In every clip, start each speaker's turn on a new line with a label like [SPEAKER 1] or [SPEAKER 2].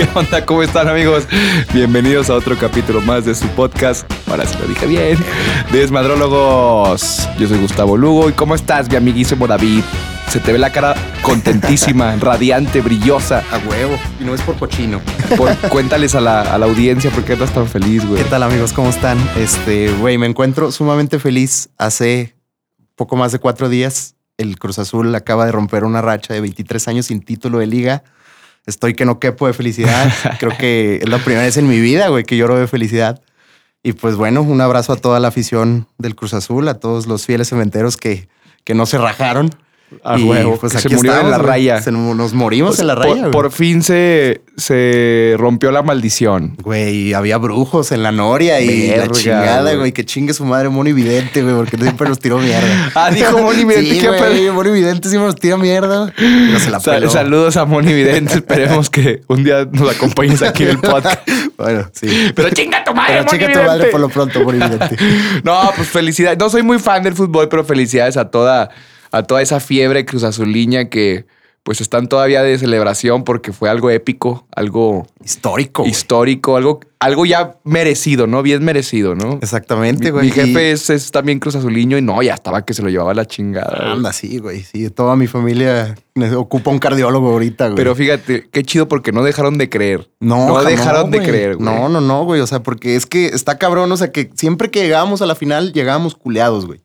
[SPEAKER 1] ¿Qué onda? ¿Cómo están amigos? Bienvenidos a otro capítulo más de su podcast. Ahora sí lo dije bien. Desmadrólogos. Yo soy Gustavo Lugo. ¿Y cómo estás, mi amiguísimo David? Se te ve la cara contentísima, radiante, brillosa.
[SPEAKER 2] A huevo. Y no es por cochino.
[SPEAKER 1] Por- cuéntales a la, a la audiencia por qué estás tan feliz, güey.
[SPEAKER 2] ¿Qué tal amigos? ¿Cómo están? Este, güey, me encuentro sumamente feliz. Hace poco más de cuatro días, el Cruz Azul acaba de romper una racha de 23 años sin título de liga. Estoy que no quepo de felicidad. Creo que es la primera vez en mi vida, güey, que lloro de felicidad. Y pues bueno, un abrazo a toda la afición del Cruz Azul, a todos los fieles cementeros que, que no se rajaron.
[SPEAKER 1] A
[SPEAKER 2] Y,
[SPEAKER 1] huevo,
[SPEAKER 2] pues
[SPEAKER 1] que se
[SPEAKER 2] aquí
[SPEAKER 1] murieron en la raya.
[SPEAKER 2] Se nos morimos en la raya.
[SPEAKER 1] por, por fin se, se rompió la maldición.
[SPEAKER 2] Güey, había brujos en la noria y
[SPEAKER 1] Verga,
[SPEAKER 2] la chingada,
[SPEAKER 1] güey.
[SPEAKER 2] Que chingue su madre Moni Vidente, güey, porque siempre nos tiró mierda.
[SPEAKER 1] Ah, dijo Moni Vidente,
[SPEAKER 2] Sí, güey. Moni Vidente siempre nos tira mierda. No se la
[SPEAKER 1] Sal- saludos a Moni Vidente. Esperemos que un día nos acompañes aquí en el podcast.
[SPEAKER 2] Bueno, sí.
[SPEAKER 1] Pero chinga tu madre,
[SPEAKER 2] Pero
[SPEAKER 1] Moni
[SPEAKER 2] chica tu madre por lo pronto, Moni Vidente.
[SPEAKER 1] No, pues felicidades. No soy muy fan del fútbol, pero felicidades a toda, a toda esa fiebre Cruz Azuliña que pues están todavía de celebración porque fue algo épico, algo
[SPEAKER 2] Histórico.
[SPEAKER 1] histórico, algo, algo ya merecido, ¿no? Bien merecido, ¿no?
[SPEAKER 2] Exactamente, güey.
[SPEAKER 1] mi jefe es, es también Cruz Azuliño y no, ya estaba que se lo llevaba la chingada.
[SPEAKER 2] Anda, sí, güey. Sí, toda mi familia ocupa un cardiólogo ahorita, güey.
[SPEAKER 1] Pero fíjate, qué chido porque no dejaron de creer.
[SPEAKER 2] No,
[SPEAKER 1] no dejaron de creer, güey.
[SPEAKER 2] No, no, no, güey. O sea, porque es que está cabrón. O sea, que siempre que llegábamos a la final, llegábamos culeados, güey.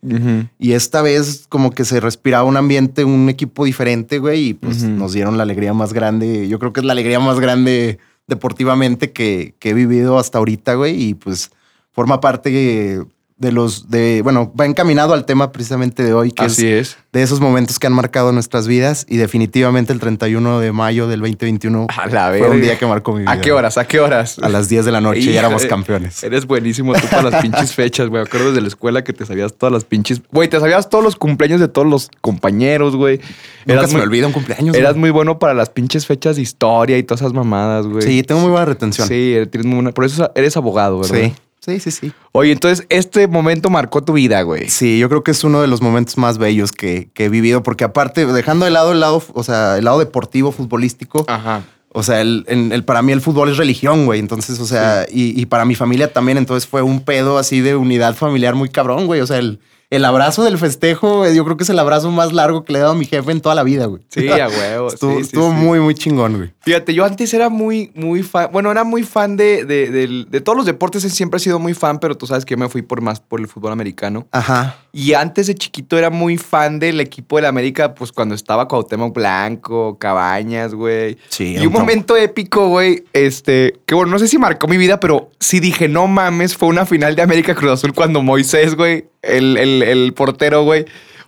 [SPEAKER 2] Y esta vez como que se respiraba un ambiente, un equipo diferente, güey, y pues nos dieron la alegría más grande. Yo creo que es la alegría más grande deportivamente que, que he vivido hasta ahorita, güey, y pues forma parte de los, de, bueno, va encaminado al tema precisamente de hoy, que
[SPEAKER 1] Así
[SPEAKER 2] es
[SPEAKER 1] es.
[SPEAKER 2] de esos momentos que han marcado nuestras vidas y definitivamente el 31 de mayo del 2021
[SPEAKER 1] A la
[SPEAKER 2] fue un día que marcó mi vida.
[SPEAKER 1] ¿A qué horas? ¿A qué horas?
[SPEAKER 2] A las 10 de la noche y éramos
[SPEAKER 1] de-
[SPEAKER 2] campeones.
[SPEAKER 1] Eres buenísimo tú para las pinches fechas, güey. Acuerdo desde la escuela que te sabías todas las pinches. Güey, te sabías todos los cumpleaños de todos los compañeros, güey.
[SPEAKER 2] Nunca
[SPEAKER 1] Eras
[SPEAKER 2] se me olvida un cumpleaños.
[SPEAKER 1] eras
[SPEAKER 2] güey.
[SPEAKER 1] muy bueno para las pinches fechas de historia y todas esas mamadas, güey.
[SPEAKER 2] Sí, tengo muy buena retención.
[SPEAKER 1] Sí, tienes muy buena. Por eso eres abogado, ¿verdad?
[SPEAKER 2] sí, sí, sí. sí.
[SPEAKER 1] Oye, entonces este momento marcó tu vida, güey.
[SPEAKER 2] Sí, yo creo que es uno de los momentos más bellos que, que he vivido, porque aparte, dejando de lado el lado, o sea, el lado deportivo, futbolístico,
[SPEAKER 1] Ajá.
[SPEAKER 2] o sea, el, en- el- para mí el fútbol es religión, güey. Entonces, o sea, y, y para mi familia también, entonces fue un pedo así de unidad familiar muy cabrón, güey. O sea, el, el abrazo del festejo, yo creo que es el abrazo más largo que le he dado a mi jefe en toda la vida, güey.
[SPEAKER 1] Sí, a huevo.
[SPEAKER 2] Estuvo,
[SPEAKER 1] sí,
[SPEAKER 2] estuvo
[SPEAKER 1] sí.
[SPEAKER 2] muy, muy chingón, güey.
[SPEAKER 1] Fíjate, yo antes era muy, muy fan. Bueno, era muy fan de, de, del- de todos los deportes. Siempre he sido muy fan, pero tú sabes que yo me fui por más por el fútbol americano.
[SPEAKER 2] Ajá.
[SPEAKER 1] Y antes de chiquito era muy fan del equipo de la América, pues cuando estaba Cuauhtémoc Blanco, Cabañas, güey.
[SPEAKER 2] Sí.
[SPEAKER 1] Y un momento épico, güey, este, que bueno, no sé si marcó mi vida, pero sí dije, no mames, fue una final de América Cruz Azul cuando Moisés, güey, el, el, el portero, güey.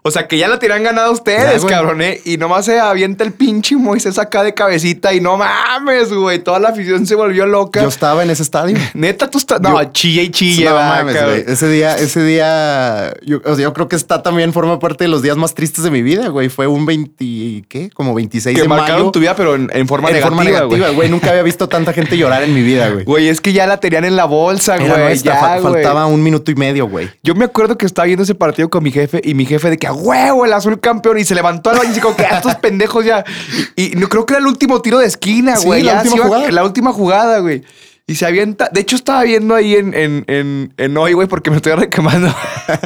[SPEAKER 1] O sea, que ya la tiran ganada ustedes,
[SPEAKER 2] Ya,
[SPEAKER 1] cabrón, ¿eh? Y nomás se avienta el pinche Moisés acá de cabecita y no mames, güey. Toda la afición se volvió loca.
[SPEAKER 2] Yo estaba en ese estadio.
[SPEAKER 1] Neta, tú estás... No, chille y chille,
[SPEAKER 2] no
[SPEAKER 1] va,
[SPEAKER 2] mames, güey. Ese día, ese día, yo, o sea, yo creo que está también forma parte de los días más tristes de mi vida, güey. Fue un 20, ¿qué? Como 26
[SPEAKER 1] Que
[SPEAKER 2] de
[SPEAKER 1] marcaron
[SPEAKER 2] mayo.
[SPEAKER 1] tu vida, pero en, en forma
[SPEAKER 2] en
[SPEAKER 1] negativa,
[SPEAKER 2] forma negativa, güey. Nunca había visto tanta gente llorar en mi vida, güey.
[SPEAKER 1] Güey, es que ya la tenían en la bolsa, güey.
[SPEAKER 2] fa- faltaba un minuto y medio, güey.
[SPEAKER 1] Yo me acuerdo que estaba viendo ese partido con mi jefe y mi jefe de que a huevo el azul campeón y se levantó al baño y dijo que "Ah, estos pendejos ya. Y, no creo que era el último tiro de esquina,
[SPEAKER 2] Sí,
[SPEAKER 1] güey.
[SPEAKER 2] la última
[SPEAKER 1] iba-. La última jugada, güey. Y se avienta. De hecho, estaba viendo ahí en, en, en, en hoy, güey, porque me estoy requemando.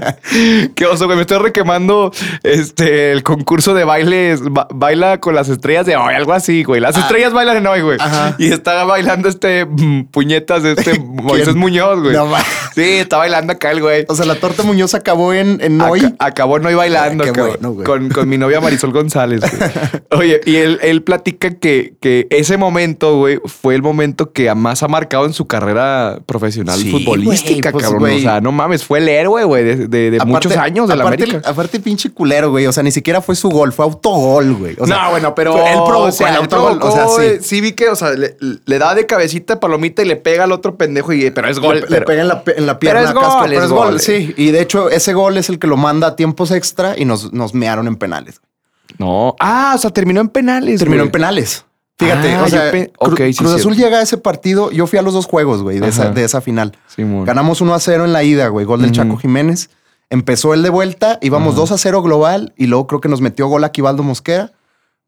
[SPEAKER 1] Qué oso, güey. Me estoy requemando este, el concurso de bailes. ba- baila con las estrellas de hoy, algo así, güey. Las estrellas bailan en hoy, güey.
[SPEAKER 2] Ah. Ajá.
[SPEAKER 1] Y estaba bailando este mm, puñetas de este Moisés Muñoz, güey.
[SPEAKER 2] No
[SPEAKER 1] sí, está bailando acá el güey.
[SPEAKER 2] O sea, la torta Muñoz acabó en, en hoy.
[SPEAKER 1] Aca- acabó no bailando
[SPEAKER 2] Qué
[SPEAKER 1] cabrón,
[SPEAKER 2] bueno, güey.
[SPEAKER 1] con, con mi novia Marisol González. güey. Oye, y él, él platica que, que ese momento, güey, fue el momento que más ha marcado en su carrera profesional
[SPEAKER 2] Sí,
[SPEAKER 1] futbolística,
[SPEAKER 2] güey, pues,
[SPEAKER 1] cabrón. O sea, no mames, fue el héroe, güey, de, de- de
[SPEAKER 2] Aparte-
[SPEAKER 1] muchos años de la
[SPEAKER 2] aparte,
[SPEAKER 1] América.
[SPEAKER 2] Aparte, pinche culero, güey. O sea, ni siquiera fue su gol, fue autogol, güey. O sea,
[SPEAKER 1] no, bueno, pero
[SPEAKER 2] él provocó
[SPEAKER 1] o sea,
[SPEAKER 2] el autogol.
[SPEAKER 1] provocó,
[SPEAKER 2] o sea, sí.
[SPEAKER 1] sí vi que, o sea, le, le da de cabecita palomita y le pega al otro pendejo y pero es gol.
[SPEAKER 2] Le, le
[SPEAKER 1] pero-
[SPEAKER 2] pega en la, en la pierna
[SPEAKER 1] es
[SPEAKER 2] a Casco,
[SPEAKER 1] gol,
[SPEAKER 2] pero
[SPEAKER 1] es
[SPEAKER 2] es gol,
[SPEAKER 1] gol.
[SPEAKER 2] sí. Y de hecho, ese gol es el que lo manda a tiempos extra y nos, nos mearon en penales.
[SPEAKER 1] No. Ah, o sea, terminó en penales.
[SPEAKER 2] Terminó
[SPEAKER 1] güey.
[SPEAKER 2] en penales. Fíjate,
[SPEAKER 1] Ah,
[SPEAKER 2] o sea,
[SPEAKER 1] yo pe-
[SPEAKER 2] Cru-
[SPEAKER 1] ok, sí,
[SPEAKER 2] Cruz Azul
[SPEAKER 1] cierto.
[SPEAKER 2] llega a ese partido. Yo fui a los dos juegos, güey, de esa, de esa final.
[SPEAKER 1] Simón.
[SPEAKER 2] Ganamos 1 a 0 en la ida, güey, gol del
[SPEAKER 1] Ujú.
[SPEAKER 2] Chaco Jiménez. Empezó el de vuelta, íbamos
[SPEAKER 1] Ajá.
[SPEAKER 2] 2 a 0 global y luego creo que nos metió gol Aquivaldo Mosquera.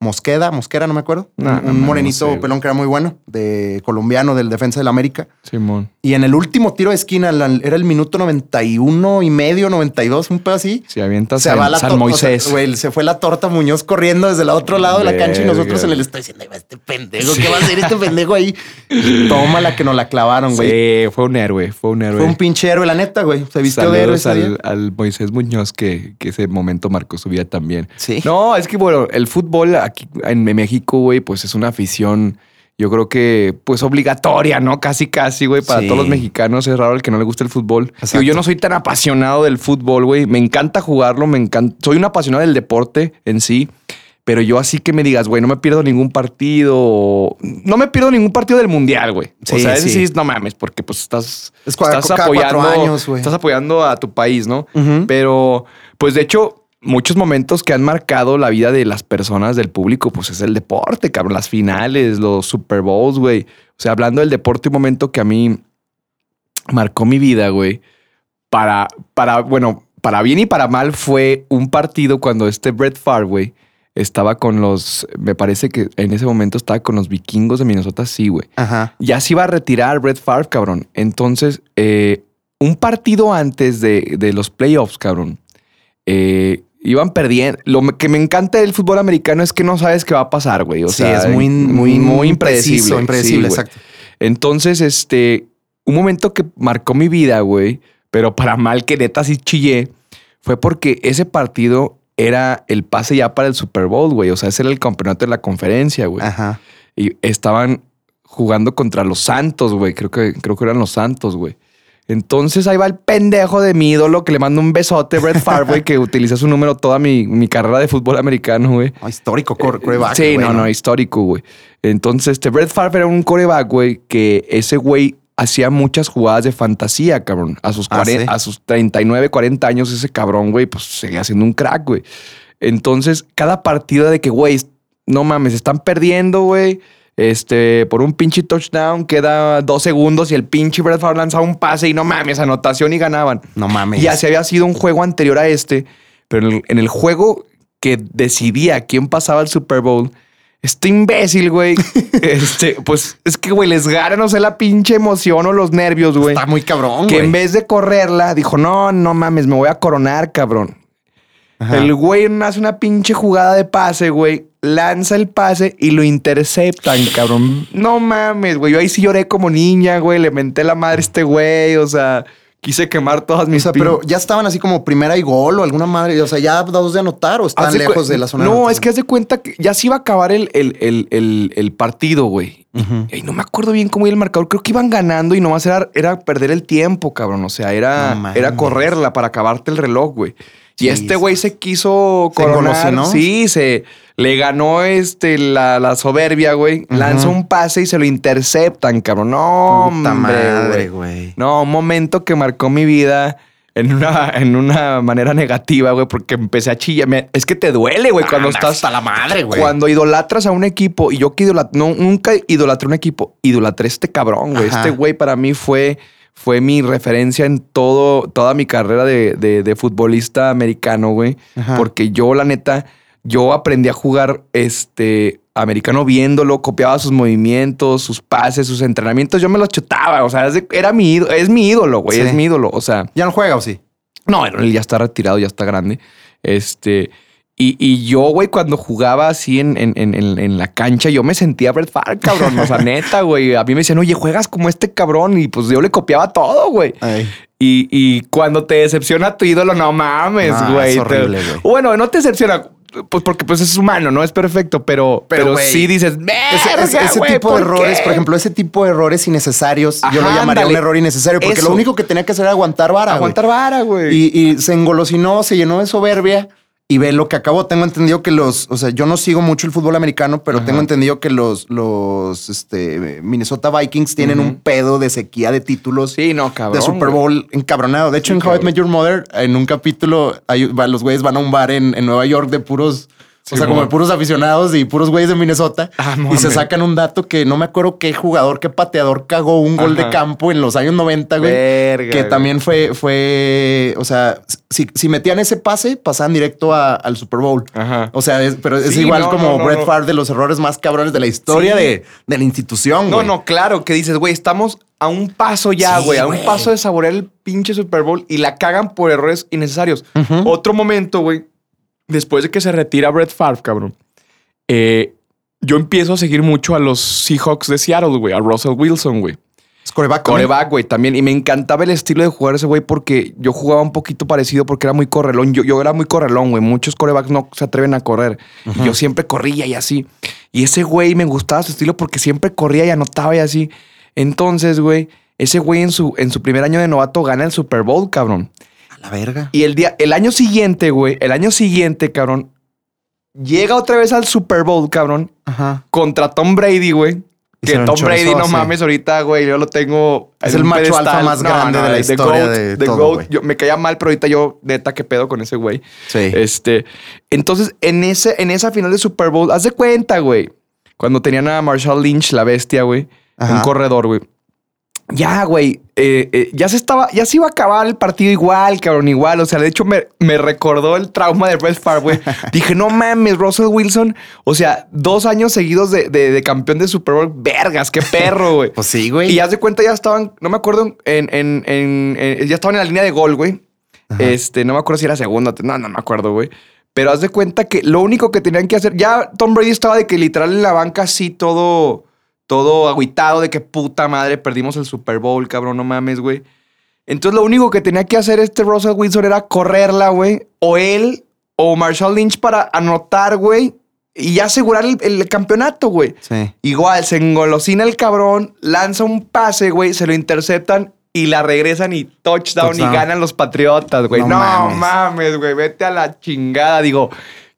[SPEAKER 2] Mosqueda, Mosquera, no me acuerdo. Un,
[SPEAKER 1] no,
[SPEAKER 2] un
[SPEAKER 1] no,
[SPEAKER 2] morenito
[SPEAKER 1] no sé, güey.
[SPEAKER 2] pelón que era muy bueno, de colombiano, del defensa del América.
[SPEAKER 1] Simón.
[SPEAKER 2] Y en el último tiro de esquina, la- era el minuto 91 y medio, 92, un pedo así.
[SPEAKER 1] Si avientas
[SPEAKER 2] Se la
[SPEAKER 1] San Moisés.
[SPEAKER 2] o sea, güey, se fue la torta Muñoz corriendo desde el otro lado de la cancha y nosotros en el estadio diciendo, "Ahí va este pendejo, ¿qué va a hacer este pendejo ahí? Toma la que nos la clavaron, güey.
[SPEAKER 1] sí, fue un héroe, fue un héroe.
[SPEAKER 2] Fue un pinche héroe, la neta, güey. Se vistió de héroe
[SPEAKER 1] Saludos
[SPEAKER 2] ese día.
[SPEAKER 1] al, al Moisés Muñoz que, que ese momento marcó su vida también.
[SPEAKER 2] Sí.
[SPEAKER 1] No, es que bueno, el fútbol aquí en México, güey, pues es una afición, yo creo que pues obligatoria, ¿no? Casi, casi, güey, para
[SPEAKER 2] Sí.
[SPEAKER 1] todos los mexicanos. Es raro el que no le guste el fútbol. Digo, yo no soy tan apasionado del fútbol, güey. Me encanta jugarlo, me encanta. Soy un apasionado del deporte en sí. Pero yo así que me digas, güey, no me pierdo ningún partido. No me pierdo ningún partido del mundial, güey. o sea,
[SPEAKER 2] sí.
[SPEAKER 1] sí, no mames, porque pues estás,
[SPEAKER 2] Es
[SPEAKER 1] estás apoyando,
[SPEAKER 2] años,
[SPEAKER 1] estás apoyando a tu país, ¿no? Pero, pues de hecho, muchos momentos que han marcado la vida de las personas, del público, pues es el deporte, cabrón. Las finales, los Super Bowls, güey. O sea, hablando del deporte, un momento que a mí marcó mi vida, güey. Para, para, bueno, para bien y para mal fue un partido cuando este Brett Favre, güey, estaba con los, me parece que en ese momento estaba con los vikingos de Minnesota, sí, güey.
[SPEAKER 2] Ajá.
[SPEAKER 1] Ya se iba a retirar Brett Favre, cabrón. Entonces, eh, un partido antes de, de los playoffs, cabrón, eh, iban perdiendo. Lo que me encanta del fútbol americano es que no sabes qué va a pasar, güey. O
[SPEAKER 2] sí,
[SPEAKER 1] sea,
[SPEAKER 2] es muy, muy,
[SPEAKER 1] muy impredecible.
[SPEAKER 2] impredecible,
[SPEAKER 1] Sí,
[SPEAKER 2] exacto.
[SPEAKER 1] Entonces, este, un momento que marcó mi vida, güey, pero para mal que neta sí chillé, fue porque ese partido era el pase ya para el Super Bowl, güey. O sea, ese era el campeonato de la conferencia, güey.
[SPEAKER 2] Ajá.
[SPEAKER 1] Y estaban jugando contra los Santos, güey. Creo que, creo que eran los Santos, güey. Entonces ahí va el pendejo de mi ídolo que le mando un besote, Brett Favre, güey, que utiliza su número toda mi, mi carrera de fútbol americano, güey.
[SPEAKER 2] Ah, histórico core- coreback.
[SPEAKER 1] Sí,
[SPEAKER 2] güey,
[SPEAKER 1] no, no, histórico, güey. Entonces, este Brett Favre era un coreback, güey, que ese güey hacía muchas jugadas de fantasía, cabrón. A sus,
[SPEAKER 2] Ah,
[SPEAKER 1] 40
[SPEAKER 2] ¿sí?
[SPEAKER 1] a sus 39, 40 años, ese cabrón, güey, pues seguía siendo un crack, güey. Entonces, cada partida de que, güey, no mames, están perdiendo, güey. Este, por un pinche touchdown, queda dos segundos y el pinche Brett Favre lanzaba un pase y no mames, anotación y ganaban.
[SPEAKER 2] No mames.
[SPEAKER 1] Y así había sido un juego anterior a este, pero en el, en el juego que decidía quién pasaba al Super Bowl, este imbécil, güey, este, pues es que, güey, les gana, no sé, la pinche emoción o los nervios, güey.
[SPEAKER 2] Está muy cabrón,
[SPEAKER 1] Que
[SPEAKER 2] güey.
[SPEAKER 1] en vez de correrla, dijo, no, no mames, me voy a coronar, cabrón.
[SPEAKER 2] Ajá.
[SPEAKER 1] El güey hace una pinche jugada de pase, güey. Lanza el pase y lo interceptan, cabrón. No mames, güey. Yo ahí sí lloré como niña, güey. Le menté la madre a este güey. O sea, quise quemar todas
[SPEAKER 2] O
[SPEAKER 1] mis
[SPEAKER 2] sea,
[SPEAKER 1] pin-
[SPEAKER 2] pero ya estaban así como primera y gol o alguna madre. O sea, ya dos de anotar o están lejos de la zona.
[SPEAKER 1] No, es que haz de cuenta que ya se iba a acabar el, el, el, el, partido, güey. Y no me acuerdo bien cómo iba el marcador. Creo que iban ganando y nomás era, era perder el tiempo, cabrón. O sea, era, era correrla para acabarte el reloj, güey. Y este güey se quiso
[SPEAKER 2] ¿Se
[SPEAKER 1] coronar.
[SPEAKER 2] engolosinó?
[SPEAKER 1] Sí, se le ganó este la, la soberbia, güey.
[SPEAKER 2] Ujú.
[SPEAKER 1] Lanza un pase y se lo interceptan, cabrón. No,
[SPEAKER 2] Puta
[SPEAKER 1] hombre,
[SPEAKER 2] madre,
[SPEAKER 1] güey. No, un momento que marcó mi vida en una, en una manera negativa, güey, porque empecé a chillar. Me- es que te duele, güey, cuando estás.
[SPEAKER 2] hasta la madre, güey.
[SPEAKER 1] Cuando idolatras a un equipo, y yo que idolat no, nunca idolatré un equipo, idolatré a este cabrón, güey. Este güey para mí fue, fue mi referencia en todo, toda mi carrera de, de- de futbolista americano, güey.
[SPEAKER 2] Ajá.
[SPEAKER 1] Porque yo, la neta, yo aprendí a jugar este americano viéndolo, copiaba sus movimientos, sus pases, sus entrenamientos. Yo me los chutaba. O sea, era mi ídolo, es mi ídolo, güey.
[SPEAKER 2] Sí.
[SPEAKER 1] Es mi ídolo. O sea,
[SPEAKER 2] ¿Ya no juega o sí?
[SPEAKER 1] no, él ya está retirado, ya está grande. Este. Y, y yo, güey, cuando jugaba así en, en, en, en- la cancha, yo me sentía Brett Favre, cabrón. O sea, neta, güey. A mí me decían, oye, juegas como este cabrón. Y pues yo le copiaba todo, güey. Y, y cuando te decepciona tu ídolo, no mames, güey.
[SPEAKER 2] es
[SPEAKER 1] Te-
[SPEAKER 2] horrible, güey.
[SPEAKER 1] Bueno, no te decepciona, pues porque pues es humano, no es perfecto, pero,
[SPEAKER 2] Pero,
[SPEAKER 1] pero,
[SPEAKER 2] güey,
[SPEAKER 1] sí dices,
[SPEAKER 2] Ese,
[SPEAKER 1] "Verga,
[SPEAKER 2] ese- ese
[SPEAKER 1] güey,
[SPEAKER 2] tipo de
[SPEAKER 1] ¿por
[SPEAKER 2] errores,
[SPEAKER 1] qué?".
[SPEAKER 2] por ejemplo, ese tipo de errores innecesarios, yo lo llamaría un
[SPEAKER 1] ándale.
[SPEAKER 2] error innecesario porque
[SPEAKER 1] Eso.
[SPEAKER 2] lo único que tenía que hacer era aguantar vara. güey.
[SPEAKER 1] aguantar vara, güey.
[SPEAKER 2] Y, y se engolosinó, se llenó de soberbia y ve lo que acabó. Tengo entendido que los, o sea, yo no sigo mucho el fútbol americano, pero
[SPEAKER 1] Ajá.
[SPEAKER 2] tengo entendido que los, los este, Minnesota Vikings tienen un pedo de sequía de títulos.
[SPEAKER 1] Sí, no, cabrón.
[SPEAKER 2] de Super. Bowl encabronado. De hecho,
[SPEAKER 1] Sí,
[SPEAKER 2] en How I. Met Your Mother, en un capítulo, hay- los güeyes van a un bar en, en Nueva York de puros, o sea, como de puros aficionados y puros güeyes de Minnesota.
[SPEAKER 1] Ah,
[SPEAKER 2] y se sacan un dato que no me acuerdo qué jugador, qué pateador cagó un gol de campo en los años 90, güey.
[SPEAKER 1] Verga,
[SPEAKER 2] que
[SPEAKER 1] güey.
[SPEAKER 2] también fue, fue, o sea, si, si metían ese pase, pasaban directo a- al Super Bowl.
[SPEAKER 1] Ajá.
[SPEAKER 2] O sea, es- pero es
[SPEAKER 1] Sí,
[SPEAKER 2] igual
[SPEAKER 1] no,
[SPEAKER 2] como
[SPEAKER 1] no,
[SPEAKER 2] Brett. Favre de los errores más cabrones de la historia
[SPEAKER 1] Sí.
[SPEAKER 2] de, de la institución,
[SPEAKER 1] No,
[SPEAKER 2] güey.
[SPEAKER 1] no, claro, que dices, güey, estamos a un paso ya, güey, a un
[SPEAKER 2] güey.
[SPEAKER 1] paso de saborear el pinche Super Bowl y la cagan por errores innecesarios. Otro momento, güey, después de que se retira Brett Favre, cabrón, eh, yo empiezo a seguir mucho a los Seahawks de Seattle, güey, a Russell Wilson, güey.
[SPEAKER 2] Es coreback.
[SPEAKER 1] Coreback, güey, también. Y me encantaba el estilo de jugar ese güey porque yo jugaba un poquito parecido porque era muy correlón. Yo, yo era muy correlón, güey. Muchos corebacks no se atreven a correr. Y yo siempre corría y así. Y ese güey me gustaba su estilo porque siempre corría y anotaba y así. Entonces, güey, ese güey en su, en su primer año de novato gana el Super Bowl, cabrón.
[SPEAKER 2] La verga.
[SPEAKER 1] Y el día, el año siguiente, güey, el año siguiente, cabrón, llega otra vez al Super Bowl, cabrón,
[SPEAKER 2] Ajá.
[SPEAKER 1] contra Tom Brady, güey. Que Tom Brady, no
[SPEAKER 2] sí.
[SPEAKER 1] mames, ahorita, güey, yo lo tengo.
[SPEAKER 2] Es el macho
[SPEAKER 1] pedestal.
[SPEAKER 2] alfa más grande de la
[SPEAKER 1] The
[SPEAKER 2] historia
[SPEAKER 1] Goat,
[SPEAKER 2] de
[SPEAKER 1] The
[SPEAKER 2] todo,
[SPEAKER 1] Goat. Yo- me caía mal, pero ahorita yo, neta, qué pedo con ese güey.
[SPEAKER 2] Sí.
[SPEAKER 1] Este, entonces, en, ese, en esa final de Super Bowl, haz de cuenta, güey, cuando tenían a Marshall Lynch, la bestia, güey, un corredor, güey. Ya, güey, eh, eh, ya se estaba, ya se iba a acabar el partido igual, cabrón, igual. O sea, de hecho, me, me recordó el trauma de Brett Favre, güey. Dije, no mames, Russell Wilson. O sea, dos años seguidos de, de- de campeón de Super Bowl. Vergas, qué perro, güey.
[SPEAKER 2] Pues sí, güey.
[SPEAKER 1] Y haz de cuenta, ya estaban, no me acuerdo, en, en, en- en- ya estaban en la línea de gol, güey. Este, no me acuerdo si era segunda, no, no me acuerdo, güey. Pero haz de cuenta que lo único que tenían que hacer, ya Tom Brady estaba de que literal en la banca así todo, todo agüitado de que puta madre, perdimos el Super Bowl, cabrón, no mames, güey. Entonces lo único que tenía que hacer este Russell Wilson era correrla, güey. O él o Marshall Lynch para anotar, güey. Y asegurar el, el campeonato, güey.
[SPEAKER 2] Sí.
[SPEAKER 1] Igual, se engolosina el cabrón, lanza un pase, güey, se lo interceptan y la regresan y touchdown,
[SPEAKER 2] Touchdown.
[SPEAKER 1] y ganan los Patriotas, güey.
[SPEAKER 2] No mames,
[SPEAKER 1] güey, vete a la chingada. Digo,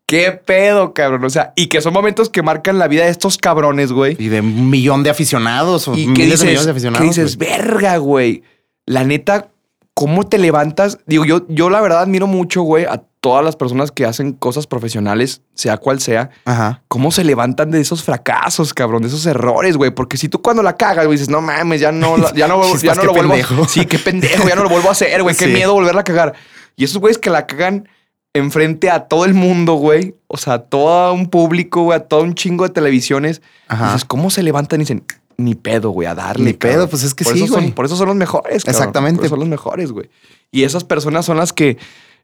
[SPEAKER 1] qué pedo, cabrón. O sea, y que son momentos que marcan la vida de estos cabrones, güey.
[SPEAKER 2] Y de un millón de aficionados o
[SPEAKER 1] Y
[SPEAKER 2] miles de millones
[SPEAKER 1] dices,
[SPEAKER 2] de aficionados.
[SPEAKER 1] dices,
[SPEAKER 2] güey.
[SPEAKER 1] verga, güey. La neta, ¿cómo te levantas? Digo, yo, yo la verdad admiro mucho, güey, a todas las personas que hacen cosas profesionales, sea cual sea.
[SPEAKER 2] Ajá.
[SPEAKER 1] ¿Cómo se levantan de esos fracasos, cabrón? De esos errores, güey. Porque si tú cuando la cagas, güey, dices, no mames, ya no, ya no, ya no lo vuelvo a Sí, qué pendejo, ya no lo vuelvo a hacer, güey. Qué
[SPEAKER 2] Sí.
[SPEAKER 1] miedo volverla a cagar. Y esos güeyes que la cagan enfrente a todo el mundo, güey. O sea, a todo un público, güey, a todo un chingo de televisiones.
[SPEAKER 2] Ajá.
[SPEAKER 1] Dices, ¿cómo se levantan y dicen, ni pedo, güey, a darle?
[SPEAKER 2] Ni pedo,
[SPEAKER 1] cabrón"?
[SPEAKER 2] pues es que
[SPEAKER 1] por
[SPEAKER 2] sí,
[SPEAKER 1] eso son-
[SPEAKER 2] güey.
[SPEAKER 1] por eso son los mejores, cabrón.
[SPEAKER 2] Exactamente.
[SPEAKER 1] Por eso son los mejores, güey. Y esas personas son las que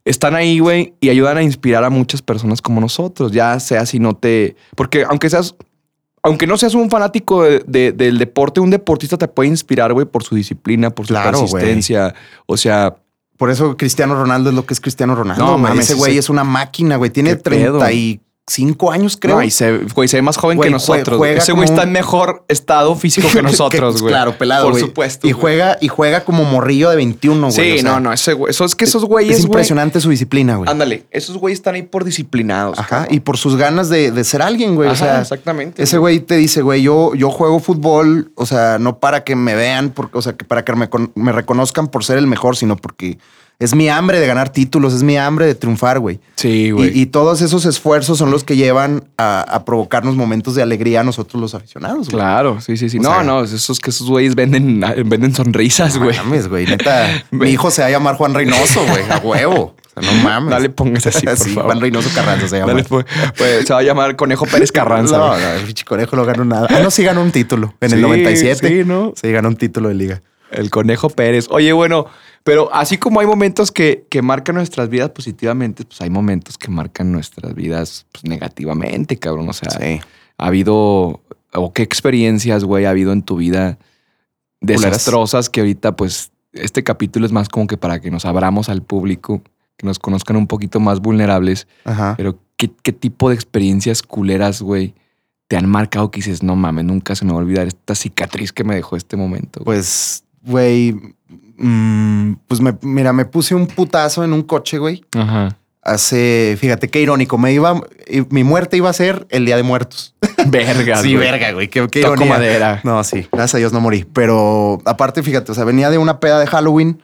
[SPEAKER 1] están ahí, güey, y ayudan a inspirar a muchas personas como nosotros. Ya sea si no te. Porque aunque seas. Aunque no seas un fanático de- de- del deporte, un deportista te puede inspirar, güey, por su disciplina, por su
[SPEAKER 2] Claro, güey.
[SPEAKER 1] consistencia. O sea,
[SPEAKER 2] Por eso Cristiano Ronaldo es lo que es Cristiano Ronaldo.
[SPEAKER 1] No, mames,
[SPEAKER 2] ese güey es una máquina, güey. Tiene
[SPEAKER 1] Qué pedo.
[SPEAKER 2] 35 años, creo.
[SPEAKER 1] no, y se, güey, se ve más joven
[SPEAKER 2] Güey,
[SPEAKER 1] que nosotros.
[SPEAKER 2] juega
[SPEAKER 1] Ese güey
[SPEAKER 2] como
[SPEAKER 1] está en mejor estado físico que nosotros,
[SPEAKER 2] Que,
[SPEAKER 1] güey.
[SPEAKER 2] Claro, pelado,
[SPEAKER 1] Por
[SPEAKER 2] güey.
[SPEAKER 1] supuesto.
[SPEAKER 2] Y
[SPEAKER 1] güey.
[SPEAKER 2] juega, y juega como morrillo de 21, güey.
[SPEAKER 1] Sí,
[SPEAKER 2] o sea,
[SPEAKER 1] no, no, ese güey. Eso es que esos güeyes,
[SPEAKER 2] Es impresionante su disciplina, güey.
[SPEAKER 1] Ándale, esos güeyes están ahí por disciplinados.
[SPEAKER 2] Ajá.
[SPEAKER 1] cabrón.
[SPEAKER 2] Y por sus ganas de, de ser alguien, güey. o sea,
[SPEAKER 1] exactamente.
[SPEAKER 2] ese güey te dice, güey, yo, yo juego fútbol, o sea, no para que me vean, porque, o sea, que para que me, me reconozcan por ser el mejor, sino porque es mi hambre de ganar títulos, es mi hambre de triunfar, güey.
[SPEAKER 1] Sí, güey.
[SPEAKER 2] Y, y todos esos esfuerzos son los que llevan a, a provocarnos momentos de alegría a nosotros los aficionados, güey.
[SPEAKER 1] Claro, sí, sí, sí.
[SPEAKER 2] O
[SPEAKER 1] no,
[SPEAKER 2] sea-
[SPEAKER 1] no, esos que esos güeyes venden, venden sonrisas,
[SPEAKER 2] No
[SPEAKER 1] güey.
[SPEAKER 2] mames, güey. Neta, mi hijo se va a llamar Juan Reynoso, güey. A huevo. O sea, no mames.
[SPEAKER 1] Dale, póngase así, por
[SPEAKER 2] Sí,
[SPEAKER 1] favor.
[SPEAKER 2] Juan Reynoso Carranza se llama.
[SPEAKER 1] Dale, pues, pues, se va a llamar Conejo Pérez Carranza.
[SPEAKER 2] No, no, el pinche conejo no ganó nada. Ah, no, sí ganó un título en el
[SPEAKER 1] Sí,
[SPEAKER 2] 97.
[SPEAKER 1] sí, ¿no?
[SPEAKER 2] Sí, ganó un título de liga.
[SPEAKER 1] El Conejo Pérez. Oye, bueno, pero así como hay momentos que, que marcan nuestras vidas positivamente, pues hay momentos que marcan nuestras vidas pues, negativamente, cabrón. O sea,
[SPEAKER 2] Sí.
[SPEAKER 1] ha habido, o qué experiencias, güey, ha habido en tu vida desastrosas que ahorita, pues, este capítulo es más como que para que nos abramos al público, que nos conozcan un poquito más vulnerables.
[SPEAKER 2] Ajá.
[SPEAKER 1] Pero, ¿qué, qué tipo de experiencias culeras, güey, te han marcado que dices, no mames, nunca se me va a olvidar esta cicatriz que me dejó este momento? güey"?
[SPEAKER 2] Pues, güey, mm, pues me, mira, me puse un putazo en un coche, güey.
[SPEAKER 1] Ajá.
[SPEAKER 2] Hace, fíjate qué irónico, me iba, mi muerte iba a ser el Día de Muertos.
[SPEAKER 1] Verga.
[SPEAKER 2] sí, verga, güey, qué, qué
[SPEAKER 1] Toco
[SPEAKER 2] ironía.
[SPEAKER 1] madera.
[SPEAKER 2] No, sí, gracias a Dios no morí. Pero aparte, fíjate, o sea, venía de una peda de Halloween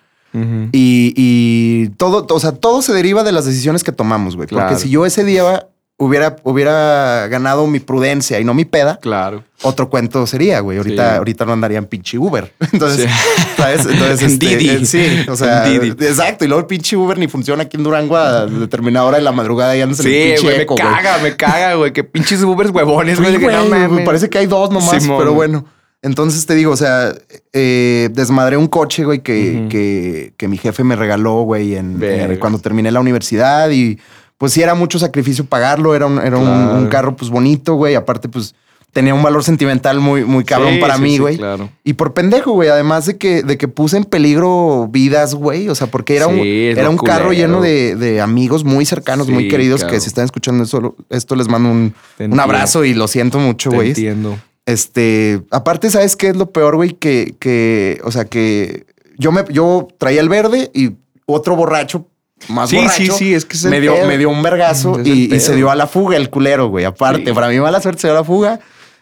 [SPEAKER 2] y, y todo, o sea, todo se deriva de las decisiones que tomamos, güey.
[SPEAKER 1] Claro.
[SPEAKER 2] Porque si yo ese día hubiera, hubiera ganado mi prudencia y no mi peda,
[SPEAKER 1] Claro.
[SPEAKER 2] otro cuento sería, güey. Ahorita,
[SPEAKER 1] Sí.
[SPEAKER 2] ahorita no andaría en pinche Uber. Entonces,
[SPEAKER 1] Sí.
[SPEAKER 2] ¿sabes? Entonces,
[SPEAKER 1] En
[SPEAKER 2] este,
[SPEAKER 1] Didi.
[SPEAKER 2] eh, sí, o sea,
[SPEAKER 1] Didi.
[SPEAKER 2] exacto. Y luego el pinche Uber ni funciona aquí en Durango a determinada hora de la madrugada y andas en el
[SPEAKER 1] Sí,
[SPEAKER 2] pinche
[SPEAKER 1] güey, me
[SPEAKER 2] güey.
[SPEAKER 1] caga, me caga, güey. Que pinches Ubers huevones, güey.
[SPEAKER 2] Sí, me parece que hay dos nomás,
[SPEAKER 1] Simón.
[SPEAKER 2] pero bueno. Entonces te digo, o sea, eh, desmadré un coche, güey, que, que, que mi jefe me regaló, güey, en, eh, cuando terminé la universidad y pues sí era mucho sacrificio pagarlo, era un, era un-
[SPEAKER 1] Claro.
[SPEAKER 2] un carro pues bonito, güey, aparte pues tenía un valor sentimental muy, muy cabrón
[SPEAKER 1] Sí,
[SPEAKER 2] para
[SPEAKER 1] sí,
[SPEAKER 2] mí,
[SPEAKER 1] sí,
[SPEAKER 2] güey.
[SPEAKER 1] claro.
[SPEAKER 2] Y por pendejo, güey, además de que, de que puse en peligro vidas, güey, o sea, porque era un, era un carro lleno de, de amigos muy cercanos, muy queridos, que si están escuchando eso, esto les mando un, un abrazo y lo siento mucho, güey.
[SPEAKER 1] entiendo.
[SPEAKER 2] Este, aparte, ¿sabes qué es lo peor, güey? Que, que, o sea, que yo me, yo traía el verde y otro borracho, más
[SPEAKER 1] Sí,
[SPEAKER 2] borracho,
[SPEAKER 1] sí, sí, es que
[SPEAKER 2] me dio, me dio un vergazo y, se dio a la fuga el culero, güey. Aparte,
[SPEAKER 1] Sí.
[SPEAKER 2] para mí mala suerte se dio a la fuga.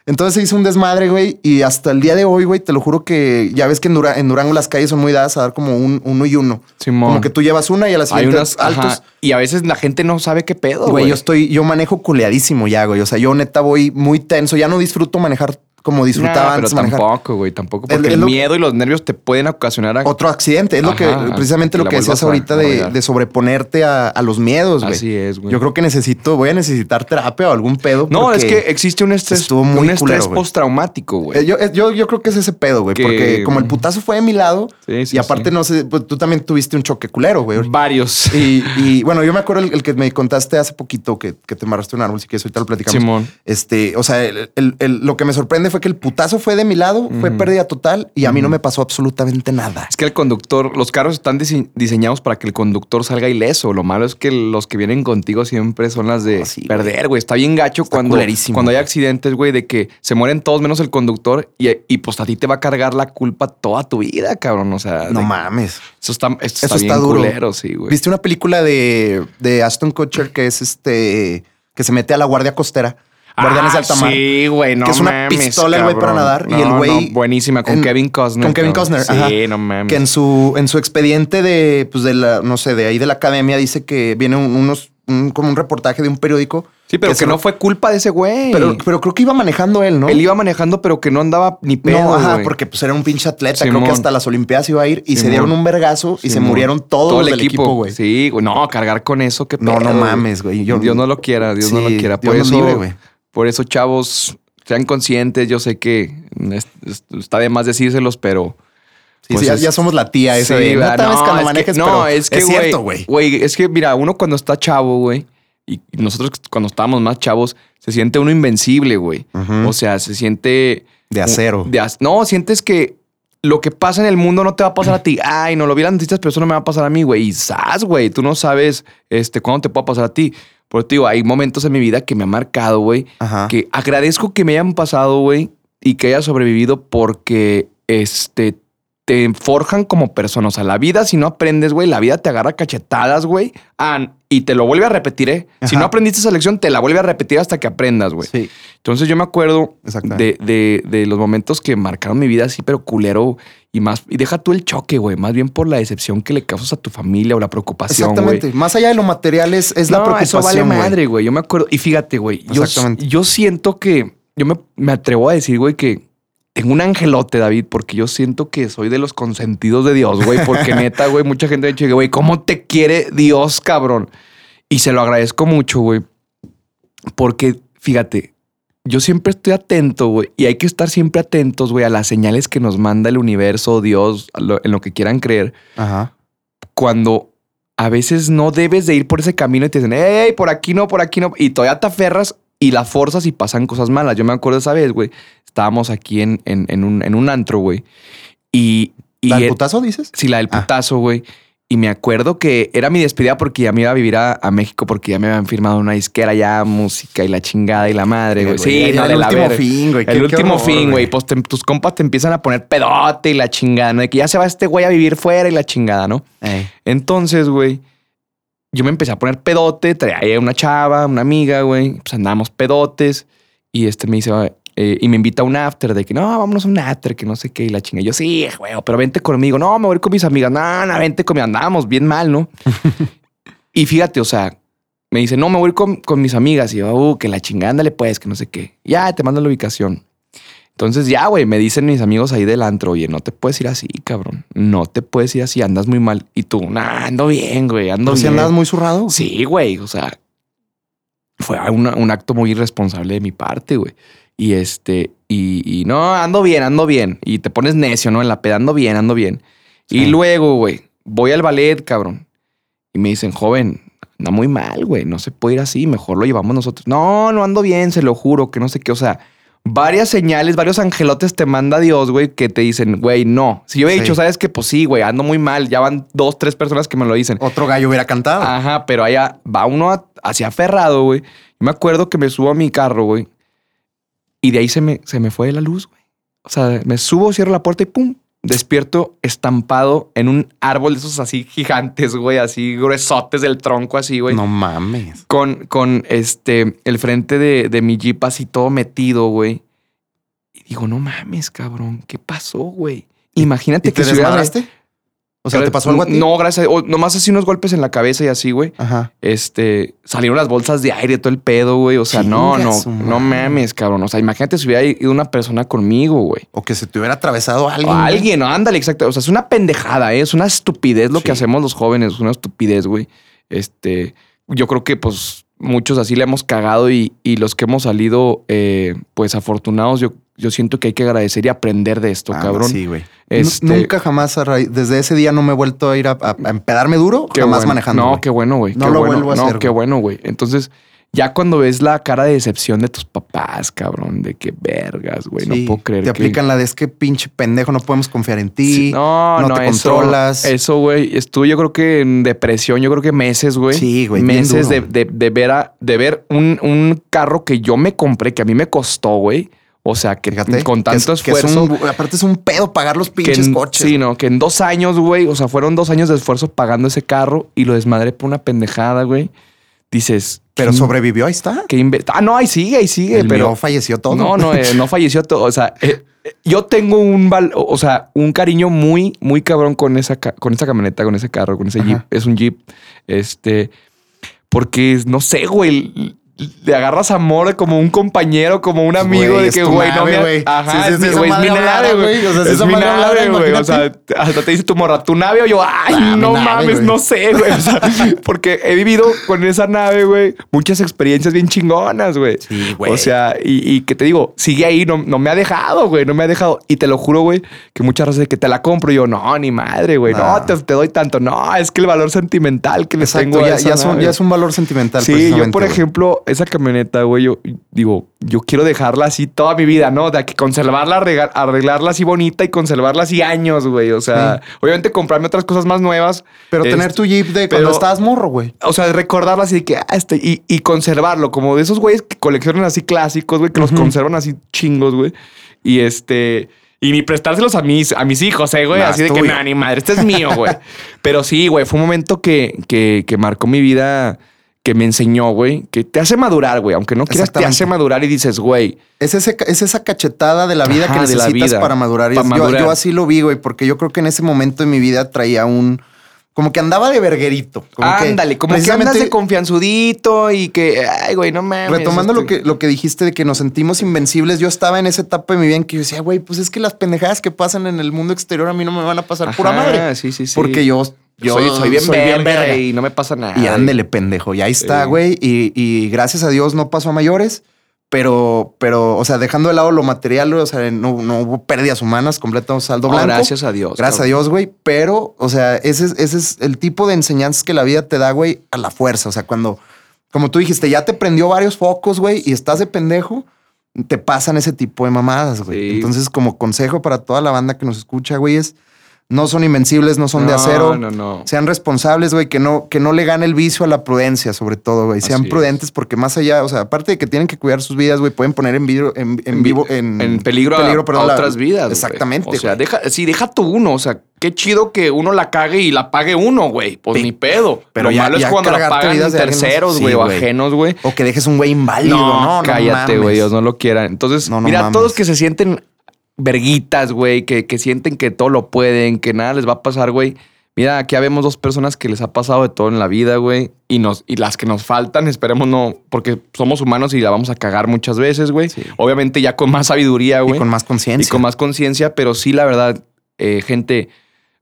[SPEAKER 2] Entonces se hizo un desmadre, güey. Y hasta el día de hoy, güey, te lo juro que ya ves que en, Dura- en Durango las calles son muy dadas a dar como un uno y uno.
[SPEAKER 1] Simón.
[SPEAKER 2] Como que tú llevas una y a la
[SPEAKER 1] Hay
[SPEAKER 2] siguiente
[SPEAKER 1] unas
[SPEAKER 2] altos.
[SPEAKER 1] Y a veces la gente no sabe qué pedo,
[SPEAKER 2] Güey,
[SPEAKER 1] güey.
[SPEAKER 2] yo estoy, yo manejo culeadísimo ya, güey. O sea, yo neta voy muy tenso. Ya no disfruto manejar como disfrutaba
[SPEAKER 1] Nah, pero
[SPEAKER 2] manejar.
[SPEAKER 1] tampoco, güey, tampoco. Porque el, miedo y los nervios te pueden ocasionar a-
[SPEAKER 2] Otro accidente. Es lo que, precisamente
[SPEAKER 1] que
[SPEAKER 2] lo que decías
[SPEAKER 1] a
[SPEAKER 2] ahorita de, de sobreponerte a, a los miedos, güey.
[SPEAKER 1] Así es, güey.
[SPEAKER 2] Yo creo que necesito, voy a necesitar terapia o algún pedo.
[SPEAKER 1] No, es que existe un estrés,
[SPEAKER 2] estuvo muy
[SPEAKER 1] un estrés postraumático, güey.
[SPEAKER 2] Eh, Yo, eh, yo, yo creo que es ese pedo, güey.
[SPEAKER 1] Que-
[SPEAKER 2] Porque como el putazo fue de mi lado,
[SPEAKER 1] Sí, sí,
[SPEAKER 2] y aparte
[SPEAKER 1] sí.
[SPEAKER 2] no sé, pues tú también tuviste un choque culero, güey.
[SPEAKER 1] Varios.
[SPEAKER 2] Y, y, bueno, yo me acuerdo el, el que me contaste hace poquito que, que te amarraste un árbol, si quieres ahorita lo platicamos.
[SPEAKER 1] Simón.
[SPEAKER 2] Este, o sea, el- lo que me sorprende fue que el putazo fue de mi lado, fue pérdida total y a mí no me pasó absolutamente nada.
[SPEAKER 1] Es que el conductor, los carros están dise- diseñados para que el conductor salga ileso. Lo malo es que los que vienen contigo siempre son las de
[SPEAKER 2] Ah, sí,
[SPEAKER 1] perder, güey. Está bien gacho
[SPEAKER 2] Está
[SPEAKER 1] cuando, cuando hay accidentes, güey, de que se mueren todos menos el conductor y, y pues a ti te va a cargar la culpa toda tu vida, cabrón. O sea,
[SPEAKER 2] No
[SPEAKER 1] de-
[SPEAKER 2] mames.
[SPEAKER 1] Eso está, esto
[SPEAKER 2] Eso
[SPEAKER 1] está
[SPEAKER 2] duro.
[SPEAKER 1] culero, sí, güey.
[SPEAKER 2] ¿Viste una película de, de Aston Kutcher que es este, que se mete a la guardia costera? Guardianes de
[SPEAKER 1] Ah,
[SPEAKER 2] alta mar.
[SPEAKER 1] Sí, güey, no
[SPEAKER 2] que es una
[SPEAKER 1] mames,
[SPEAKER 2] pistola el güey para nadar y el güey
[SPEAKER 1] no, buenísima con
[SPEAKER 2] en-
[SPEAKER 1] Kevin Costner.
[SPEAKER 2] Con Kevin. Costner. ajá.
[SPEAKER 1] Sí, no mames.
[SPEAKER 2] Que en su, en su expediente de, pues de la, no sé, de ahí de la academia dice que viene un- unos, un- como un reportaje de un periódico.
[SPEAKER 1] Sí, pero que, no fue culpa de ese güey.
[SPEAKER 2] Pero, pero creo que iba manejando él, ¿no?
[SPEAKER 1] Él iba manejando, pero que no andaba ni pedo,
[SPEAKER 2] no, ajá, porque pues era un pinche atleta. Creo que hasta las Olimpiadas iba a ir y se dieron un vergazo y se murieron todos
[SPEAKER 1] Todo
[SPEAKER 2] los
[SPEAKER 1] el
[SPEAKER 2] del equipo, güey.
[SPEAKER 1] Sí, güey. No, cargar con eso, qué
[SPEAKER 2] No,
[SPEAKER 1] pedo,
[SPEAKER 2] no mames, güey. Yo-
[SPEAKER 1] Dios no lo quiera, Dios no lo quiera. Por
[SPEAKER 2] Dios
[SPEAKER 1] eso,
[SPEAKER 2] libre, güey.
[SPEAKER 1] Por eso, chavos, sean conscientes. Yo sé que es- es- está de más decírselos, pero.
[SPEAKER 2] Sí,
[SPEAKER 1] pues
[SPEAKER 2] sí, ya,
[SPEAKER 1] es-
[SPEAKER 2] ya somos la tía esa
[SPEAKER 1] Sí,
[SPEAKER 2] no ves cuando
[SPEAKER 1] es que-
[SPEAKER 2] manejes,
[SPEAKER 1] no, es que,
[SPEAKER 2] es cierto, güey.
[SPEAKER 1] Güey, es que, mira, uno cuando está chavo, güey, y nosotros cuando estábamos más chavos, se siente uno invencible, güey. O sea, se siente.
[SPEAKER 2] De acero.
[SPEAKER 1] de no, sientes que lo que pasa en el mundo no te va a pasar a ti. Ay, no lo vi las noticias, pero eso no me va a pasar a mí, güey. Y sas, güey. Tú no sabes este, cuándo te puede pasar a ti. Por eso te digo, hay momentos en mi vida que me han marcado, güey. Que agradezco que me hayan pasado, güey, y que haya sobrevivido porque este te forjan como persona. O sea, la vida, si no aprendes, güey, la vida te agarra cachetadas, güey. Ah, y te lo vuelve a repetir, ¿eh? Si no aprendiste esa lección, te la vuelve a repetir hasta que aprendas, güey.
[SPEAKER 2] Sí.
[SPEAKER 1] Entonces yo me acuerdo de, de- de los momentos que marcaron mi vida así, pero culero y más. Y deja tú el choque, güey. Más bien por la decepción que le causas a tu familia o la preocupación.
[SPEAKER 2] Exactamente. Más allá de lo material es, es la preocupación.
[SPEAKER 1] eso vale
[SPEAKER 2] güey.
[SPEAKER 1] madre, güey. Yo me acuerdo. Y fíjate, güey. Yo, yo siento que. Yo me, me atrevo a decir, güey, que tengo un angelote, David, porque yo siento que soy de los consentidos de Dios, güey. Porque neta, güey, mucha gente ha dicho, güey, ¿cómo te quiere Dios, cabrón? Y se lo agradezco mucho, güey. Porque, fíjate, yo siempre estoy atento, güey. Y hay que estar siempre atentos, güey, a las señales que nos manda el universo, Dios, lo- en lo que quieran creer
[SPEAKER 2] Ajá.
[SPEAKER 1] cuando a veces no debes de ir por ese camino y te dicen, hey, por aquí no, por aquí no, y todavía te aferras y la forzas y pasan cosas malas. Yo me acuerdo esa vez, güey, estábamos aquí en, en, en un, en un antro, güey, y... y
[SPEAKER 2] ¿La del putazo dices?
[SPEAKER 1] Sí, la del
[SPEAKER 2] Ah.
[SPEAKER 1] putazo, güey. Y me acuerdo que era mi despedida porque ya me iba a vivir a, a México porque ya me habían firmado una disquera ya, música y la chingada y la madre, güey. Sí, no,
[SPEAKER 2] el último fin, güey.
[SPEAKER 1] El último fin, güey. Pues te- tus compas te empiezan a poner pedote y la chingada, ¿no? De que ya se va este güey a vivir fuera y la chingada, ¿no? Entonces, güey, yo me empecé a poner pedote, traía una chava, una amiga, güey, pues andábamos pedotes y este me dice, eh, y me invita a un after de que no, vámonos a un after, que no sé qué, y la chinga. Yo, sí, güey, pero vente conmigo. No, me voy a ir con mis amigas. No, no, vente conmigo. Andábamos bien mal, ¿no? y fíjate, o sea, me dice, no, me voy con, con mis amigas. Y yo, uh, que la chingada, ándale pues, que no sé qué. Ya, te mando la ubicación. Entonces ya, güey, me dicen mis amigos ahí del antro, oye, no te puedes ir así, cabrón. No te puedes ir así, andas muy mal. Y tú, nah, ando bien, güey, ando
[SPEAKER 2] ¿Pero si
[SPEAKER 1] bien.
[SPEAKER 2] andabas muy zurrado?
[SPEAKER 1] Sí, güey, o sea, fue una- un acto muy irresponsable de mi parte, güey. Y este, y, y no, ando bien, ando bien. Y te pones necio, ¿no? En la peda, ando bien, ando bien. Y luego, güey, voy al ballet, cabrón. Y me dicen, joven, anda muy mal, güey, no se puede ir así, mejor lo llevamos nosotros. No, no ando bien, se lo juro, que no sé qué, o sea, varias señales, varios angelotes te manda Dios, güey, que te dicen, güey, no. Si yo he
[SPEAKER 2] Sí.
[SPEAKER 1] dicho, sabes que pues sí, güey, ando muy mal, ya van dos, tres personas que me lo dicen.
[SPEAKER 2] Otro gallo hubiera cantado.
[SPEAKER 1] Ajá, pero allá va uno hacia aferrado, güey. Yo me acuerdo que me subo a mi carro, güey. Y de ahí se me, se me fue la luz, güey. O sea, me subo, cierro la puerta y pum, despierto estampado en un árbol de esos así gigantes, güey, así gruesotes del tronco, así, güey.
[SPEAKER 2] No mames.
[SPEAKER 1] Con, con este, el frente de, de mi jeep así todo metido, güey. Y digo, no mames, cabrón, ¿qué pasó, güey? Imagínate
[SPEAKER 2] ¿Y
[SPEAKER 1] que
[SPEAKER 2] te
[SPEAKER 1] si hubiera-?
[SPEAKER 2] O sea, ¿te pasó algo a ti?
[SPEAKER 1] No, gracias. o nomás así unos golpes en la cabeza y así, güey.
[SPEAKER 2] Ajá.
[SPEAKER 1] Este, salieron las bolsas de aire, todo el pedo, güey. O sea, no, no, no mames, cabrón. O sea, imagínate si hubiera ido una persona conmigo, güey.
[SPEAKER 2] O que se te hubiera atravesado
[SPEAKER 1] O
[SPEAKER 2] alguien. güey.
[SPEAKER 1] alguien, ¿no? ándale, exacto. O sea, es una pendejada, ¿eh? es una estupidez lo que hacemos los jóvenes, es una estupidez, güey. Este, yo creo que pues muchos así le hemos cagado y, y los que hemos salido, eh, pues afortunados, yo, yo siento que hay que agradecer y aprender de esto,
[SPEAKER 2] Ah,
[SPEAKER 1] cabrón.
[SPEAKER 2] Sí, güey.
[SPEAKER 1] Este-
[SPEAKER 2] Nu- Nunca jamás, desde ese día no me he vuelto a ir a, a- a empedarme duro,
[SPEAKER 1] Qué
[SPEAKER 2] jamás
[SPEAKER 1] bueno.
[SPEAKER 2] manejando.
[SPEAKER 1] No, qué bueno, güey.
[SPEAKER 2] No
[SPEAKER 1] qué
[SPEAKER 2] lo
[SPEAKER 1] bueno.
[SPEAKER 2] vuelvo a
[SPEAKER 1] no,
[SPEAKER 2] hacer,
[SPEAKER 1] qué
[SPEAKER 2] güey.
[SPEAKER 1] bueno, güey. Entonces, ya cuando ves la cara de decepción de tus papás, cabrón, de que vergas, güey,
[SPEAKER 2] Sí,
[SPEAKER 1] no puedo creer
[SPEAKER 2] Te
[SPEAKER 1] que...
[SPEAKER 2] aplican la de es que pinche pendejo, no podemos confiar en ti.
[SPEAKER 1] Sí, no,
[SPEAKER 2] no
[SPEAKER 1] no,
[SPEAKER 2] te
[SPEAKER 1] eso-
[SPEAKER 2] controlas.
[SPEAKER 1] Eso, güey, estuve yo creo que en depresión, yo creo que meses, güey.
[SPEAKER 2] Sí, güey,
[SPEAKER 1] Meses de, de- de ver, a- de ver un, un carro que yo me compré, que a mí me costó, güey. O sea, que
[SPEAKER 2] Fíjate.
[SPEAKER 1] con
[SPEAKER 2] que es-
[SPEAKER 1] tanto
[SPEAKER 2] que es
[SPEAKER 1] esfuerzo...
[SPEAKER 2] un- aparte es un pedo pagar los pinches
[SPEAKER 1] en-
[SPEAKER 2] coches.
[SPEAKER 1] Sí, no, que en dos años, güey, o sea, fueron dos años de esfuerzo pagando ese carro y lo desmadré por una pendejada, güey. Dices,
[SPEAKER 2] Pero
[SPEAKER 1] ¿qué-
[SPEAKER 2] sobrevivió, ahí está.
[SPEAKER 1] qué Ah, no, ahí sigue, ahí sigue,
[SPEAKER 2] El
[SPEAKER 1] pero
[SPEAKER 2] mío falleció todo.
[SPEAKER 1] no, no, eh, no falleció todo. O sea, eh, eh, yo tengo un val- o sea, un cariño muy, muy cabrón con esa, ca- con esa camioneta, con ese carro, con ese
[SPEAKER 2] Ajá.
[SPEAKER 1] jeep. Es un jeep, este, porque no sé, güey. Le agarras amor como un compañero, como un amigo de que, güey, no me.
[SPEAKER 2] güey.
[SPEAKER 1] Ajá,
[SPEAKER 2] Sí, sí,
[SPEAKER 1] es mi- güey, es mi nave, güey.
[SPEAKER 2] güey. O sea, si
[SPEAKER 1] es mi nave, güey. O sea, hasta te dice tu morra, tu nave, o yo, ay,
[SPEAKER 2] Ah,
[SPEAKER 1] no
[SPEAKER 2] nave,
[SPEAKER 1] mames, no sé, güey. O sea, porque he vivido con esa nave, güey, muchas experiencias bien chingonas, güey.
[SPEAKER 2] Sí, güey.
[SPEAKER 1] O sea, y, y que te digo, sigue ahí, no, no me ha dejado, güey, no me ha dejado. Y te lo juro, güey, que muchas veces que te la compro y yo, no, ni madre, güey, no,
[SPEAKER 2] No.
[SPEAKER 1] te, te doy tanto. No, es que el valor sentimental que le
[SPEAKER 2] Exacto,
[SPEAKER 1] tengo
[SPEAKER 2] ya, ya son- ya es un valor sentimental.
[SPEAKER 1] Sí, yo por ejemplo, esa camioneta, güey, yo digo, yo quiero dejarla así toda mi vida, ¿no? De que conservarla, arreglar- arreglarla así bonita y conservarla así años, güey. O sea, obviamente comprarme otras cosas más nuevas.
[SPEAKER 2] Pero tener tu jeep de
[SPEAKER 1] pero-
[SPEAKER 2] cuando estabas morro, güey.
[SPEAKER 1] O sea, recordarla así de que, ah, este, y, y conservarlo, como de esos güeyes que coleccionan así clásicos, güey, que los conservan así chingos, güey. Y este, y ni prestárselos a mis, a mis hijos, eh, güey. Así de que, no, ni madre, este es mío, güey. Pero sí, güey, fue un momento que, que, que marcó mi vida, que me enseñó, güey, que te hace madurar, güey. Aunque no quieras, te hace madurar y dices, güey,
[SPEAKER 2] Es, ese, es esa cachetada de la vida
[SPEAKER 1] Ajá,
[SPEAKER 2] que necesitas
[SPEAKER 1] vida.
[SPEAKER 2] para madurar. Yo-
[SPEAKER 1] madurar.
[SPEAKER 2] Yo, así lo vi, güey, porque yo creo que en ese momento de mi vida traía un... Como que andaba de verguerito. Como que
[SPEAKER 1] ándale, como que andas de confianzudito y que, ay, güey, no mames.
[SPEAKER 2] Retomando lo,
[SPEAKER 1] este-
[SPEAKER 2] que, lo que dijiste de que nos sentimos invencibles, yo estaba en esa etapa de mi vida en que yo decía, güey, pues es que las pendejadas que pasan en el mundo exterior a mí no me van a pasar pura madre.
[SPEAKER 1] Sí, sí, sí.
[SPEAKER 2] Porque yo, yo
[SPEAKER 1] soy, soy bien verga
[SPEAKER 2] verga.
[SPEAKER 1] y no me pasa nada.
[SPEAKER 2] Y ándele, pendejo. Y ahí está,
[SPEAKER 1] Sí.
[SPEAKER 2] güey. Y, y gracias a Dios no pasó a mayores. Pero, pero, o sea, dejando de lado lo material, o sea, no, no hubo pérdidas humanas, completo saldo
[SPEAKER 1] No,
[SPEAKER 2] blanco.
[SPEAKER 1] gracias a Dios.
[SPEAKER 2] Gracias a. Dios, güey. Pero, o sea, ese es, ese es el tipo de enseñanzas que la vida te da, güey, a la fuerza. O sea, cuando, como tú dijiste, ya te prendió varios focos, güey, y estás de pendejo, te pasan ese tipo de mamadas, güey.
[SPEAKER 1] Sí.
[SPEAKER 2] Entonces, como consejo para toda la banda que nos escucha, güey, es no son invencibles, no son de
[SPEAKER 1] No,
[SPEAKER 2] acero.
[SPEAKER 1] No, no.
[SPEAKER 2] Sean responsables, güey, que no, que no le gane el vicio a la prudencia, sobre todo, güey. Sean
[SPEAKER 1] Así es.
[SPEAKER 2] prudentes porque más allá, o sea, aparte de que tienen que cuidar sus vidas, güey, pueden poner en, vidrio- en, en vivo, en,
[SPEAKER 1] en peligro, a- a,
[SPEAKER 2] perdón, la-
[SPEAKER 1] otras vidas.
[SPEAKER 2] Exactamente.
[SPEAKER 1] O sea, deja, sí, deja tú uno. O sea, qué chido que uno la cague y la pague uno, güey. Pues ni pedo.
[SPEAKER 2] Pero
[SPEAKER 1] Pero Lo
[SPEAKER 2] ya-
[SPEAKER 1] malo es cuando la pagan terceros,
[SPEAKER 2] Sí,
[SPEAKER 1] güey, o ajenos, güey.
[SPEAKER 2] O que dejes un güey inválido. No, no,
[SPEAKER 1] cállate, güey. Dios no lo quiera. Entonces,
[SPEAKER 2] No, no
[SPEAKER 1] mira,
[SPEAKER 2] mames.
[SPEAKER 1] todos que se sienten verguitas, güey, que, que sienten que todo lo pueden, que nada les va a pasar, güey. Mira, aquí habemos dos personas que les ha pasado de todo en la vida, güey. Y, nos, y las que nos faltan, esperemos no, porque somos humanos y la vamos a cagar muchas veces, güey. Obviamente ya con más sabiduría, güey.
[SPEAKER 2] Y con más conciencia.
[SPEAKER 1] Y con más conciencia, pero sí, la verdad, eh, gente,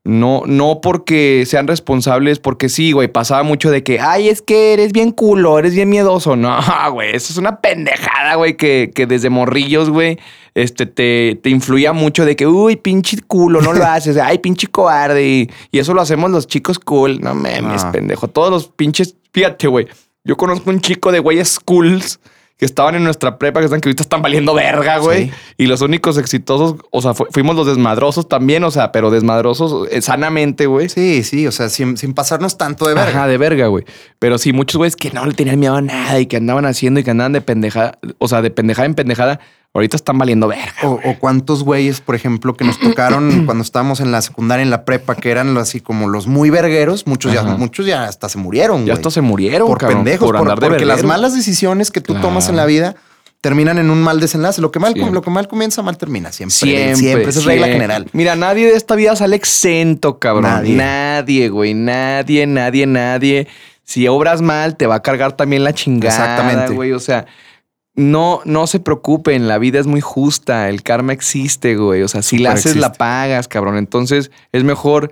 [SPEAKER 1] no, no porque sean responsables, porque sí, güey, pasaba mucho de que, ay, es que eres bien culo, eres bien miedoso. No, güey, eso es una pendejada, güey, que, que desde morrillos, güey, este, te, te influía mucho de que, uy, pinche culo, no lo haces, ay, pinche cobarde. Y, y eso lo hacemos los chicos cool. No mames,
[SPEAKER 2] Ah.
[SPEAKER 1] pendejo. Todos los pinches, fíjate, güey. Yo conozco un chico de güeyes cools que estaban en nuestra prepa, que están que ahorita están valiendo verga, güey.
[SPEAKER 2] Sí.
[SPEAKER 1] Y los únicos exitosos, o sea, fu- fuimos los desmadrosos también, o sea, pero desmadrosos eh, sanamente, güey.
[SPEAKER 2] Sí, sí, o sea, sin, sin pasarnos tanto de verga.
[SPEAKER 1] Ajá, de verga, güey. Pero sí, muchos güeyes que no le tenían miedo a nada y que andaban haciendo y que andaban de pendejada, o sea, de pendejada en pendejada, ahorita están valiendo verga.
[SPEAKER 2] O, o cuántos güeyes, por ejemplo, que nos tocaron cuando estábamos en la secundaria, en la prepa, que eran así como los muy vergueros, muchos ya, muchos ya hasta se murieron.
[SPEAKER 1] Ya
[SPEAKER 2] güey.
[SPEAKER 1] estos se murieron,
[SPEAKER 2] por
[SPEAKER 1] cabrón,
[SPEAKER 2] pendejos,
[SPEAKER 1] por
[SPEAKER 2] por-
[SPEAKER 1] andar de
[SPEAKER 2] porque las malas decisiones que tú tomas en la vida terminan en un mal desenlace. Lo que mal,
[SPEAKER 1] Siempre.
[SPEAKER 2] lo que mal comienza, mal termina. Siempre.
[SPEAKER 1] Siempre,
[SPEAKER 2] Siempre. Esa es regla
[SPEAKER 1] siempre.
[SPEAKER 2] general.
[SPEAKER 1] Mira, nadie de esta vida sale exento, cabrón.
[SPEAKER 2] Nadie.
[SPEAKER 1] Nadie, güey. Nadie, nadie, nadie. Si obras mal, te va a cargar también la chingada,
[SPEAKER 2] Exactamente.
[SPEAKER 1] güey. O sea, no, no se preocupen. La vida es muy justa. El karma existe, güey. O sea, si la haces, la pagas, cabrón. Entonces, es mejor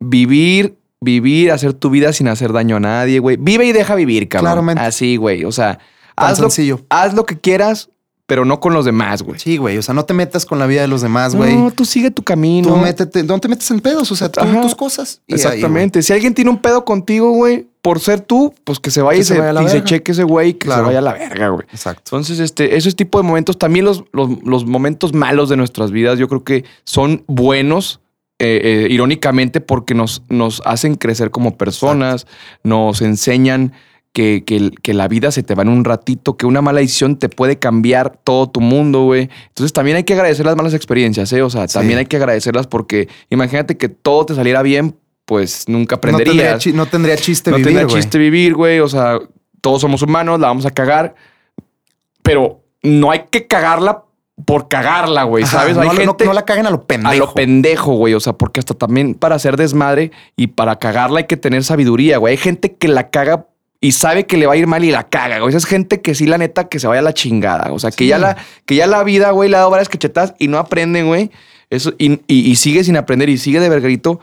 [SPEAKER 1] vivir, vivir, hacer tu vida sin hacer daño a nadie, güey. Vive y deja vivir, cabrón.
[SPEAKER 2] Claramente.
[SPEAKER 1] Así, güey. O sea, haz lo,
[SPEAKER 2] sencillo.
[SPEAKER 1] haz lo que quieras, pero no con los demás, güey.
[SPEAKER 2] Sí, güey. O sea, no te metas con la vida de los demás, güey.
[SPEAKER 1] No, tú sigue tu camino.
[SPEAKER 2] Tú métete, no te metes en pedos, o sea, tú
[SPEAKER 1] Ajá.
[SPEAKER 2] tus cosas. Y ahí,
[SPEAKER 1] Exactamente. si alguien tiene un pedo contigo, güey, por ser tú, pues que se vaya
[SPEAKER 2] Que
[SPEAKER 1] y
[SPEAKER 2] se
[SPEAKER 1] se,
[SPEAKER 2] vaya a la
[SPEAKER 1] y se
[SPEAKER 2] verga.
[SPEAKER 1] cheque ese güey y que
[SPEAKER 2] Claro.
[SPEAKER 1] se vaya a la verga, güey.
[SPEAKER 2] güey. Exacto.
[SPEAKER 1] Entonces, este, esos tipos de momentos, también los, los, los momentos malos de nuestras vidas, yo creo que son buenos, eh, eh, irónicamente, porque nos, nos hacen crecer como personas, nos enseñan que, que- que la vida se te va en un ratito, que una mala decisión te puede cambiar todo tu mundo, güey. Entonces, también hay que agradecer las malas experiencias, ¿eh? O sea,
[SPEAKER 2] Sí.
[SPEAKER 1] también hay que agradecerlas porque imagínate que todo te saliera bien, pues nunca
[SPEAKER 2] No tendría,
[SPEAKER 1] aprenderías.
[SPEAKER 2] chi- no tendría chiste
[SPEAKER 1] No
[SPEAKER 2] vivir,
[SPEAKER 1] tendría chiste vivir, güey. O sea, todos somos humanos, la vamos a cagar. Pero no hay que cagarla por cagarla, güey.
[SPEAKER 2] Ajá,
[SPEAKER 1] ¿Sabes?
[SPEAKER 2] no,
[SPEAKER 1] hay
[SPEAKER 2] no-
[SPEAKER 1] gente
[SPEAKER 2] no la caguen a lo pendejo.
[SPEAKER 1] a lo pendejo, güey. O sea, porque hasta también para hacer desmadre y para cagarla hay que tener sabiduría, güey. Hay gente que la caga y sabe que le va a ir mal y la caga, güey. Esa es gente que sí, la neta, que se vaya a la chingada. O sea, que
[SPEAKER 2] Sí.
[SPEAKER 1] ya la, que ya la vida, güey, le ha dado varias cachetadas y no aprende, güey. Eso, y, y- y sigue sin aprender y sigue de verguerito.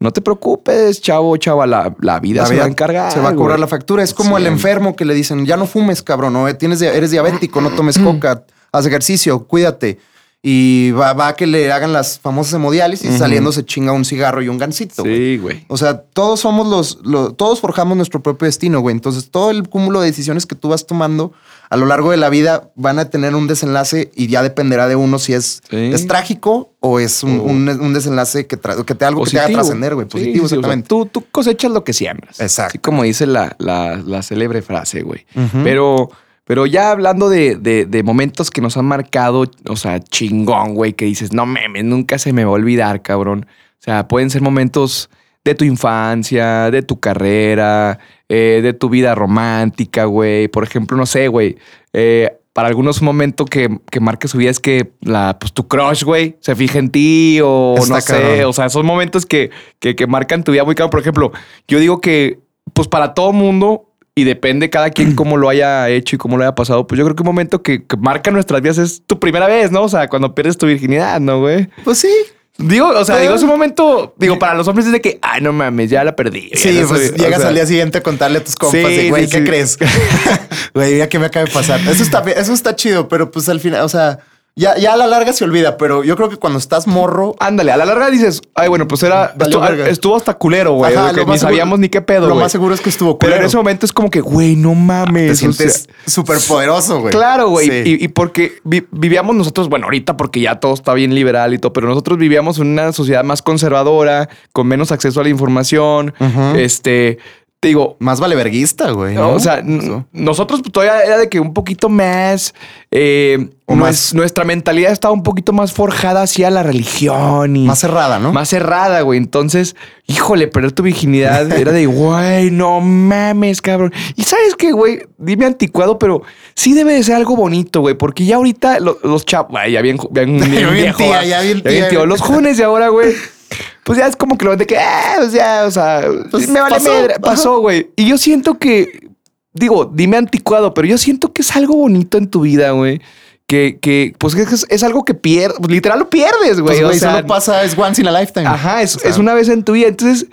[SPEAKER 1] No te preocupes, chavo, chava. La, la vida
[SPEAKER 2] La
[SPEAKER 1] se
[SPEAKER 2] vida
[SPEAKER 1] va a encargar.
[SPEAKER 2] Se va a cobrar
[SPEAKER 1] güey.
[SPEAKER 2] la factura. Es como el enfermo que le dicen, ya no fumes, cabrón, o tienes, dia- eres diabético, no tomes coca, haz ejercicio, cuídate. Y va, va a que le hagan las famosas hemodiálisis,
[SPEAKER 1] Ujú.
[SPEAKER 2] saliendo se chinga un cigarro y un gancito.
[SPEAKER 1] Sí, güey.
[SPEAKER 2] O sea, todos somos los, lo- todos forjamos nuestro propio destino, güey. Entonces, todo el cúmulo de decisiones que tú vas tomando a lo largo de la vida van a tener un desenlace y ya dependerá de uno si es,
[SPEAKER 1] Sí.
[SPEAKER 2] es trágico o es un, un- un desenlace que, que te algo que te haga trascender, güey. Positivo,
[SPEAKER 1] sí, sí, o sea,
[SPEAKER 2] exactamente.
[SPEAKER 1] tú, tú cosechas lo que siembras.
[SPEAKER 2] Exacto.
[SPEAKER 1] Así como dice la, la, la célebre frase, güey. Pero, pero ya hablando de, de- de momentos que nos han marcado, o sea, chingón, güey, que dices, no memes, nunca se me va a olvidar, cabrón. O sea, pueden ser momentos de tu infancia, de tu carrera, eh, de tu vida romántica, güey. Por ejemplo, no sé, güey. eh, para algunos un momento que, que marque su vida es que la, pues, tu crush, güey, se fija en ti o
[SPEAKER 2] Está
[SPEAKER 1] no sé.
[SPEAKER 2] cabrón.
[SPEAKER 1] O sea, son momentos que, que, que marcan tu vida muy cabrón. Por ejemplo, yo digo que, pues para todo mundo, y depende cada quien cómo lo haya hecho y cómo lo haya pasado, pues yo creo que un momento que, que marca nuestras vidas es tu primera vez, ¿no? O sea, cuando pierdes tu virginidad, ¿no, güey?
[SPEAKER 2] Pues sí.
[SPEAKER 1] Digo, o sea, digo, es un momento, digo, para los hombres es de que, ay, no mames, ya la perdí. ya
[SPEAKER 2] Sí,
[SPEAKER 1] no
[SPEAKER 2] pues
[SPEAKER 1] soy- o
[SPEAKER 2] llegas
[SPEAKER 1] sea,
[SPEAKER 2] al día siguiente a contarle a tus compas
[SPEAKER 1] Sí,
[SPEAKER 2] de, güey,
[SPEAKER 1] sí,
[SPEAKER 2] ¿qué
[SPEAKER 1] sí.
[SPEAKER 2] crees? Güey, ya que me acaba de pasar. Eso está, bien, eso está chido, pero pues al final, o sea, ya, ya a la larga se olvida, pero yo creo que cuando estás morro,
[SPEAKER 1] Ándale, a la larga dices, ay, bueno, pues era, estuvo, hasta culero, güey,
[SPEAKER 2] Ajá,
[SPEAKER 1] que ni sabíamos ni qué pedo,
[SPEAKER 2] lo más seguro es que estuvo
[SPEAKER 1] Pero
[SPEAKER 2] culero.
[SPEAKER 1] en ese momento es como que, güey, no mames.
[SPEAKER 2] te sientes súper poderoso, güey.
[SPEAKER 1] Claro, güey.
[SPEAKER 2] Sí.
[SPEAKER 1] Y, y porque vi- vivíamos nosotros, bueno, ahorita porque ya todo está bien liberal y todo, pero nosotros vivíamos en una sociedad más conservadora, con menos acceso a la información. Este, te digo,
[SPEAKER 2] Más vale verguista, güey. ¿no?
[SPEAKER 1] o sea,
[SPEAKER 2] Eso.
[SPEAKER 1] nosotros todavía era de que un poquito más, eh,
[SPEAKER 2] O
[SPEAKER 1] nuestra mentalidad estaba un poquito más forjada hacia la religión y
[SPEAKER 2] más cerrada, ¿no?
[SPEAKER 1] más cerrada, güey. Entonces, híjole, perder tu virginidad era de, güey, no mames, cabrón. Y sabes qué, güey, dime anticuado, pero sí debe de ser algo bonito, güey, porque ya ahorita lo- los chavos, ya bien, bien, bien
[SPEAKER 2] Bien
[SPEAKER 1] viejo,
[SPEAKER 2] tía, ya bien tía,
[SPEAKER 1] tío.
[SPEAKER 2] güey.
[SPEAKER 1] Los jóvenes de ahora, güey. Pues ya es como que lo de que, ah, o sea, o sea,
[SPEAKER 2] Pues
[SPEAKER 1] me vale
[SPEAKER 2] pasó,
[SPEAKER 1] madre,
[SPEAKER 2] ajá.
[SPEAKER 1] pasó, güey. Y yo siento que, digo, dime anticuado, pero yo siento que es algo bonito en tu vida, güey. Que, que, pues es, es algo que pierdes, literal lo pierdes, güey.
[SPEAKER 2] Pues,
[SPEAKER 1] o sea,
[SPEAKER 2] solo pasa, es once in a lifetime.
[SPEAKER 1] Ajá, es,
[SPEAKER 2] O sea,
[SPEAKER 1] es una vez en tu vida. Entonces,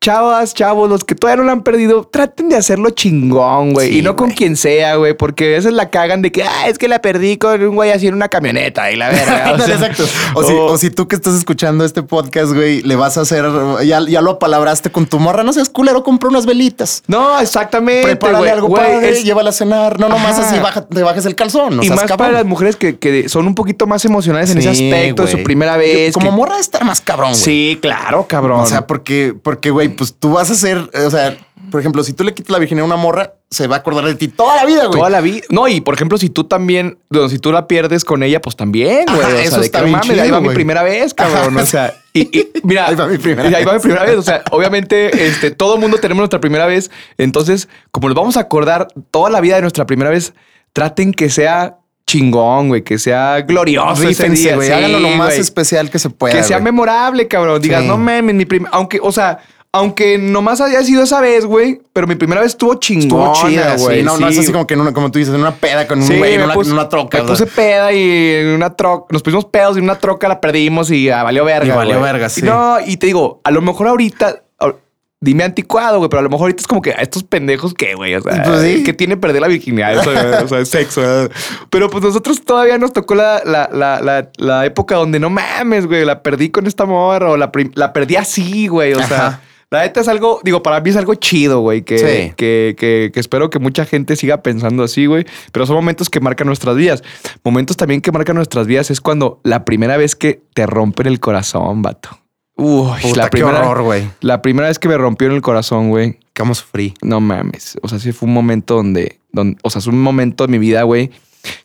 [SPEAKER 1] chavas, chavos, los que todavía no lo han perdido, traten de hacerlo chingón, güey.
[SPEAKER 2] Sí,
[SPEAKER 1] y no con quien sea, güey, porque a veces la cagan de que, ah, es que la perdí con un güey así en una camioneta y la verga. o sea,
[SPEAKER 2] exacto. O, si,
[SPEAKER 1] o-
[SPEAKER 2] si tú que estás escuchando este podcast, güey, le vas a hacer, ya, ya lo apalabraste con tu morra, no seas culero, compra unas velitas.
[SPEAKER 1] No, exactamente.
[SPEAKER 2] Prepárale
[SPEAKER 1] güey.
[SPEAKER 2] algo
[SPEAKER 1] Güey,
[SPEAKER 2] padre,
[SPEAKER 1] es-
[SPEAKER 2] llévala a cenar. No nomás
[SPEAKER 1] Ajá.
[SPEAKER 2] así baja- te bajes el calzón. No
[SPEAKER 1] y más
[SPEAKER 2] cabrón.
[SPEAKER 1] para las mujeres que, que son un poquito más emocionales en ese aspecto de su primera
[SPEAKER 2] Yo-
[SPEAKER 1] vez.
[SPEAKER 2] como
[SPEAKER 1] que-
[SPEAKER 2] morra de estar más cabrón, güey.
[SPEAKER 1] Sí, claro, cabrón.
[SPEAKER 2] O sea, porque, porque, güey, pues tú vas a ser, o sea, por ejemplo, si tú le quitas la virginidad a una morra, se va a acordar de ti toda la vida, güey.
[SPEAKER 1] Toda la vida. No, y por ejemplo, si tú también, bueno, si tú la pierdes con ella, pues también, güey.
[SPEAKER 2] Ajá,
[SPEAKER 1] o sea,
[SPEAKER 2] eso
[SPEAKER 1] de
[SPEAKER 2] está
[SPEAKER 1] que,
[SPEAKER 2] bien
[SPEAKER 1] mames, ahí va mi primera vez, cabrón.
[SPEAKER 2] Ajá.
[SPEAKER 1] O sea, y, y mira,
[SPEAKER 2] Ahí va mi primera
[SPEAKER 1] ahí va mi primera vez. O sea, obviamente, este, todo el mundo tenemos nuestra primera vez. Entonces, como nos vamos a acordar toda la vida de nuestra primera vez, traten que sea chingón, güey, que sea glorioso ese
[SPEAKER 2] Rífense,
[SPEAKER 1] día.
[SPEAKER 2] güey.
[SPEAKER 1] Sí,
[SPEAKER 2] Háganlo lo más
[SPEAKER 1] güey.
[SPEAKER 2] especial que se pueda.
[SPEAKER 1] Que sea
[SPEAKER 2] güey.
[SPEAKER 1] memorable, cabrón. Digas,
[SPEAKER 2] Sí.
[SPEAKER 1] no mames, mi primera. Aunque, o sea, aunque nomás haya sido esa vez, güey, pero mi primera vez estuvo chingona,
[SPEAKER 2] Estuvo chida,
[SPEAKER 1] güey.
[SPEAKER 2] No, no es
[SPEAKER 1] sí.
[SPEAKER 2] así como que en una, como tú dices, en una peda con un güey, en una,
[SPEAKER 1] puse-
[SPEAKER 2] en una troca.
[SPEAKER 1] Me
[SPEAKER 2] o sea.
[SPEAKER 1] puse peda y en una troca. Nos pusimos pedos y en una troca la perdimos y ah, valió verga.
[SPEAKER 2] Y valió verga, sí.
[SPEAKER 1] Y No, y te digo, a lo mejor ahorita. ah, Dime anticuado, güey, pero a lo mejor ahorita es como que a estos pendejos que, güey, o sea,
[SPEAKER 2] Pues sí.
[SPEAKER 1] que tiene perder la virginidad, eso, o sea, sexo. ¿verdad? Pero pues nosotros todavía nos tocó la, la, la, la, la época donde no mames, güey, la perdí con esta morra o la, la perdí así, güey, o sea. La neta es algo, digo, para mí es algo chido, güey, que,
[SPEAKER 2] Sí.
[SPEAKER 1] que, que, que espero que mucha gente siga pensando así, güey. Pero son momentos que marcan nuestras vidas. Momentos también que marcan nuestras vidas es cuando la primera vez que te rompen el corazón, vato. Uy,
[SPEAKER 2] Puta,
[SPEAKER 1] la
[SPEAKER 2] qué
[SPEAKER 1] primera,
[SPEAKER 2] horror, güey.
[SPEAKER 1] la primera vez que me rompió en el corazón, güey.
[SPEAKER 2] Vamos sufrí.
[SPEAKER 1] No mames. O sea, sí fue un momento donde, donde o sea, es un momento de mi vida, güey.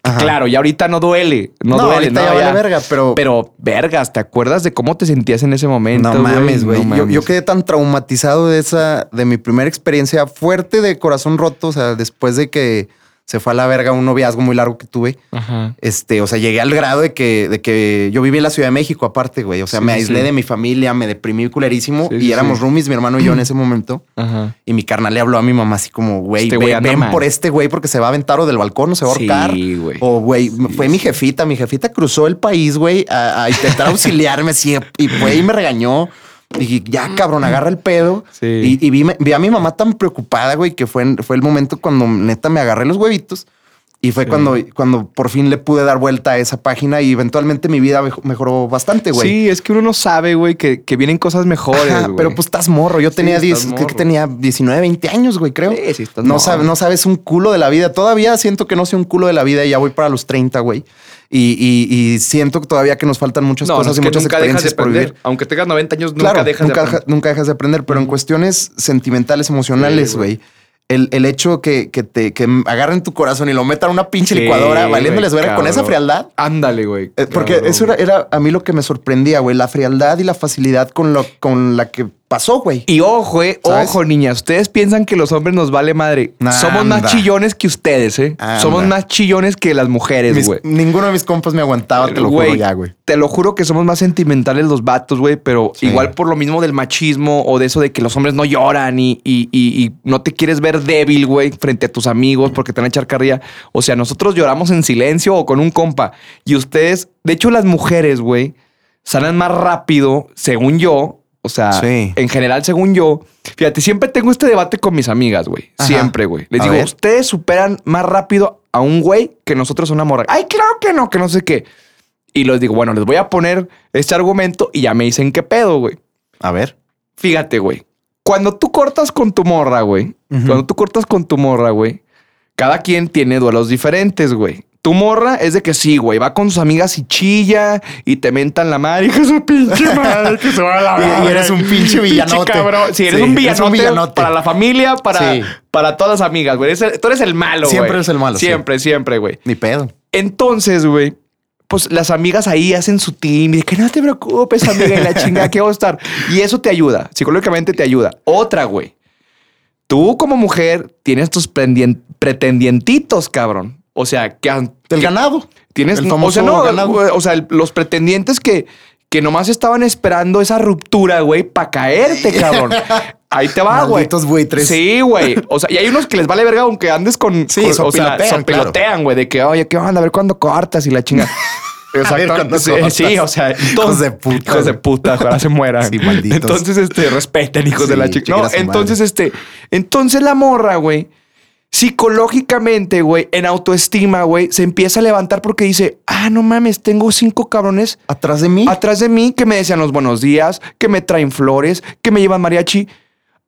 [SPEAKER 2] Ajá.
[SPEAKER 1] Claro, ya ahorita no duele. No, duele,
[SPEAKER 2] ahorita
[SPEAKER 1] no,
[SPEAKER 2] ya vale
[SPEAKER 1] ya.
[SPEAKER 2] verga, pero.
[SPEAKER 1] Pero, vergas, ¿te acuerdas de cómo te sentías en ese momento?
[SPEAKER 2] no mames, güey.
[SPEAKER 1] No
[SPEAKER 2] yo, yo quedé tan traumatizado de esa, de mi primera experiencia fuerte de corazón roto. O sea, después de que se fue a la verga un noviazgo muy largo que tuve.
[SPEAKER 1] Ajá.
[SPEAKER 2] Este, o sea, llegué al grado de que, de que yo viví en la Ciudad de México aparte, güey. O sea,
[SPEAKER 1] Sí,
[SPEAKER 2] me aislé
[SPEAKER 1] sí.
[SPEAKER 2] de mi familia, me deprimí culerísimo
[SPEAKER 1] Sí,
[SPEAKER 2] y éramos roomies, mi hermano y yo en ese momento.
[SPEAKER 1] Ajá.
[SPEAKER 2] Y mi carnal le habló a mi mamá así como, güey,
[SPEAKER 1] Este güey
[SPEAKER 2] ven por este güey porque se va a aventar o del balcón o se va a ahorcar.
[SPEAKER 1] Güey.
[SPEAKER 2] O, güey, fue mi jefita. Mi jefita cruzó el país, güey, a, a intentar auxiliarme así. Y fue y me regañó. Dije, ya, cabrón, agarra el pedo.
[SPEAKER 1] Sí.
[SPEAKER 2] Y, y vi, vi a mi mamá tan preocupada, güey, que fue, fue el momento cuando neta me agarré los huevitos. Y fue
[SPEAKER 1] Sí.
[SPEAKER 2] cuando, cuando por fin le pude dar vuelta a esa página y eventualmente mi vida mejo- mejoró bastante, güey.
[SPEAKER 1] Sí, es que uno no sabe, güey, que, que vienen cosas mejores,
[SPEAKER 2] Ajá,
[SPEAKER 1] güey.
[SPEAKER 2] pero pues estás morro. Yo
[SPEAKER 1] Sí,
[SPEAKER 2] tenía,
[SPEAKER 1] estás
[SPEAKER 2] 10, creo que
[SPEAKER 1] morro.
[SPEAKER 2] tenía 19, 20 años, güey, creo.
[SPEAKER 1] Sí, sí, estás
[SPEAKER 2] no,
[SPEAKER 1] morro.
[SPEAKER 2] sabes, no sabes un culo de la vida. Todavía siento que no sé un culo de la vida y ya voy para los 30, güey. Y, y- y siento que todavía que nos faltan muchas
[SPEAKER 1] no,
[SPEAKER 2] cosas y muchas
[SPEAKER 1] nunca dejas de
[SPEAKER 2] experiencias por
[SPEAKER 1] aprender.
[SPEAKER 2] vivir.
[SPEAKER 1] Aunque tengas 90 años, nunca
[SPEAKER 2] Claro,
[SPEAKER 1] dejas
[SPEAKER 2] nunca,
[SPEAKER 1] de aprender.
[SPEAKER 2] nunca dejas de aprender, pero en cuestiones sentimentales, emocionales,
[SPEAKER 1] güey.
[SPEAKER 2] El, el hecho que, que te que agarren tu corazón y lo metan a una pinche
[SPEAKER 1] Sí,
[SPEAKER 2] licuadora, valiéndoles ver con esa frialdad.
[SPEAKER 1] Ándale, güey.
[SPEAKER 2] Eh, Porque
[SPEAKER 1] Cabrón,
[SPEAKER 2] eso era, era a mí lo que me sorprendía, güey. La frialdad y la facilidad con, lo, con la que pasó, güey.
[SPEAKER 1] Y ojo, eh, ojo, niñas. Ustedes piensan que los hombres nos vale madre. Somos más chillones que ustedes, eh.
[SPEAKER 2] Anda.
[SPEAKER 1] Somos más chillones que las mujeres, güey.
[SPEAKER 2] ninguno de mis compas me aguantaba, te lo juro
[SPEAKER 1] Güey,
[SPEAKER 2] ya, güey.
[SPEAKER 1] Te lo juro que somos más sentimentales los vatos, güey, pero
[SPEAKER 2] Sí.
[SPEAKER 1] igual por lo mismo del machismo o de eso de que los hombres no lloran y, y- y- y no te quieres ver débil, güey, frente a tus amigos porque te van a echar carrilla. O sea, nosotros lloramos en silencio o con un compa y ustedes, de hecho, las mujeres, güey, sanan más rápido, según yo. O sea,
[SPEAKER 2] Sí.
[SPEAKER 1] en general, según yo, fíjate, siempre tengo este debate con mis amigas, güey. Siempre, güey. Les
[SPEAKER 2] A
[SPEAKER 1] digo,
[SPEAKER 2] ver.
[SPEAKER 1] ustedes superan más rápido a un güey que nosotros a una morra. Ay, claro que no, que no sé qué. Y les digo, bueno, les voy a poner este argumento y ya me dicen qué pedo, güey.
[SPEAKER 2] A ver.
[SPEAKER 1] Fíjate, güey. Cuando tú cortas con tu morra, güey. Cuando tú cortas con tu morra, güey. Cada quien tiene duelos diferentes, güey. Tu morra es de que sí, güey. Va con sus amigas y chilla y te mentan la madre. De su pinche madre que se va a la
[SPEAKER 2] Y- y eres un pinche villanote.
[SPEAKER 1] cabrón. Sí, eres
[SPEAKER 2] Sí,
[SPEAKER 1] un,
[SPEAKER 2] eres
[SPEAKER 1] villanote
[SPEAKER 2] un villanote.
[SPEAKER 1] para la familia, para,
[SPEAKER 2] Sí.
[SPEAKER 1] para todas las amigas, güey. Tú eres el malo, güey.
[SPEAKER 2] Siempre eres el malo, sí.
[SPEAKER 1] Siempre, siempre, güey.
[SPEAKER 2] Ni pedo.
[SPEAKER 1] Entonces, güey, pues las amigas ahí hacen su team y de que no te preocupes, amiga, y la chinga que va a estar. Y eso te ayuda, psicológicamente te ayuda. Otra, güey. Tú como mujer tienes tus pretendientitos, cabrón. O sea, que han-
[SPEAKER 2] Del ganado.
[SPEAKER 1] tienes,
[SPEAKER 2] el
[SPEAKER 1] o
[SPEAKER 2] famoso
[SPEAKER 1] sea, no,
[SPEAKER 2] ganado.
[SPEAKER 1] o sea, el- los pretendientes que que nomás estaban esperando esa ruptura, güey, para caerte, cabrón. Ahí te va, güey.
[SPEAKER 2] Buitres.
[SPEAKER 1] Sí, güey. O sea, y hay unos que les vale verga aunque andes con.
[SPEAKER 2] Sí,
[SPEAKER 1] con- o sea,
[SPEAKER 2] sopilotean,
[SPEAKER 1] sopilotean, güey, de que, oye, ¿qué onda? A ver cuándo cortas y la chinga.
[SPEAKER 2] Cuándo
[SPEAKER 1] sí, sí, o sea,
[SPEAKER 2] Hijos de puta,
[SPEAKER 1] Hijos de puta, ojalá se mueran.
[SPEAKER 2] Sí, malditos.
[SPEAKER 1] Entonces, este, respeten, hijos de la chica. No, entonces, este, entonces la morra, güey, psicológicamente, güey, en autoestima, güey, se empieza a levantar porque dice, ah, no mames, tengo cinco cabrones
[SPEAKER 2] Atrás de mí.
[SPEAKER 1] atrás de mí que me decían los buenos días, que me traen flores, que me llevan mariachi.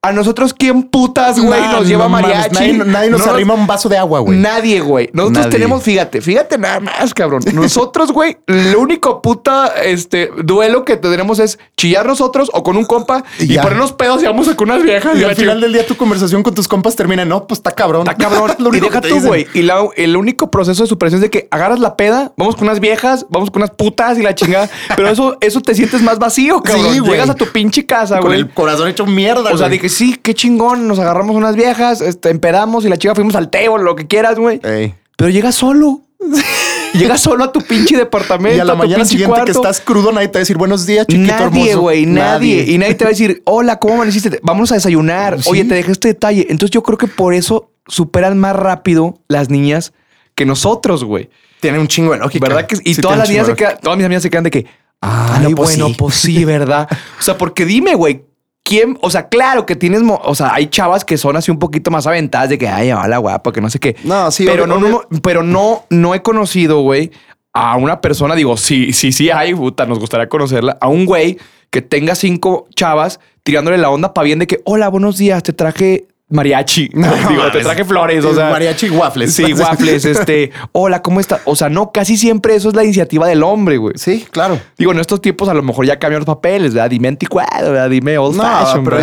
[SPEAKER 1] A nosotros, ¿quién putas, güey,
[SPEAKER 2] Nah,
[SPEAKER 1] nos lleva
[SPEAKER 2] no mames,
[SPEAKER 1] mariachi?
[SPEAKER 2] Nadie, nadie nos
[SPEAKER 1] No
[SPEAKER 2] arrima un vaso de agua, güey.
[SPEAKER 1] Nadie, güey. Nosotros
[SPEAKER 2] Nadie.
[SPEAKER 1] tenemos, fíjate, fíjate nada más, cabrón. Nosotros, güey, el único puta este, duelo que tenemos es chillar nosotros o con un compa y,
[SPEAKER 2] Ya.
[SPEAKER 1] ponernos pedos y vamos con unas viejas.
[SPEAKER 2] Y al final del día tu conversación con tus compas termina, no, pues está cabrón.
[SPEAKER 1] Está cabrón.
[SPEAKER 2] Lo
[SPEAKER 1] y deja
[SPEAKER 2] que
[SPEAKER 1] tú, güey. Y la- el único proceso de superación es de que agarras la peda, vamos con unas viejas, vamos con unas putas y la chingada. Pero eso, eso te sientes más vacío, cabrón.
[SPEAKER 2] Sí.
[SPEAKER 1] Llegas a tu pinche casa,
[SPEAKER 2] Con
[SPEAKER 1] güey.
[SPEAKER 2] el corazón hecho mierda,
[SPEAKER 1] O sea, dije, sí, qué chingón. Nos agarramos unas viejas, este, empedamos y la chica fuimos al table, lo que quieras, güey.
[SPEAKER 2] Ey.
[SPEAKER 1] Pero llegas solo. llegas solo a tu pinche departamento.
[SPEAKER 2] Y a la
[SPEAKER 1] tu
[SPEAKER 2] mañana siguiente que estás crudo, nadie te va a decir buenos días, chiquito
[SPEAKER 1] Nadie,
[SPEAKER 2] hermoso.
[SPEAKER 1] güey, nadie. Y nadie te va a decir, hola, ¿cómo amaneciste? Vamos a desayunar.
[SPEAKER 2] Sí.
[SPEAKER 1] Oye, te dejé este detalle. Entonces yo creo que por eso superan más rápido las niñas que nosotros, güey.
[SPEAKER 2] Tiene un chingo de lógica.
[SPEAKER 1] ¿Verdad? Que, y
[SPEAKER 2] Sí
[SPEAKER 1] todas las niñas se quedan, todas mis amigas se quedan de que,
[SPEAKER 2] Ah, no, pues
[SPEAKER 1] bueno,
[SPEAKER 2] sí.
[SPEAKER 1] pues sí, ¿verdad? O sea, porque dime, güey, ¿quién? O sea, claro que tienes, mo- o sea, hay chavas que son así un poquito más aventadas de que, ay, hola, guapa, que no sé qué.
[SPEAKER 2] No, sí,
[SPEAKER 1] pero
[SPEAKER 2] obvio-
[SPEAKER 1] no, no, no, pero no, no he conocido, güey, a una persona, digo, sí, sí, sí hay, puta, nos gustaría conocerla, a un güey que tenga cinco chavas tirándole la onda para bien de que, hola, buenos días, te traje mariachi.
[SPEAKER 2] No,
[SPEAKER 1] digo, te traje flores, o sea.
[SPEAKER 2] Mariachi y waffles.
[SPEAKER 1] Sí, waffles, este, hola, ¿cómo está? O sea, no, casi siempre eso es la iniciativa del hombre, güey.
[SPEAKER 2] Sí, claro.
[SPEAKER 1] Digo, en estos tiempos a lo mejor ya cambian los papeles, ¿verdad? Dime anticuado, ¿verdad? Dime old
[SPEAKER 2] No,
[SPEAKER 1] fashion,
[SPEAKER 2] pero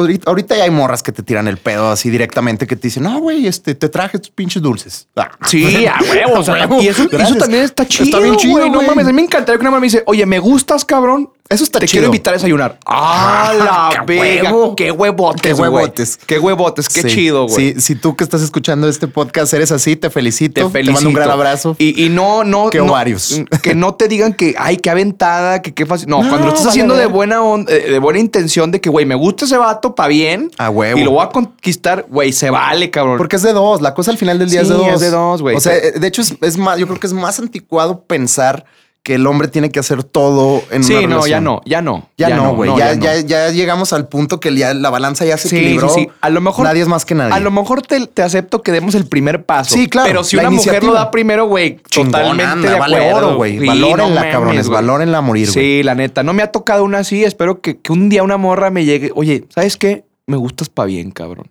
[SPEAKER 2] ahorita, ahorita ya hay morras que te tiran el pedo así directamente que te dicen, no, güey, este, te traje tus pinches dulces. Ah.
[SPEAKER 1] Sí, a huevo. o sea. Y eso, también está chido.
[SPEAKER 2] Está bien chido,
[SPEAKER 1] güey. No mames, a mí me encantaría que una mamá me dice, oye, me gustas, cabrón.
[SPEAKER 2] Eso está
[SPEAKER 1] Te quiero invitar a desayunar. ¡Ah, la
[SPEAKER 2] qué
[SPEAKER 1] verga!
[SPEAKER 2] huevo.
[SPEAKER 1] ¡Qué huevotes,
[SPEAKER 2] Qué
[SPEAKER 1] güey.
[SPEAKER 2] huevotes.
[SPEAKER 1] ¡Qué huevotes! ¡Qué
[SPEAKER 2] Sí,
[SPEAKER 1] chido, güey!
[SPEAKER 2] Sí, si tú que estás escuchando este podcast eres así, te felicito.
[SPEAKER 1] Te felicito.
[SPEAKER 2] mando un gran abrazo.
[SPEAKER 1] Y, y no, no.
[SPEAKER 2] Qué
[SPEAKER 1] no,
[SPEAKER 2] ovarios.
[SPEAKER 1] Que no te digan que, ay, qué aventada, que qué fácil. No,
[SPEAKER 2] No,
[SPEAKER 1] cuando lo estás
[SPEAKER 2] vale
[SPEAKER 1] haciendo de buena onda, eh, de buena intención, de que, güey, me gusta ese vato para bien.
[SPEAKER 2] A huevo.
[SPEAKER 1] Y lo voy a conquistar, güey, se vale, cabrón.
[SPEAKER 2] Porque es de dos. La cosa al final del día es
[SPEAKER 1] Sí,
[SPEAKER 2] de dos.
[SPEAKER 1] es de dos, güey.
[SPEAKER 2] O sea, eh, de hecho, es, es más, yo creo que es más anticuado pensar que el hombre tiene que hacer todo en
[SPEAKER 1] sí,
[SPEAKER 2] una
[SPEAKER 1] no,
[SPEAKER 2] relación.
[SPEAKER 1] ya no, ya no.
[SPEAKER 2] Ya, no, güey. ya,
[SPEAKER 1] no.
[SPEAKER 2] ya, llegamos al punto que ya la balanza ya se
[SPEAKER 1] Sí,
[SPEAKER 2] equilibró.
[SPEAKER 1] sí, sí. A lo mejor.
[SPEAKER 2] Nadie es más que nadie.
[SPEAKER 1] A lo mejor te, te acepto que demos el primer paso.
[SPEAKER 2] Sí, claro,
[SPEAKER 1] Pero si una mujer lo
[SPEAKER 2] iniciativa.
[SPEAKER 1] da primero, güey, totalmente
[SPEAKER 2] anda,
[SPEAKER 1] de acuerdo.
[SPEAKER 2] güey. Valórenla,
[SPEAKER 1] no
[SPEAKER 2] cabrones, valórenla a morir, güey.
[SPEAKER 1] Sí, la neta. No me ha tocado una así. Espero que, que un día una morra me llegue. Oye, ¿sabes qué? Me gustas pa' bien, cabrón.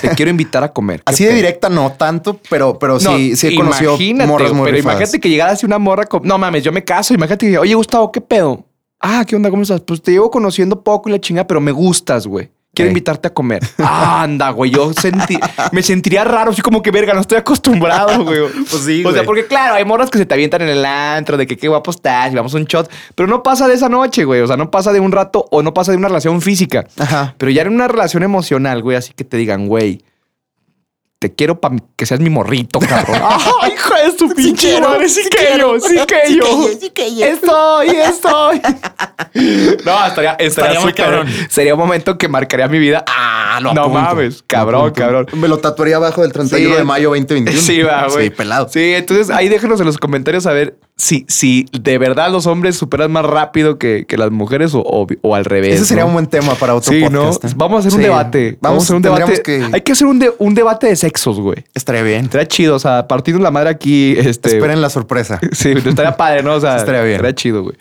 [SPEAKER 1] Te quiero invitar a comer. ¿Qué
[SPEAKER 2] Así de directa no tanto, pero, pero
[SPEAKER 1] No,
[SPEAKER 2] sí, sí he conocido morras muy
[SPEAKER 1] Pero
[SPEAKER 2] rifadas.
[SPEAKER 1] imagínate que llegara así una morra con... No mames, yo me caso. Imagínate que, oye, Gustavo, ¿qué pedo? Ah, ¿qué onda? ¿Cómo estás? Pues te llevo conociendo poco y la chinga, pero me gustas, güey. Quiero invitarte a comer. Anda, güey. Yo sentí, me sentiría raro, así como que verga, no estoy acostumbrado, güey.
[SPEAKER 2] Pues sí,
[SPEAKER 1] O sea, porque claro, hay morras que se te avientan en el antro, de que qué guapo estás, y vamos a un shot, pero no pasa de esa noche, güey. O sea, no pasa de un rato o no pasa de una relación física.
[SPEAKER 2] Ajá.
[SPEAKER 1] Pero ya en una relación emocional, güey, así que te digan, güey, te quiero para que seas mi morrito, cabrón. ¡Ay, hija de su pinche
[SPEAKER 2] quiero,
[SPEAKER 1] madre! Sí,
[SPEAKER 2] sí
[SPEAKER 1] que
[SPEAKER 2] quiero,
[SPEAKER 1] yo, sí que
[SPEAKER 2] sí
[SPEAKER 1] yo.
[SPEAKER 2] que yo, sí que yo.
[SPEAKER 1] Estoy, estoy. no, estaría, estaría,
[SPEAKER 2] Estaría muy cabrón.
[SPEAKER 1] Sería un momento que marcaría mi vida. Ah,
[SPEAKER 2] lo
[SPEAKER 1] no
[SPEAKER 2] apunto,
[SPEAKER 1] mames. Cabrón, cabrón.
[SPEAKER 2] Me lo tatuaría abajo del 31
[SPEAKER 1] Sí.
[SPEAKER 2] de mayo 2021.
[SPEAKER 1] Sí, va, güey.
[SPEAKER 2] Sí, pelado.
[SPEAKER 1] Sí, entonces ahí déjenos en los comentarios a ver si, si de verdad los hombres superan más rápido que, que las mujeres o, o- o al revés.
[SPEAKER 2] Ese sería
[SPEAKER 1] ¿no?
[SPEAKER 2] un buen tema para otro
[SPEAKER 1] Sí,
[SPEAKER 2] podcast.
[SPEAKER 1] ¿no?
[SPEAKER 2] ¿eh?
[SPEAKER 1] Vamos a hacer un debate. Vamos, a hacer un debate.
[SPEAKER 2] que-
[SPEAKER 1] Hay que hacer un, de- un debate de sexos, güey.
[SPEAKER 2] Estaría bien.
[SPEAKER 1] Estaría chido, o sea, partiendo la madre aquí, este.
[SPEAKER 2] Esperen la sorpresa.
[SPEAKER 1] Sí, estaría padre, ¿no? O sea,
[SPEAKER 2] Estaría bien.
[SPEAKER 1] Estaría chido, güey.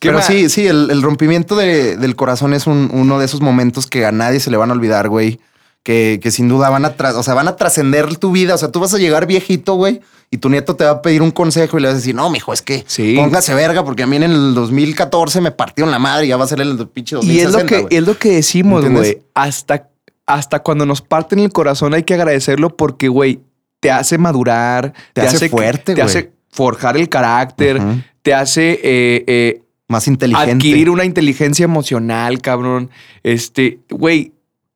[SPEAKER 1] ¿Qué
[SPEAKER 2] Pero
[SPEAKER 1] más?
[SPEAKER 2] sí, sí, el, el rompimiento de- del corazón es un- uno de esos momentos que a nadie se le van a olvidar, güey. Que, que sin duda van a, tras- o sea, van a trascender tu vida. O sea, tú vas a llegar viejito, güey, y tu nieto te va a pedir un consejo y le vas a decir, no, mijo, es que
[SPEAKER 1] Sí.
[SPEAKER 2] póngase verga, porque a mí en el 2014 me partieron la madre y ya va a ser el pinche
[SPEAKER 1] Y es
[SPEAKER 2] 2060,
[SPEAKER 1] lo que, es lo que decimos, güey. Hasta, hasta cuando nos parten el corazón hay que agradecerlo porque, güey, te hace madurar,
[SPEAKER 2] Te hace fuerte,
[SPEAKER 1] te hace forjar el carácter, te hace eh, eh,
[SPEAKER 2] Más inteligente.
[SPEAKER 1] adquirir una inteligencia emocional, cabrón. Este, güey,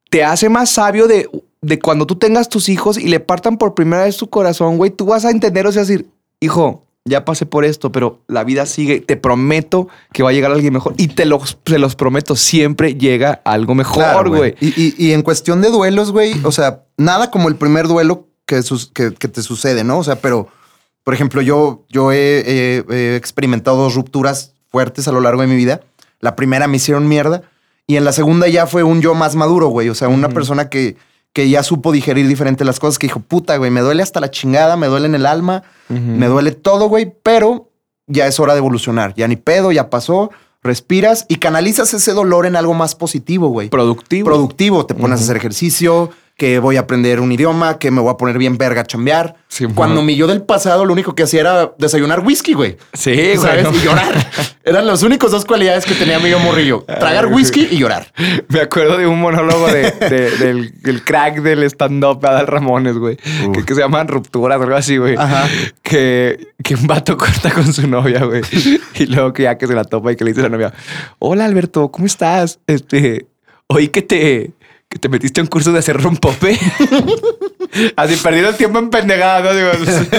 [SPEAKER 1] te hace más sabio de, de cuando tú tengas tus hijos y le partan por primera vez tu corazón, güey. Tú vas a entender, o sea, decir, hijo, ya pasé por esto, pero la vida sigue. Te prometo que va a llegar alguien mejor. Y te los, te los prometo, siempre llega algo mejor,
[SPEAKER 2] Claro,
[SPEAKER 1] güey.
[SPEAKER 2] Y, y- y en cuestión de duelos, güey, o sea, nada como el primer duelo que, sus- que, que te sucede, ¿no? O sea, pero, por ejemplo, yo, yo he, he- he experimentado dos rupturas fuertes a lo largo de mi vida. La primera me hicieron mierda y en la segunda ya fue un yo más maduro, güey. O sea, una persona que, que ya supo digerir diferente las cosas, que dijo, puta, güey, me duele hasta la chingada, me duele en el alma, me duele todo, güey, pero ya es hora de evolucionar. Ya ni pedo, ya pasó, respiras y canalizas ese dolor en algo más positivo, güey
[SPEAKER 1] Productivo.
[SPEAKER 2] productivo. Te pones a hacer ejercicio, que voy a aprender un idioma, que me voy a poner bien verga a chambear.
[SPEAKER 1] Sí,
[SPEAKER 2] Cuando mi yo del pasado lo único que hacía era desayunar whisky, güey.
[SPEAKER 1] sí.
[SPEAKER 2] ¿Sabes? Y llorar. Eran las únicas dos cualidades que tenía mi yo morrillo. Tragar whisky y llorar.
[SPEAKER 1] Me acuerdo de un monólogo de, de- del, del crack del stand-up Adal Ramones, güey. Que, que se llaman rupturas o algo así, güey.
[SPEAKER 2] Ajá.
[SPEAKER 1] Que, que un vato corta con su novia, güey. Y luego que ya que se la topa y que le dice a la novia, hola Alberto, ¿cómo estás? Este, oí que te, que te metiste a un curso de hacer rompope. Así perdiendo el tiempo en pendejadas, ¿no? Digo,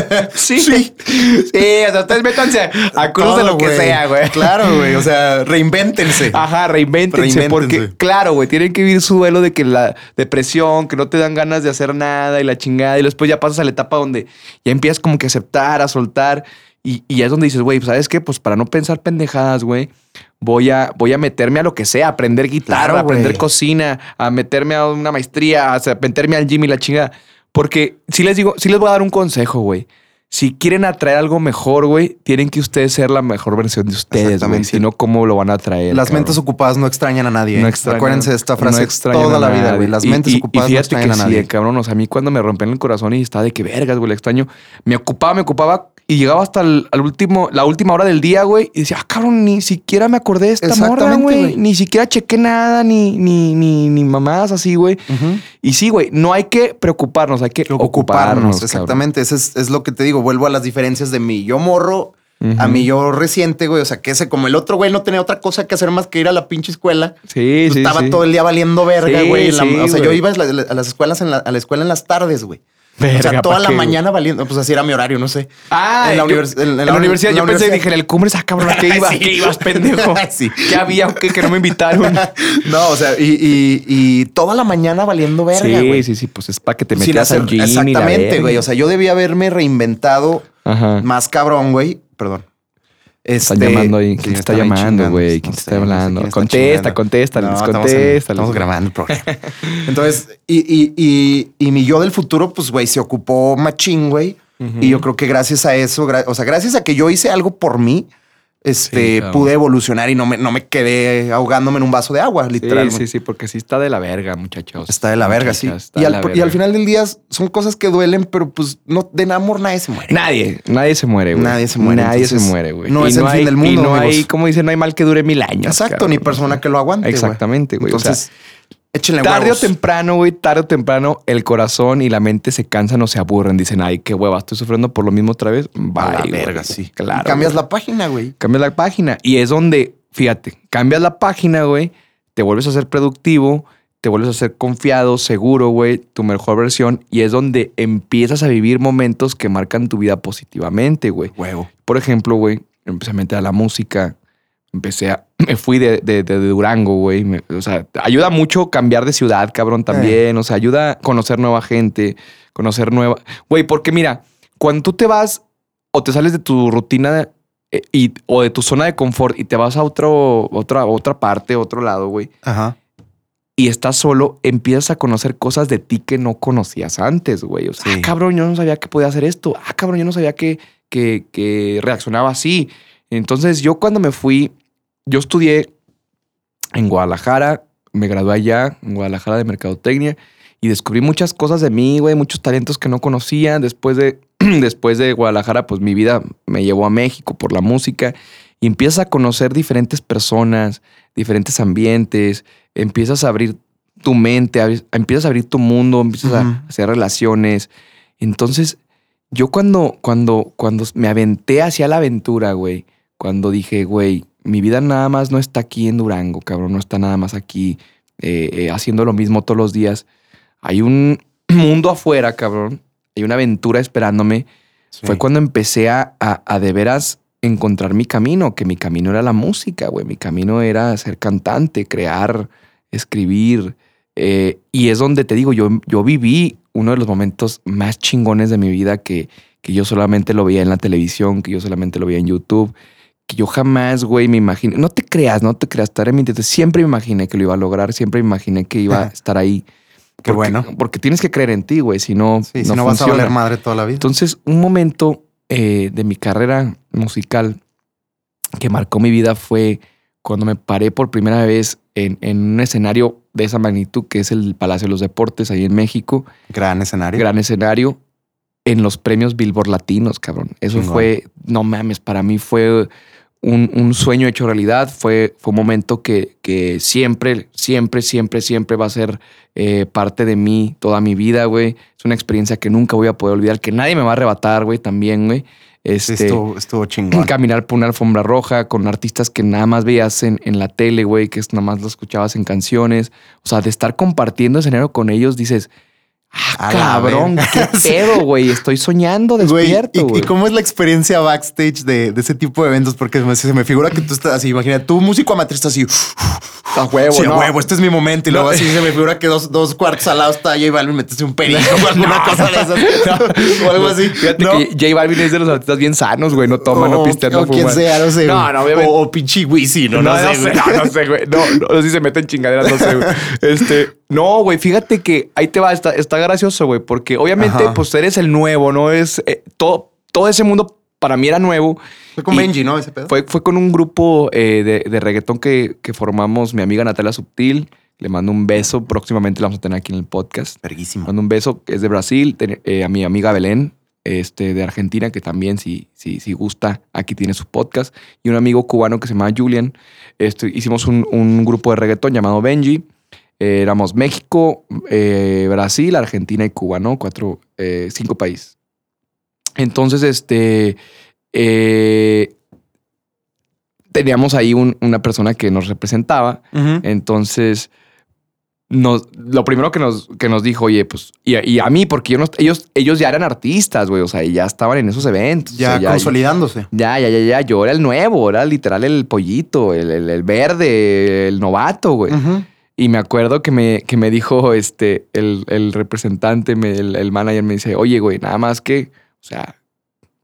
[SPEAKER 1] sí. Sí. Sí, o sea, ustedes métanse a cursos de lo que sea, güey.
[SPEAKER 2] Claro, güey. O sea, reinvéntense.
[SPEAKER 1] Ajá, reinvéntense,
[SPEAKER 2] Reinvéntense.
[SPEAKER 1] porque claro, güey, tienen que vivir su duelo de que la depresión, que no te dan ganas de hacer nada y la chingada y después ya pasas a la etapa donde ya empiezas como que a aceptar, a soltar y, y ya es donde dices, güey, ¿sabes qué? Pues para no pensar pendejadas, güey, voy a, voy a meterme a lo que sea, a aprender guitarra,
[SPEAKER 2] Claro,
[SPEAKER 1] a aprender cocina, a meterme a una maestría, a meterme al gym y la chingada. Porque si les digo, si les voy a dar un consejo, güey. Si quieren atraer algo mejor, güey, tienen que ustedes ser la mejor versión de ustedes, güey. Si no, ¿cómo lo van a atraer?
[SPEAKER 2] Las
[SPEAKER 1] cabrón?
[SPEAKER 2] mentes ocupadas no extrañan a nadie.
[SPEAKER 1] No
[SPEAKER 2] ¿eh?
[SPEAKER 1] extrañan-
[SPEAKER 2] Acuérdense de esta
[SPEAKER 1] no
[SPEAKER 2] frase
[SPEAKER 1] extrañan
[SPEAKER 2] toda la vida, güey. Las
[SPEAKER 1] Y-
[SPEAKER 2] mentes
[SPEAKER 1] y-
[SPEAKER 2] ocupadas
[SPEAKER 1] y
[SPEAKER 2] no extrañan
[SPEAKER 1] que
[SPEAKER 2] a nadie.
[SPEAKER 1] eh, cabrón. O sea, a mí cuando me rompían el corazón y estaba de que vergas, güey, le extraño. Me ocupaba, me ocupaba y llegaba hasta el, al último, la última hora del día, güey. Y decía, ah, cabrón, ni siquiera me acordé de esta morra, güey. Ni siquiera chequé nada, ni, ni, ni, ni mamadas así, güey. Y sí, güey, no hay que preocuparnos, hay que ocuparnos.
[SPEAKER 2] exactamente. Eso es, es lo que te digo. Vuelvo a las diferencias de mi yo morro a mi yo reciente, güey. O sea, que ese, como el otro güey no tenía otra cosa que hacer más que ir a la pinche escuela.
[SPEAKER 1] Sí,
[SPEAKER 2] pues
[SPEAKER 1] sí.
[SPEAKER 2] estaba
[SPEAKER 1] sí.
[SPEAKER 2] todo el día valiendo verga,
[SPEAKER 1] Sí,
[SPEAKER 2] güey. la- o sea, yo iba a, la- a las escuelas en la, a la escuela en las tardes, güey. O sea, toda
[SPEAKER 1] ¿pa'
[SPEAKER 2] la
[SPEAKER 1] qué,
[SPEAKER 2] mañana valiendo. Pues así era mi horario, no sé.
[SPEAKER 1] Ah,
[SPEAKER 2] en la,
[SPEAKER 1] yo-
[SPEAKER 2] en-
[SPEAKER 1] la universidad.
[SPEAKER 2] en la
[SPEAKER 1] yo pensé,
[SPEAKER 2] universidad.
[SPEAKER 1] dije, en el Cumbres, ah, cabrón, ¿a qué ibas?
[SPEAKER 2] Sí.
[SPEAKER 1] ¿Qué ibas, pendejo?
[SPEAKER 2] Sí.
[SPEAKER 1] ¿Qué había? ¿Qué, que no me invitaron?
[SPEAKER 2] no, o sea, y, y- y toda la mañana valiendo verga,
[SPEAKER 1] sí,
[SPEAKER 2] güey.
[SPEAKER 1] sí, sí, pues es para que te metas al gym y
[SPEAKER 2] exactamente, güey. O sea, yo debía haberme reinventado
[SPEAKER 1] Ajá.
[SPEAKER 2] más cabrón, güey. Perdón.
[SPEAKER 1] Están
[SPEAKER 2] Este,
[SPEAKER 1] llamando ahí. ¿Quién te está llamando, güey? ¿Quién te está hablando?
[SPEAKER 2] está
[SPEAKER 1] Contesta, contéstales,
[SPEAKER 2] No, estamos grabando el programa. Entonces, y, y, y, y mi yo del futuro, pues, güey, se ocupó machín, güey. Y yo creo que gracias a eso, o sea, gracias a que yo hice algo por mí, este,
[SPEAKER 1] Sí, claro.
[SPEAKER 2] pude evolucionar y no me, no me quedé ahogándome en un vaso de agua,
[SPEAKER 1] Sí,
[SPEAKER 2] literalmente.
[SPEAKER 1] sí, sí, porque sí está de la verga, muchachos.
[SPEAKER 2] Está de la verga, sí. Y al, y final del día son cosas que duelen, pero pues no, de amor nadie se muere.
[SPEAKER 1] Nadie, nadie se muere, güey.
[SPEAKER 2] Nadie se muere,
[SPEAKER 1] Nadie se muere, güey.
[SPEAKER 2] no
[SPEAKER 1] Y
[SPEAKER 2] es el fin del mundo,
[SPEAKER 1] Y no hay, como dicen, no hay mal que dure mil años.
[SPEAKER 2] Exacto,
[SPEAKER 1] cabrón.
[SPEAKER 2] ni persona que lo aguante.
[SPEAKER 1] Exactamente, güey. O sea,
[SPEAKER 2] Entonces, échenle
[SPEAKER 1] Tarde
[SPEAKER 2] huevos.
[SPEAKER 1] o temprano, güey, tarde o temprano, el corazón y la mente se cansan o se aburren. Dicen, ay, qué hueva, estoy sufriendo por lo mismo otra vez.
[SPEAKER 2] A
[SPEAKER 1] Bye,
[SPEAKER 2] la
[SPEAKER 1] güey.
[SPEAKER 2] verga, sí.
[SPEAKER 1] Claro.
[SPEAKER 2] Y cambias
[SPEAKER 1] güey.
[SPEAKER 2] la página, güey.
[SPEAKER 1] Cambias la página. Y es donde, fíjate, cambias la página, güey, te vuelves a ser productivo, te vuelves a ser confiado, seguro, güey, tu mejor versión. Y es donde empiezas a vivir momentos que marcan tu vida positivamente, güey.
[SPEAKER 2] Huevo.
[SPEAKER 1] Por ejemplo, güey, empecé a meter a la música, empecé a... Me fui de, de- de Durango, güey. me- O sea, ayuda mucho cambiar de ciudad, cabrón, también. O sea, ayuda a conocer nueva gente, conocer nueva... Güey, porque mira, cuando tú te vas o te sales de tu rutina eh, y, o de tu zona de confort y te vas a otro, otra, otra parte, otro lado, güey,
[SPEAKER 2] Ajá.
[SPEAKER 1] y estás solo, empiezas a conocer cosas de ti que no conocías antes, güey. O sea,
[SPEAKER 2] Sí.
[SPEAKER 1] ah, cabrón, yo no sabía que podía hacer esto. Ah, cabrón, yo no sabía que, que, que reaccionaba así. Entonces, yo cuando me fui, yo estudié en Guadalajara, me gradué allá, en Guadalajara de Mercadotecnia, y descubrí muchas cosas de mí, güey, muchos talentos que no conocía. Después de, después de Guadalajara, pues mi vida me llevó a México por la música y empiezas a conocer diferentes personas, diferentes ambientes, empiezas a abrir tu mente, a- empiezas a abrir tu mundo, empiezas a hacer relaciones. Entonces, yo cuando, cuando, cuando me aventé hacia la aventura, güey, cuando dije, güey, mi vida nada más no está aquí en Durango, cabrón, no está nada más aquí eh, eh, haciendo lo mismo todos los días. Hay un mundo afuera, cabrón. Hay una aventura esperándome.
[SPEAKER 2] Sí.
[SPEAKER 1] Fue cuando empecé a, a, a de veras encontrar mi camino, que mi camino era la música, güey. Mi camino era ser cantante, crear, escribir. eh, y es donde te digo, yo, yo viví uno de los momentos más chingones de mi vida que, que yo solamente lo veía en la televisión, que yo solamente lo veía en YouTube, que yo jamás, güey, me imaginé. No te creas, no te creas, estar en mi interior. Siempre me imaginé que lo iba a lograr, siempre me imaginé que iba a estar ahí.
[SPEAKER 2] Qué
[SPEAKER 1] Porque-
[SPEAKER 2] bueno.
[SPEAKER 1] Porque tienes que creer en ti, güey, si no,
[SPEAKER 2] Sí, si no vas a valer madre toda la vida.
[SPEAKER 1] Entonces, un momento eh, de mi carrera musical que marcó mi vida fue cuando me paré por primera vez en, en un escenario de esa magnitud, que es el Palacio de los Deportes, ahí en México.
[SPEAKER 2] Gran escenario.
[SPEAKER 1] Gran escenario en los premios Billboard Latinos, cabrón. Eso fue, no mames, para mí fue un, un sueño hecho realidad. Fue, fue un momento que, que siempre, siempre, siempre, siempre va a ser eh, parte de mí toda mi vida, güey. Es una experiencia que nunca voy a poder olvidar, que nadie me va a arrebatar, güey, también, güey. Este,
[SPEAKER 2] estuvo, estuvo chingón.
[SPEAKER 1] caminar por una alfombra roja con artistas que nada más veías en, en la tele, güey, que nada más lo escuchabas en canciones. O sea, de estar compartiendo escenario con ellos, dices, ah, cabrón, qué pedo, güey. Estoy soñando
[SPEAKER 2] Güey,
[SPEAKER 1] despierto,
[SPEAKER 2] ¿y,
[SPEAKER 1] güey.
[SPEAKER 2] y cómo es la experiencia backstage de, de ese tipo de eventos? Porque se me, se me figura que tú estás así, imagina, tú músico amateur estás así,
[SPEAKER 1] A huevo,
[SPEAKER 2] sí, a huevo, este es mi momento. Y luego
[SPEAKER 1] No.
[SPEAKER 2] así se me figura que dos, dos cuartos al lado está J Balvin, metiste un perico o alguna
[SPEAKER 1] No.
[SPEAKER 2] cosa de esas. o algo así.
[SPEAKER 1] Fíjate que J Balvin es de los artistas bien sanos, güey. No toma, no pistea, no
[SPEAKER 2] o quien
[SPEAKER 1] fuma.
[SPEAKER 2] sea, no sé.
[SPEAKER 1] No, no, obviamente.
[SPEAKER 2] O, o pinche Wisi, no, no, sé.
[SPEAKER 1] no sé, güey. No, no, si se meten chingaderas, no sé, güey. Este, no, güey, fíjate que ahí te va, está, está gracioso, güey, porque obviamente,
[SPEAKER 2] Ajá.
[SPEAKER 1] pues eres el nuevo, ¿no? Es eh, todo, todo ese mundo para mí era nuevo.
[SPEAKER 2] Fue con Benji, ¿no? Ese pedo.
[SPEAKER 1] Fue, fue con un grupo eh, de, de reggaetón que, que formamos mi amiga Natalia Subtil. Le mando un beso. Próximamente la vamos a tener aquí en el podcast.
[SPEAKER 2] Verguísimo.
[SPEAKER 1] Mando un beso, es de Brasil. Eh, a mi amiga Belén, este, de Argentina, que también, si, si, si gusta, aquí tiene su podcast. Y un amigo cubano que se llama Julian. Este, hicimos un, un grupo de reggaetón llamado Benji. Eh, éramos México, eh, Brasil, Argentina y Cuba, ¿no? Cuatro, eh, cinco países. Entonces, este. teníamos ahí un- una persona que nos representaba. Entonces, nos, lo primero que nos, que nos dijo, oye, pues, y, a- y a mí, porque yo no- ellos, ellos ya eran artistas, güey, o sea, y ya estaban en esos eventos. o
[SPEAKER 2] Ya, consolidándose.
[SPEAKER 1] ya, ya, ya, ya, yo era el nuevo, era literal el pollito, el, el- el verde, el novato, güey.
[SPEAKER 2] Ujú.
[SPEAKER 1] Y me acuerdo que me, que me dijo este, el, el representante, me- el, el manager, me dice, oye, güey, nada más que, o sea,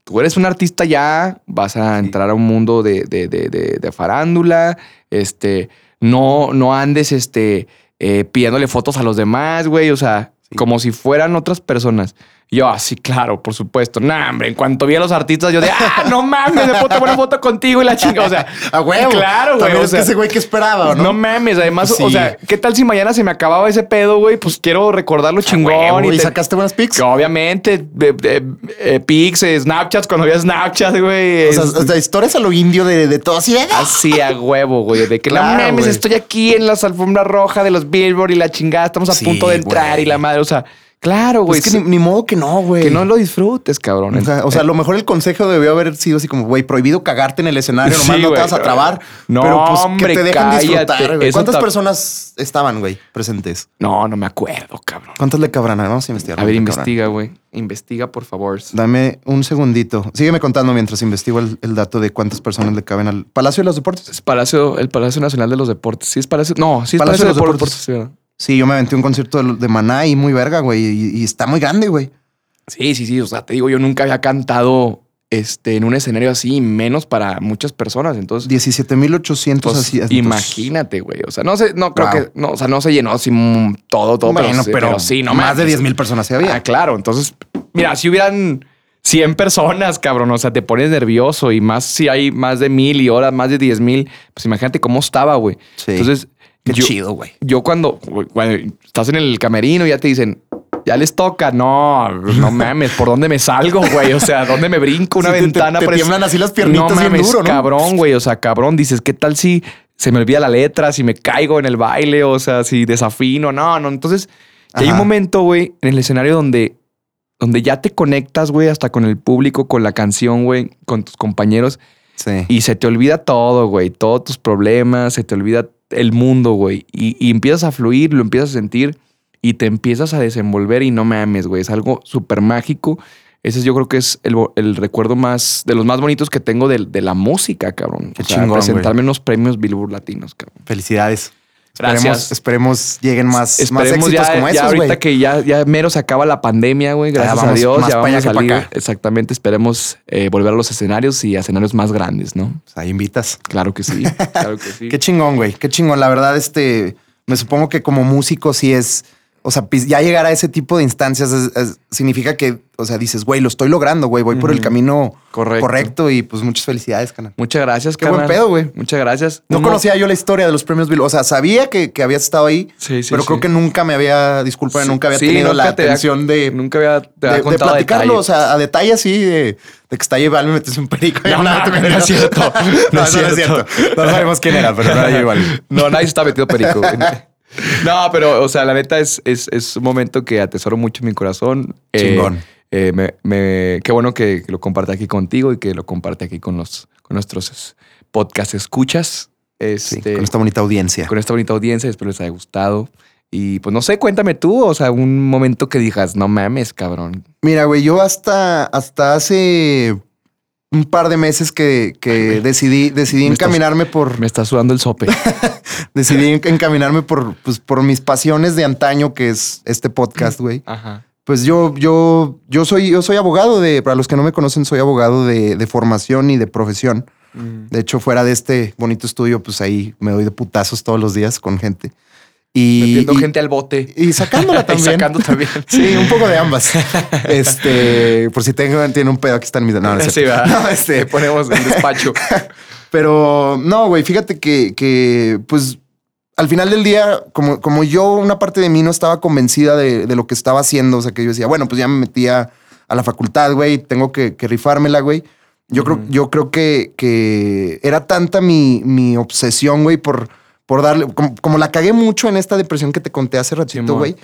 [SPEAKER 1] tú eres un artista ya, vas a entrar a un mundo de, de, de, de- de farándula, este, no, no andes, este, eh, pidiéndole fotos a los demás, güey, o sea,
[SPEAKER 2] Sí.
[SPEAKER 1] como si fueran otras personas. Y Yo, así, claro, por supuesto. Nah, hombre, en cuanto vi a los artistas, yo de, ah, no mames, me puedo tomar una foto contigo y la chinga. O sea,
[SPEAKER 2] A huevo.
[SPEAKER 1] Claro, güey. O
[SPEAKER 2] es
[SPEAKER 1] sea,
[SPEAKER 2] que ese güey que esperaba, ¿o
[SPEAKER 1] no,
[SPEAKER 2] ¿no?
[SPEAKER 1] mames, además,
[SPEAKER 2] Sí.
[SPEAKER 1] o sea, ¿qué tal si mañana se me acababa ese pedo, güey? Pues quiero recordarlo chingón.
[SPEAKER 2] Huevo,
[SPEAKER 1] y
[SPEAKER 2] y
[SPEAKER 1] te-
[SPEAKER 2] sacaste buenas pics.
[SPEAKER 1] que obviamente, eh, pics, eh, Snapchats, cuando había Snapchat, güey.
[SPEAKER 2] O sea,
[SPEAKER 1] es-
[SPEAKER 2] o sea, historias a lo indio de, de todo así.
[SPEAKER 1] Así a huevo, güey. De que
[SPEAKER 2] Claro,
[SPEAKER 1] no mames,
[SPEAKER 2] güey.
[SPEAKER 1] estoy aquí en las alfombras rojas de los Billboard y la chingada, estamos a
[SPEAKER 2] Sí,
[SPEAKER 1] punto de entrar
[SPEAKER 2] güey.
[SPEAKER 1] y la madre, o sea, claro, güey.
[SPEAKER 2] Pues es que ni, ni modo que no, güey.
[SPEAKER 1] que no lo disfrutes, cabrón.
[SPEAKER 2] O sea, o sea, a lo mejor el consejo debió haber sido así como, güey, prohibido cagarte en el escenario, nomás
[SPEAKER 1] Sí,
[SPEAKER 2] no te vas a trabar.
[SPEAKER 1] No,
[SPEAKER 2] pero pues
[SPEAKER 1] hombre,
[SPEAKER 2] que te dejan
[SPEAKER 1] cállate.
[SPEAKER 2] disfrutar, güey. ¿Cuántas
[SPEAKER 1] ta-
[SPEAKER 2] personas estaban, güey, presentes?
[SPEAKER 1] no, no me acuerdo, cabrón.
[SPEAKER 2] ¿Cuántas le cabrán? Vamos a investigar.
[SPEAKER 1] A ver,
[SPEAKER 2] ¿cuántas le
[SPEAKER 1] investiga, güey. Investiga, por favor.
[SPEAKER 2] Dame un segundito. Sígueme contando mientras investigo el, el dato de cuántas personas le caben al Palacio de los Deportes.
[SPEAKER 1] Es Palacio, el Palacio Nacional de los Deportes. Sí, es Palacio. No, sí es
[SPEAKER 2] Palacio
[SPEAKER 1] Palacio,
[SPEAKER 2] de los
[SPEAKER 1] los
[SPEAKER 2] Deportes.
[SPEAKER 1] Deportes.
[SPEAKER 2] Sí, yo me aventé un concierto de, de Maná y muy verga, güey. Y, y está muy grande, güey.
[SPEAKER 1] Sí, sí, sí. O sea, te digo, yo nunca había cantado este, en un escenario así, menos para muchas personas. Entonces,
[SPEAKER 2] 17,800
[SPEAKER 1] pues,
[SPEAKER 2] así.
[SPEAKER 1] imagínate, güey. O sea, no sé, no creo
[SPEAKER 2] Wow.
[SPEAKER 1] que, no, o sea, no se llenó así mm, todo, todo.
[SPEAKER 2] Bueno,
[SPEAKER 1] sí,
[SPEAKER 2] pero,
[SPEAKER 1] sí, no
[SPEAKER 2] más de
[SPEAKER 1] mames.
[SPEAKER 2] 10 mil personas se había.
[SPEAKER 1] Ah, claro. Entonces, mira, si hubieran 100 personas, cabrón, o sea, te pones nervioso y más si hay más de mil y ahora más de 10 mil, pues imagínate cómo estaba, güey.
[SPEAKER 2] Sí.
[SPEAKER 1] Entonces,
[SPEAKER 2] Qué
[SPEAKER 1] yo,
[SPEAKER 2] chido, güey.
[SPEAKER 1] yo cuando, cuando estás en el camerino y ya te dicen, ya les toca, no, no mames, ¿por dónde me salgo, güey? O sea, ¿dónde me brinco una
[SPEAKER 2] Sí, te- te-
[SPEAKER 1] ventana?
[SPEAKER 2] te
[SPEAKER 1] pres-
[SPEAKER 2] tiemblan así las piernitas
[SPEAKER 1] no
[SPEAKER 2] bien
[SPEAKER 1] mames,
[SPEAKER 2] duro, ¿no?
[SPEAKER 1] cabrón, güey, o sea, cabrón, dices, ¿qué tal si se me olvida la letra, si me caigo en el baile, o sea, si desafino? No, no, entonces hay un momento, güey, en el escenario donde, donde ya te conectas, güey, hasta con el público, con la canción, güey, con tus compañeros
[SPEAKER 2] Sí.
[SPEAKER 1] y se te olvida todo, güey, todos tus problemas, se te olvida el mundo, güey, y, y empiezas a fluir, lo empiezas a sentir y te empiezas a desenvolver y no mames, güey, es algo súper mágico. ese yo creo que es el, el recuerdo más, de los más bonitos que tengo de, de la música, cabrón.
[SPEAKER 2] Qué
[SPEAKER 1] O sea,
[SPEAKER 2] chingón,
[SPEAKER 1] presentarme en los premios Billboard Latinos, cabrón.
[SPEAKER 2] Felicidades.
[SPEAKER 1] Gracias.
[SPEAKER 2] Esperemos, esperemos lleguen más, más
[SPEAKER 1] Esperemos
[SPEAKER 2] éxitos
[SPEAKER 1] ya,
[SPEAKER 2] como
[SPEAKER 1] ya
[SPEAKER 2] esos,
[SPEAKER 1] ahorita que ya, ya mero se acaba la pandemia, güey. Gracias
[SPEAKER 2] vamos
[SPEAKER 1] a Dios.
[SPEAKER 2] más
[SPEAKER 1] Ya vamos a salir.
[SPEAKER 2] acá.
[SPEAKER 1] Exactamente. Esperemos eh, volver a los escenarios y a escenarios más grandes, ¿no?
[SPEAKER 2] Pues ahí invitas.
[SPEAKER 1] Claro que sí. Claro que sí.
[SPEAKER 2] Qué chingón, güey. Qué chingón. La verdad, este, me supongo que como músico sí es, o sea, pis- ya llegar a ese tipo de instancias es- es- significa que, o sea, dices, güey, lo estoy logrando, güey. Voy por el camino
[SPEAKER 1] Correcto.
[SPEAKER 2] correcto. y pues muchas felicidades, canal.
[SPEAKER 1] Muchas gracias,
[SPEAKER 2] Qué buen
[SPEAKER 1] carnal.
[SPEAKER 2] pedo, güey.
[SPEAKER 1] Muchas gracias.
[SPEAKER 2] No
[SPEAKER 1] Uno-
[SPEAKER 2] conocía yo la historia de los premios Bill. O sea, sabía que, que habías estado ahí,
[SPEAKER 1] Sí, sí,
[SPEAKER 2] pero creo que nunca me había, disculpa, nunca había tenido la
[SPEAKER 1] nunca
[SPEAKER 2] atención de,
[SPEAKER 1] Nunca había, te había
[SPEAKER 2] de, de
[SPEAKER 1] contado a
[SPEAKER 2] platicarlo,
[SPEAKER 1] detalle.
[SPEAKER 2] o sea, a detalle así de, de que está J Balvin, metes un perico.
[SPEAKER 1] No, no, no es cierto.
[SPEAKER 2] No, es cierto. No sabemos quién era, pero no era.
[SPEAKER 1] No, nadie está metido perico. No, pero, o sea, la neta es, es, es un momento que atesoro mucho en mi corazón. Eh,
[SPEAKER 2] Chingón.
[SPEAKER 1] eh, me, me- qué bueno que lo comparte aquí contigo y que lo comparte aquí con los con nuestros podcast escuchas.
[SPEAKER 2] Sí,
[SPEAKER 1] Este,
[SPEAKER 2] con esta bonita audiencia.
[SPEAKER 1] con esta bonita audiencia. Espero les haya gustado. Y pues no sé, cuéntame tú, o sea, un momento que digas, no mames, cabrón.
[SPEAKER 2] Mira, güey, yo hasta, hasta hace un par de meses que, que decidí, decidí
[SPEAKER 1] Me estás-
[SPEAKER 2] encaminarme por,
[SPEAKER 1] Me está sudando el sope.
[SPEAKER 2] decidí en- encaminarme por, pues, por mis pasiones de antaño, que es este podcast, güey.
[SPEAKER 1] Ajá.
[SPEAKER 2] Pues yo, yo, yo soy, yo soy abogado de, para los que no me conocen, soy abogado de, de formación y de profesión. De hecho, fuera de este bonito estudio, pues ahí me doy de putazos todos los días con gente. Y,
[SPEAKER 1] Metiendo
[SPEAKER 2] y-
[SPEAKER 1] gente al bote.
[SPEAKER 2] y sacándola
[SPEAKER 1] Y
[SPEAKER 2] también.
[SPEAKER 1] sacando también.
[SPEAKER 2] Sí, un poco de ambas. Este, por si tengo, tiene un pedo, aquí está en mi. No, no,
[SPEAKER 1] Sí. ¿verdad?
[SPEAKER 2] No, este,
[SPEAKER 1] Te ponemos en despacho.
[SPEAKER 2] pero no, güey, fíjate que, que, pues, al final del día, como, como yo, una parte de mí no estaba convencida de, de lo que estaba haciendo. O sea, que yo decía, bueno, pues ya me metía a la facultad, güey, tengo que, que rifármela, güey. Yo creo, yo creo que, que era tanta mi, mi obsesión, güey, por, por darle, como, como la cagué mucho en esta depresión que te conté hace ratito, güey.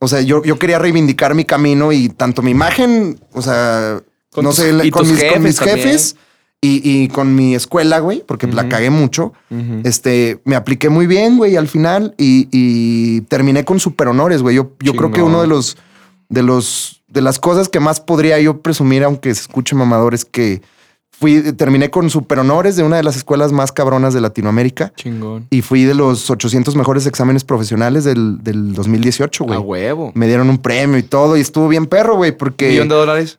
[SPEAKER 2] O sea, yo, yo quería reivindicar mi camino y tanto mi imagen, o sea,
[SPEAKER 1] Con
[SPEAKER 2] no
[SPEAKER 1] tus-
[SPEAKER 2] sé,
[SPEAKER 1] y
[SPEAKER 2] con mis, con
[SPEAKER 1] jefes
[SPEAKER 2] mis
[SPEAKER 1] también.
[SPEAKER 2] jefes y, y con mi escuela, güey, porque la cagué mucho. Este, me apliqué muy bien, güey, al final y, y terminé con super honores, güey. Yo, yo creo que uno de los, de los, de las cosas que más podría yo presumir, aunque se escuche mamador, es que fui, terminé con super honores de una de las escuelas más cabronas de Latinoamérica
[SPEAKER 1] Chingón.
[SPEAKER 2] y fui de los 800 mejores exámenes profesionales del, del 2018,
[SPEAKER 1] A
[SPEAKER 2] güey.
[SPEAKER 1] huevo.
[SPEAKER 2] Me dieron un premio y todo y estuvo bien perro, güey, porque...
[SPEAKER 1] ¿Millón de dólares?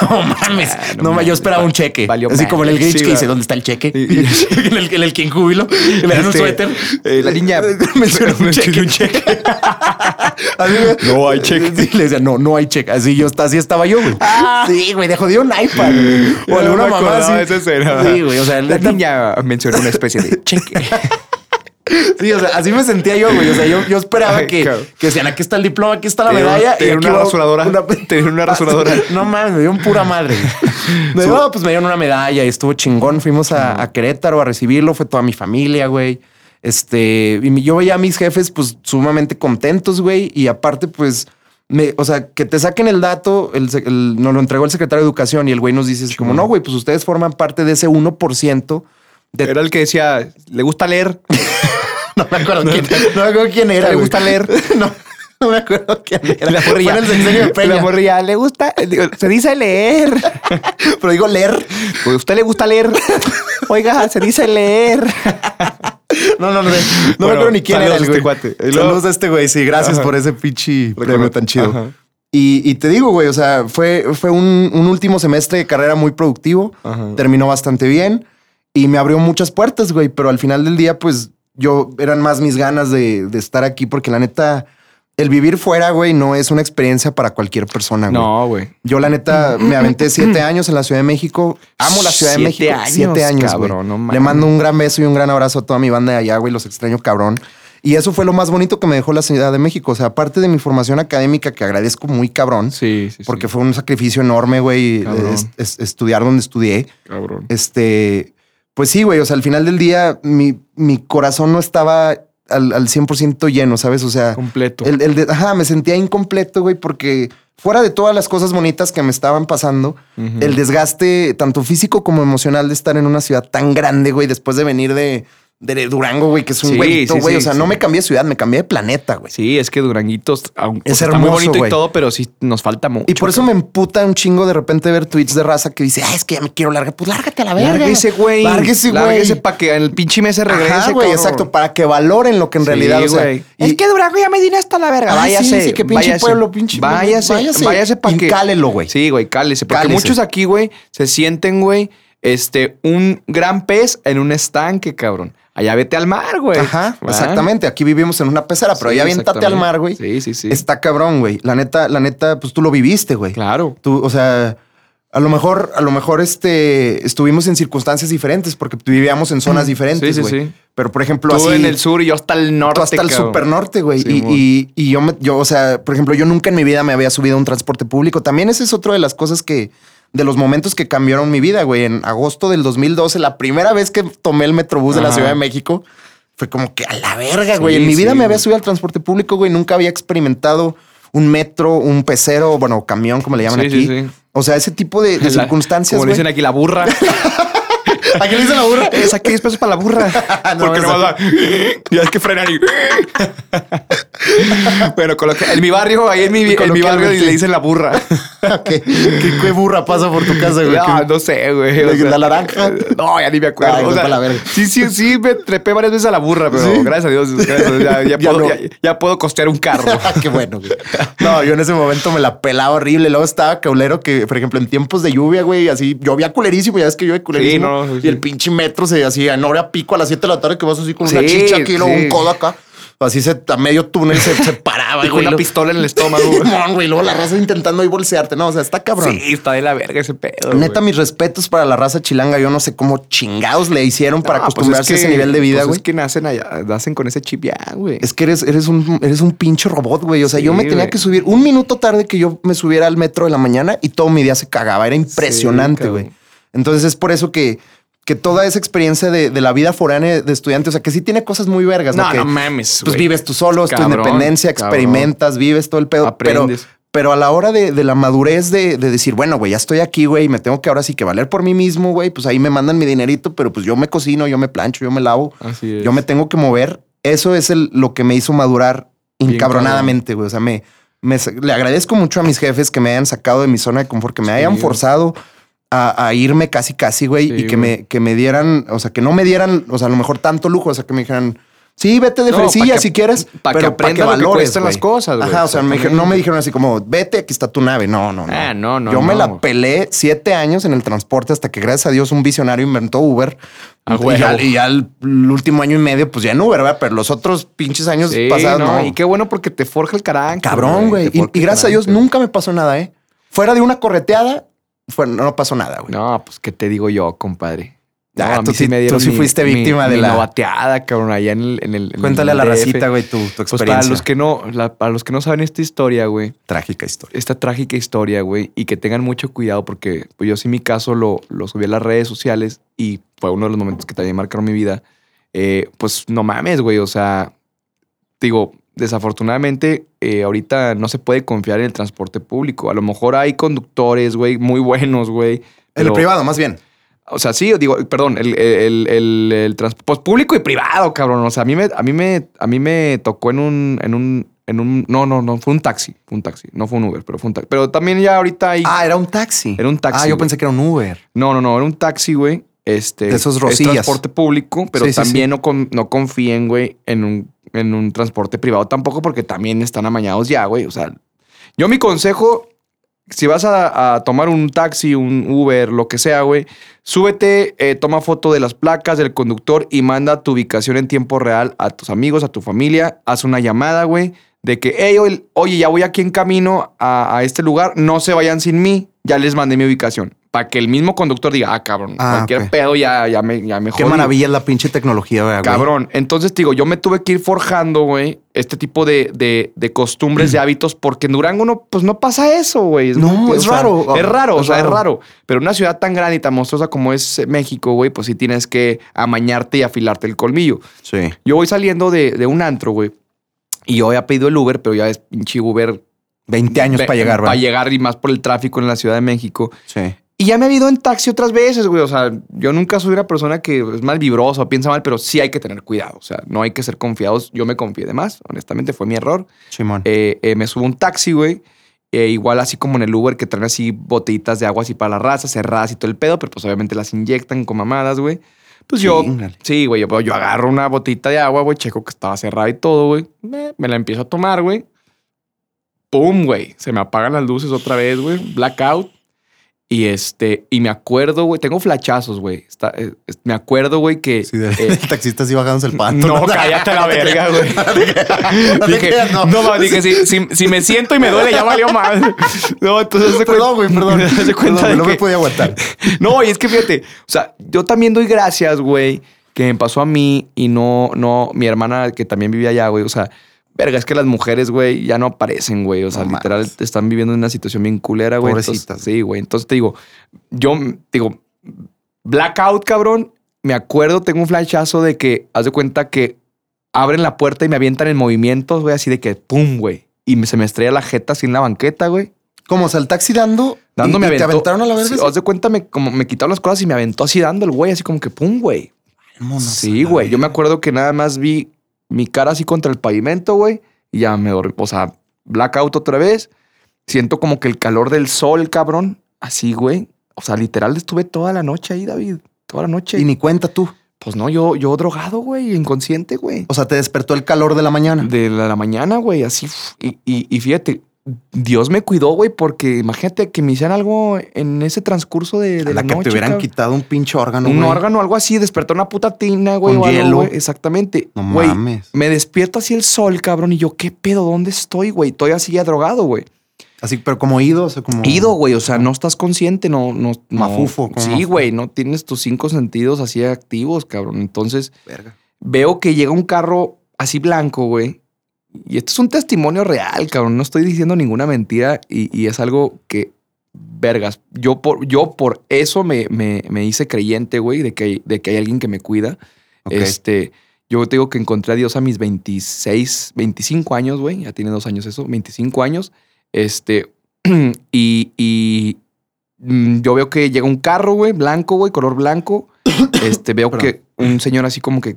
[SPEAKER 2] No mames.
[SPEAKER 1] Ah, no
[SPEAKER 2] no,
[SPEAKER 1] mames.
[SPEAKER 2] yo esperaba un cheque.
[SPEAKER 1] Valió
[SPEAKER 2] Así como en el. Grinch
[SPEAKER 1] Sí,
[SPEAKER 2] que dice. ¿dónde está el cheque?
[SPEAKER 1] Y-
[SPEAKER 2] en, el, en el King Júbilo. Le dan un
[SPEAKER 1] Este,
[SPEAKER 2] suéter.
[SPEAKER 1] eh, la niña
[SPEAKER 2] mencionó un cheque.
[SPEAKER 1] un cheque.
[SPEAKER 2] Así.
[SPEAKER 1] No hay cheque.
[SPEAKER 2] Sí, le decía, no, no hay cheque. Así yo así estaba yo, güey. Sí, güey, de jodido un iPad, güey. O alguna
[SPEAKER 1] me
[SPEAKER 2] mamá
[SPEAKER 1] acordaba
[SPEAKER 2] así.
[SPEAKER 1] de esa escena.
[SPEAKER 2] Sí, güey. O sea,
[SPEAKER 1] La niña mencionó una especie de cheque.
[SPEAKER 2] Sí, o sea, así me sentía yo, güey. O sea, yo, yo esperaba
[SPEAKER 1] Ay,
[SPEAKER 2] que,
[SPEAKER 1] cabrón.
[SPEAKER 2] que decían, aquí está el diploma, aquí está la medalla.
[SPEAKER 1] te dieron una rasuradora. Te dieron una rasuradora.
[SPEAKER 2] No mames, me dieron pura madre. Me dio, pues me dieron una medalla y estuvo chingón. Fuimos a, a Querétaro a recibirlo, fue toda mi familia, güey. Este, y yo veía a mis jefes, pues sumamente contentos, güey. Y aparte, pues, me, o sea, que te saquen el dato, el, sec- el- nos lo entregó el secretario de Educación y el güey nos dice, como, no, güey, pues ustedes forman parte de ese 1% de
[SPEAKER 1] Era el que decía, le gusta leer.
[SPEAKER 2] No me acuerdo quién, no me acuerdo quién era.
[SPEAKER 1] ¿Le
[SPEAKER 2] güey.
[SPEAKER 1] gusta leer?
[SPEAKER 2] No, no me acuerdo quién era.
[SPEAKER 1] La morrilla.
[SPEAKER 2] en el sexenio de Peña.
[SPEAKER 1] La morrilla, le gusta, digo, se dice leer.
[SPEAKER 2] Pero digo leer.
[SPEAKER 1] Pues usted le gusta leer. Oiga, se dice leer.
[SPEAKER 2] No, no, no. No me acuerdo ni quién era
[SPEAKER 1] este cuate.
[SPEAKER 2] Saludos a este güey. Sí, gracias
[SPEAKER 1] Ajá.
[SPEAKER 2] por ese pinche premio tan chido.
[SPEAKER 1] Ajá.
[SPEAKER 2] Y, y te digo, güey, o sea, fue, fue un, un último semestre de carrera muy productivo.
[SPEAKER 1] Ajá.
[SPEAKER 2] Terminó bastante bien y me abrió muchas puertas, güey. Pero al final del día, pues yo eran más mis ganas de, de estar aquí porque la neta, el vivir fuera, güey, no es una experiencia para cualquier persona, güey.
[SPEAKER 1] No, güey.
[SPEAKER 2] Yo, la neta, me aventé siete años en la Ciudad de México. Amo la Ciudad de México.
[SPEAKER 1] años,
[SPEAKER 2] siete años, güey.
[SPEAKER 1] cabrón, no
[SPEAKER 2] Le mando un gran beso y un gran abrazo a toda mi banda de allá, güey. Los extraño, cabrón. Y eso fue lo más bonito que me dejó la Ciudad de México. O sea, aparte de mi formación académica, que agradezco muy cabrón,
[SPEAKER 1] Sí, sí,
[SPEAKER 2] porque
[SPEAKER 1] sí.
[SPEAKER 2] fue un sacrificio enorme, güey,
[SPEAKER 1] Cabrón.
[SPEAKER 2] es- es- estudiar donde estudié.
[SPEAKER 1] Cabrón.
[SPEAKER 2] Este, pues sí, güey. O sea, al final del día, mi, mi corazón no estaba al, al 100% lleno, ¿sabes? O sea,
[SPEAKER 1] Completo.
[SPEAKER 2] el, el de- ajá, me sentía incompleto, güey, porque fuera de todas las cosas bonitas que me estaban pasando, el desgaste tanto físico como emocional de estar en una ciudad tan grande, güey, después de venir de, de Durango, güey, que es un
[SPEAKER 1] Sí,
[SPEAKER 2] güeyito,
[SPEAKER 1] sí,
[SPEAKER 2] güey.
[SPEAKER 1] sí,
[SPEAKER 2] o sea, no me cambié de ciudad, me cambié de planeta, güey.
[SPEAKER 1] Sí, es que Duranguitos, aunque
[SPEAKER 2] Es
[SPEAKER 1] está muy
[SPEAKER 2] hermoso,
[SPEAKER 1] bonito
[SPEAKER 2] güey.
[SPEAKER 1] y todo, pero sí nos falta mucho.
[SPEAKER 2] Y por eso me emputa un chingo de repente ver tweets de raza que dice, ah, es que ya me quiero largar. Pues lárgate a la verga.
[SPEAKER 1] Lárguese, güey.
[SPEAKER 2] Lárguese, güey.
[SPEAKER 1] Lárguese para que en el pinche mes se regrese,
[SPEAKER 2] Ajá, güey,
[SPEAKER 1] cabrón.
[SPEAKER 2] exacto, para que valoren lo que en realidad, o sea,
[SPEAKER 1] güey.
[SPEAKER 2] y-
[SPEAKER 1] Es que Durango ya me vine hasta la verga.
[SPEAKER 2] Ah,
[SPEAKER 1] váyase.
[SPEAKER 2] sí, sí, que pinche
[SPEAKER 1] váyase.
[SPEAKER 2] pueblo, pinche-
[SPEAKER 1] Váyase,
[SPEAKER 2] váyase.
[SPEAKER 1] váyase, para que.
[SPEAKER 2] cálelo, güey.
[SPEAKER 1] Sí, güey, cálese. Porque
[SPEAKER 2] Cálese.
[SPEAKER 1] muchos aquí, güey, se sienten, güey, este, un gran pez en un estanque, cabrón. Allá vete al mar, güey.
[SPEAKER 2] Ajá, exactamente. Aquí vivimos en una pecera, pero
[SPEAKER 1] Sí,
[SPEAKER 2] allá aviéntate al mar, güey.
[SPEAKER 1] Sí, sí, sí.
[SPEAKER 2] Está cabrón, güey. La neta, la neta, pues tú lo viviste, güey.
[SPEAKER 1] Claro.
[SPEAKER 2] Tú, o sea, a lo mejor, a lo mejor este, estuvimos en circunstancias diferentes porque vivíamos en zonas diferentes,
[SPEAKER 1] sí,
[SPEAKER 2] güey.
[SPEAKER 1] sí.
[SPEAKER 2] Pero, por ejemplo,
[SPEAKER 1] Tú
[SPEAKER 2] así...
[SPEAKER 1] en el sur y yo hasta el norte.
[SPEAKER 2] Tú hasta el super norte, güey.
[SPEAKER 1] Sí,
[SPEAKER 2] y, y- y yo, me, yo, o sea, por ejemplo, yo nunca en mi vida me había subido a un transporte público. También ese es otro de las cosas que, de los momentos que cambiaron mi vida, güey. En agosto del 2012, la primera vez que tomé el metrobús de la. Ciudad de México, fue como que a la verga,
[SPEAKER 1] Sí,
[SPEAKER 2] güey. en mi vida
[SPEAKER 1] sí,
[SPEAKER 2] me había subido al transporte público, güey. Nunca había experimentado un metro, un pecero, bueno, camión, como le llaman
[SPEAKER 1] Sí,
[SPEAKER 2] aquí. O sea, ese tipo de, de
[SPEAKER 1] La-
[SPEAKER 2] circunstancias,
[SPEAKER 1] Como le dicen aquí, la burra.
[SPEAKER 2] ¿A qué le dicen la burra?
[SPEAKER 1] Eh, Saqué 10 pesos para la burra.
[SPEAKER 2] No,
[SPEAKER 1] Porque no
[SPEAKER 2] esa-
[SPEAKER 1] vas a... Ya es que frenan y... bueno, coloca- en mi barrio, ahí en mi, en mi barrio le dicen la burra.
[SPEAKER 2] ¿Qué, qué, qué burra pasa por tu casa, güey?
[SPEAKER 1] No,
[SPEAKER 2] ¿Qué-
[SPEAKER 1] no sé, güey. o
[SPEAKER 2] ¿La-
[SPEAKER 1] sea,
[SPEAKER 2] la naranja?
[SPEAKER 1] No, ya ni me acuerdo.
[SPEAKER 2] Ay,
[SPEAKER 1] O
[SPEAKER 2] no,
[SPEAKER 1] sea,
[SPEAKER 2] pa' la verga.
[SPEAKER 1] sí, sí, sí, me trepé varias veces a la burra, pero
[SPEAKER 2] ¿Sí?
[SPEAKER 1] gracias a Dios, gracias a Dios, ya, ya
[SPEAKER 2] Ya
[SPEAKER 1] puedo,
[SPEAKER 2] no.
[SPEAKER 1] ya, ya puedo costear un carro.
[SPEAKER 2] Qué bueno, güey. No, yo en ese momento me la pelaba horrible. Luego estaba caulero que, por ejemplo, en tiempos de lluvia, güey, así llovía culerísimo. Ya ves que llueve culerísimo.
[SPEAKER 1] no, sí,
[SPEAKER 2] y el pinche metro se hacía en hora pico a las 7 de la tarde que vas así con una chicha aquí luego un codo acá. Así se, a medio túnel se, se paraba,
[SPEAKER 1] Y con una
[SPEAKER 2] lo-
[SPEAKER 1] pistola en el estómago.
[SPEAKER 2] Simón, güey. Luego la raza intentando ahí bolsearte. No, o sea, está cabrón.
[SPEAKER 1] Sí, está de la verga ese pedo.
[SPEAKER 2] Neta,
[SPEAKER 1] güey.
[SPEAKER 2] mis respetos para la raza chilanga. Yo no sé cómo chingados le hicieron para
[SPEAKER 1] pues
[SPEAKER 2] acostumbrarse
[SPEAKER 1] es que-
[SPEAKER 2] a ese nivel de vida,
[SPEAKER 1] pues
[SPEAKER 2] güey.
[SPEAKER 1] Es que nacen allá, nacen con ese chip ya, güey.
[SPEAKER 2] Es que eres, eres, un, eres un pinche robot, güey. O sea,
[SPEAKER 1] Sí,
[SPEAKER 2] yo me tenía que subir un minuto tarde que yo me subiera al metro de la mañana y todo mi día se cagaba. Era impresionante, güey. Entonces es por eso que, que toda esa experiencia de, de la vida foránea de estudiante, o sea, que sí tiene cosas muy vergas, ¿no?
[SPEAKER 1] No,
[SPEAKER 2] que,
[SPEAKER 1] no mames,
[SPEAKER 2] Pues vives tú solo, es tu
[SPEAKER 1] Cabrón,
[SPEAKER 2] independencia,
[SPEAKER 1] cabrón.
[SPEAKER 2] experimentas, vives todo el pedo. Pero,
[SPEAKER 1] Aprendes.
[SPEAKER 2] pero a la hora de, de la madurez de, de decir, bueno, güey, ya estoy aquí, güey, y me tengo que ahora sí que valer por mí mismo, güey, pues ahí me mandan mi dinerito, pero pues yo me cocino, yo me plancho, yo me lavo.
[SPEAKER 1] Así es.
[SPEAKER 2] Yo me tengo que mover. Eso es el, lo que me hizo madurar
[SPEAKER 1] Bien
[SPEAKER 2] incabronadamente, güey. O sea, me, me- le agradezco mucho a mis jefes que me hayan sacado de mi zona de confort, que me
[SPEAKER 1] Sí,
[SPEAKER 2] hayan forzado a, a irme casi, casi, güey,
[SPEAKER 1] Sí,
[SPEAKER 2] y que
[SPEAKER 1] güey.
[SPEAKER 2] me, que me dieran, o sea, que no me dieran, o sea, a lo mejor tanto lujo, o sea, que me dijeran, sí, vete de
[SPEAKER 1] No,
[SPEAKER 2] fresilla
[SPEAKER 1] que-
[SPEAKER 2] si quieres,
[SPEAKER 1] pa' que
[SPEAKER 2] pero pa'
[SPEAKER 1] aprendas lo que las cosas, güey.
[SPEAKER 2] Ajá, o sea, me dijeron- no me dijeron así como, vete, aquí está tu nave. No, no, no.
[SPEAKER 1] Ah, no, no,
[SPEAKER 2] Yo me la pelé siete años en el transporte hasta que, gracias a Dios, un visionario inventó Uber.
[SPEAKER 1] A
[SPEAKER 2] y, ya, y ya el, el último año y medio, pues ya en Uber, ¿verdad? Pero los otros pinches años
[SPEAKER 1] Sí,
[SPEAKER 2] pasados,
[SPEAKER 1] no. Y qué bueno porque te forja el carácter.
[SPEAKER 2] Cabrón, güey. Y, gracias a Dios nunca me pasó nada, ¿eh? Fuera de una correteada, fue, no pasó nada, güey.
[SPEAKER 1] No, pues qué te digo yo, compadre.
[SPEAKER 2] Ah,
[SPEAKER 1] No, a
[SPEAKER 2] tú sí-
[SPEAKER 1] me
[SPEAKER 2] tú sí
[SPEAKER 1] mi-
[SPEAKER 2] fuiste
[SPEAKER 1] mi-
[SPEAKER 2] víctima de
[SPEAKER 1] mi
[SPEAKER 2] la-
[SPEAKER 1] novateada, cabrón, allá en el. En el en
[SPEAKER 2] Cuéntale a la
[SPEAKER 1] DF.
[SPEAKER 2] racita, güey, tu, tu
[SPEAKER 1] Pues
[SPEAKER 2] experiencia.
[SPEAKER 1] para los que no, la- para los que no saben esta historia, güey,
[SPEAKER 2] Trágica historia.
[SPEAKER 1] esta trágica historia, güey, y que tengan mucho cuidado porque pues yo sí mi caso lo, lo subí a las redes sociales y fue uno de los momentos que también marcaron mi vida. Eh, pues no mames, güey, o sea, digo, desafortunadamente eh, ahorita no se puede confiar en el transporte público. A lo mejor hay conductores, güey, muy buenos, güey.
[SPEAKER 2] En el privado, más bien.
[SPEAKER 1] O sea, sí, digo, perdón, el, el, el, el trans- pues público y privado, cabrón. O sea, a mí me, a mí me, a mí me tocó en un, en un, en un, no, no, no, fue un taxi, fue un taxi, no fue un Uber, pero fue un taxi. Pero también ya ahorita hay,
[SPEAKER 2] Ah, era un taxi.
[SPEAKER 1] Era un taxi,
[SPEAKER 2] Ah, yo
[SPEAKER 1] güey.
[SPEAKER 2] pensé que era un Uber.
[SPEAKER 1] no, no, no, era un taxi, güey. Este,
[SPEAKER 2] De esos
[SPEAKER 1] es
[SPEAKER 2] rosillas.
[SPEAKER 1] transporte público, pero
[SPEAKER 2] Sí, sí,
[SPEAKER 1] también
[SPEAKER 2] sí.
[SPEAKER 1] No, con- no confíen, güey, en un, en un transporte privado tampoco, porque también están amañados ya, güey. O sea, yo mi consejo, si vas a, tomar un taxi, un Uber, lo que sea, güey, súbete, eh, toma foto de las placas del conductor y manda tu ubicación en tiempo real a tus amigos, a tu familia. Haz una llamada, güey, de que, hey, oye, ya voy aquí en camino a este lugar, no se vayan sin mí, ya les mandé mi ubicación. Para que el mismo conductor diga, ah, cabrón,
[SPEAKER 2] Ah,
[SPEAKER 1] cualquier pedo ya, ya me, ya me
[SPEAKER 2] Qué
[SPEAKER 1] jodí".
[SPEAKER 2] maravilla es la pinche tecnología, güey.
[SPEAKER 1] Cabrón. Entonces, digo, yo me tuve que ir forjando, güey, este tipo de, de- de costumbres, de hábitos, porque en Durango no, pues no pasa eso, güey.
[SPEAKER 2] No, es
[SPEAKER 1] o sea,
[SPEAKER 2] raro.
[SPEAKER 1] Es raro, o
[SPEAKER 2] Es
[SPEAKER 1] sea, es raro. Pero una ciudad tan grande y tan monstruosa como es eh, México, güey, pues sí tienes que amañarte y afilarte el colmillo.
[SPEAKER 2] Sí.
[SPEAKER 1] Yo voy saliendo de, de un antro, güey, y yo había pedido el Uber, pero ya es pinche Uber.
[SPEAKER 2] 20 años para llegar,
[SPEAKER 1] Para
[SPEAKER 2] ¿verdad?
[SPEAKER 1] llegar y más por el tráfico en la Ciudad de México.
[SPEAKER 2] Sí.
[SPEAKER 1] Y ya me ha ido en taxi otras veces, güey. O sea, yo nunca soy una persona que es mal vibrosa o piensa mal, pero sí hay que tener cuidado. O sea, no hay que ser confiados. Yo me confié de más. Honestamente, fue mi error.
[SPEAKER 2] Simón.
[SPEAKER 1] Eh, eh, me subo un taxi, güey. Eh, igual así como en el Uber que traen así botellitas de agua así para la raza, cerradas y todo el pedo, pero pues obviamente las inyectan con mamadas, güey. Pues yo, sí, güey, yo, yo agarro una botita de agua, güey, checo que estaba cerrada y todo, güey. Me, me la empiezo a tomar, güey. ¡Pum, güey! Se me apagan las luces otra vez, güey. Blackout. Y este, y me acuerdo, güey, tengo flachazos, güey. Está- eh, Me acuerdo, güey, que.
[SPEAKER 2] Sí, de-
[SPEAKER 1] eh,
[SPEAKER 2] el taxista así bajándose el pato.
[SPEAKER 1] no, cállate a la verga, güey.
[SPEAKER 2] No
[SPEAKER 1] dije,
[SPEAKER 2] no.
[SPEAKER 1] dije, si, si, si me siento y me duele, ya valió más. No, entonces
[SPEAKER 2] Perdón, güey, perdón.
[SPEAKER 1] cuenta
[SPEAKER 2] Perdón,
[SPEAKER 1] de
[SPEAKER 2] no me podía aguantar.
[SPEAKER 1] No, y es que fíjate, o sea, yo también doy gracias, güey, que me pasó a mí y no, no, mi hermana que también vivía allá, güey. O sea, verga, es que las mujeres, güey, ya no aparecen, güey. O sea,
[SPEAKER 2] No
[SPEAKER 1] literal,
[SPEAKER 2] mames.
[SPEAKER 1] están viviendo en una situación bien culera, güey. Entonces,
[SPEAKER 2] Pobrecitas.
[SPEAKER 1] Sí, güey. Entonces te digo, yo digo, blackout, cabrón. Me acuerdo, tengo un flashazo de que, haz de cuenta que abren la puerta y me avientan en movimientos, güey, así de que, pum, güey. Y se me estrella la jeta así en la banqueta, güey.
[SPEAKER 2] Como, o sea, el taxi dando.
[SPEAKER 1] Dándome
[SPEAKER 2] y, y te
[SPEAKER 1] aventó-
[SPEAKER 2] aventaron a la verga.
[SPEAKER 1] Sí, haz de cuenta, me, como me quitaron las cosas y me aventó así dando el güey, así como que pum, güey. Sí, güey. Yo me acuerdo que nada más vi mi cara así contra el pavimento, güey. Y ya me dormí. O sea, blackout otra vez. Siento como que el calor del sol, cabrón. Así, güey. O sea, literal estuve toda la noche ahí, David. Toda la noche.
[SPEAKER 2] Y ni cuenta tú.
[SPEAKER 1] Pues no, yo, yo drogado, güey. Inconsciente, güey.
[SPEAKER 2] O sea, te despertó el calor de la mañana.
[SPEAKER 1] De la, la mañana, güey. Así. Y, y, y fíjate, Dios me cuidó, güey. Porque imagínate que me hicieran algo en ese transcurso de, la,
[SPEAKER 2] la que
[SPEAKER 1] noche.
[SPEAKER 2] te hubieran
[SPEAKER 1] cabrón.
[SPEAKER 2] quitado un pinche órgano.
[SPEAKER 1] un
[SPEAKER 2] güey.
[SPEAKER 1] órgano, algo así, despertar una puta tina, güey.
[SPEAKER 2] Con
[SPEAKER 1] o algo,
[SPEAKER 2] hielo.
[SPEAKER 1] güey. Exactamente.
[SPEAKER 2] No
[SPEAKER 1] Güey,
[SPEAKER 2] mames.
[SPEAKER 1] me despierto así el sol, cabrón, y yo, ¿qué pedo? ¿Dónde estoy, güey? Estoy así ya drogado, güey.
[SPEAKER 2] Así, pero como ido, o sea, como.
[SPEAKER 1] Ido, güey, o sea, no estás consciente, no, no.
[SPEAKER 2] Mafufo,
[SPEAKER 1] Sí,
[SPEAKER 2] mafufo.
[SPEAKER 1] güey, no tienes tus cinco sentidos así activos, cabrón. Entonces,
[SPEAKER 2] Verga.
[SPEAKER 1] veo que llega un carro así blanco, güey. Y esto es un testimonio real, cabrón. No estoy diciendo ninguna mentira y, y es algo que, vergas, yo por, yo por eso me, me, me hice creyente, güey, de que, hay- de que hay alguien que me cuida. Este, yo te digo que encontré a Dios a mis 26, 25 años, güey. Ya tiene dos años eso, 25 años. Este, y, y mm, yo veo que llega un carro, güey, blanco, güey, color blanco. Este, veo
[SPEAKER 2] Perdón.
[SPEAKER 1] que un señor así como que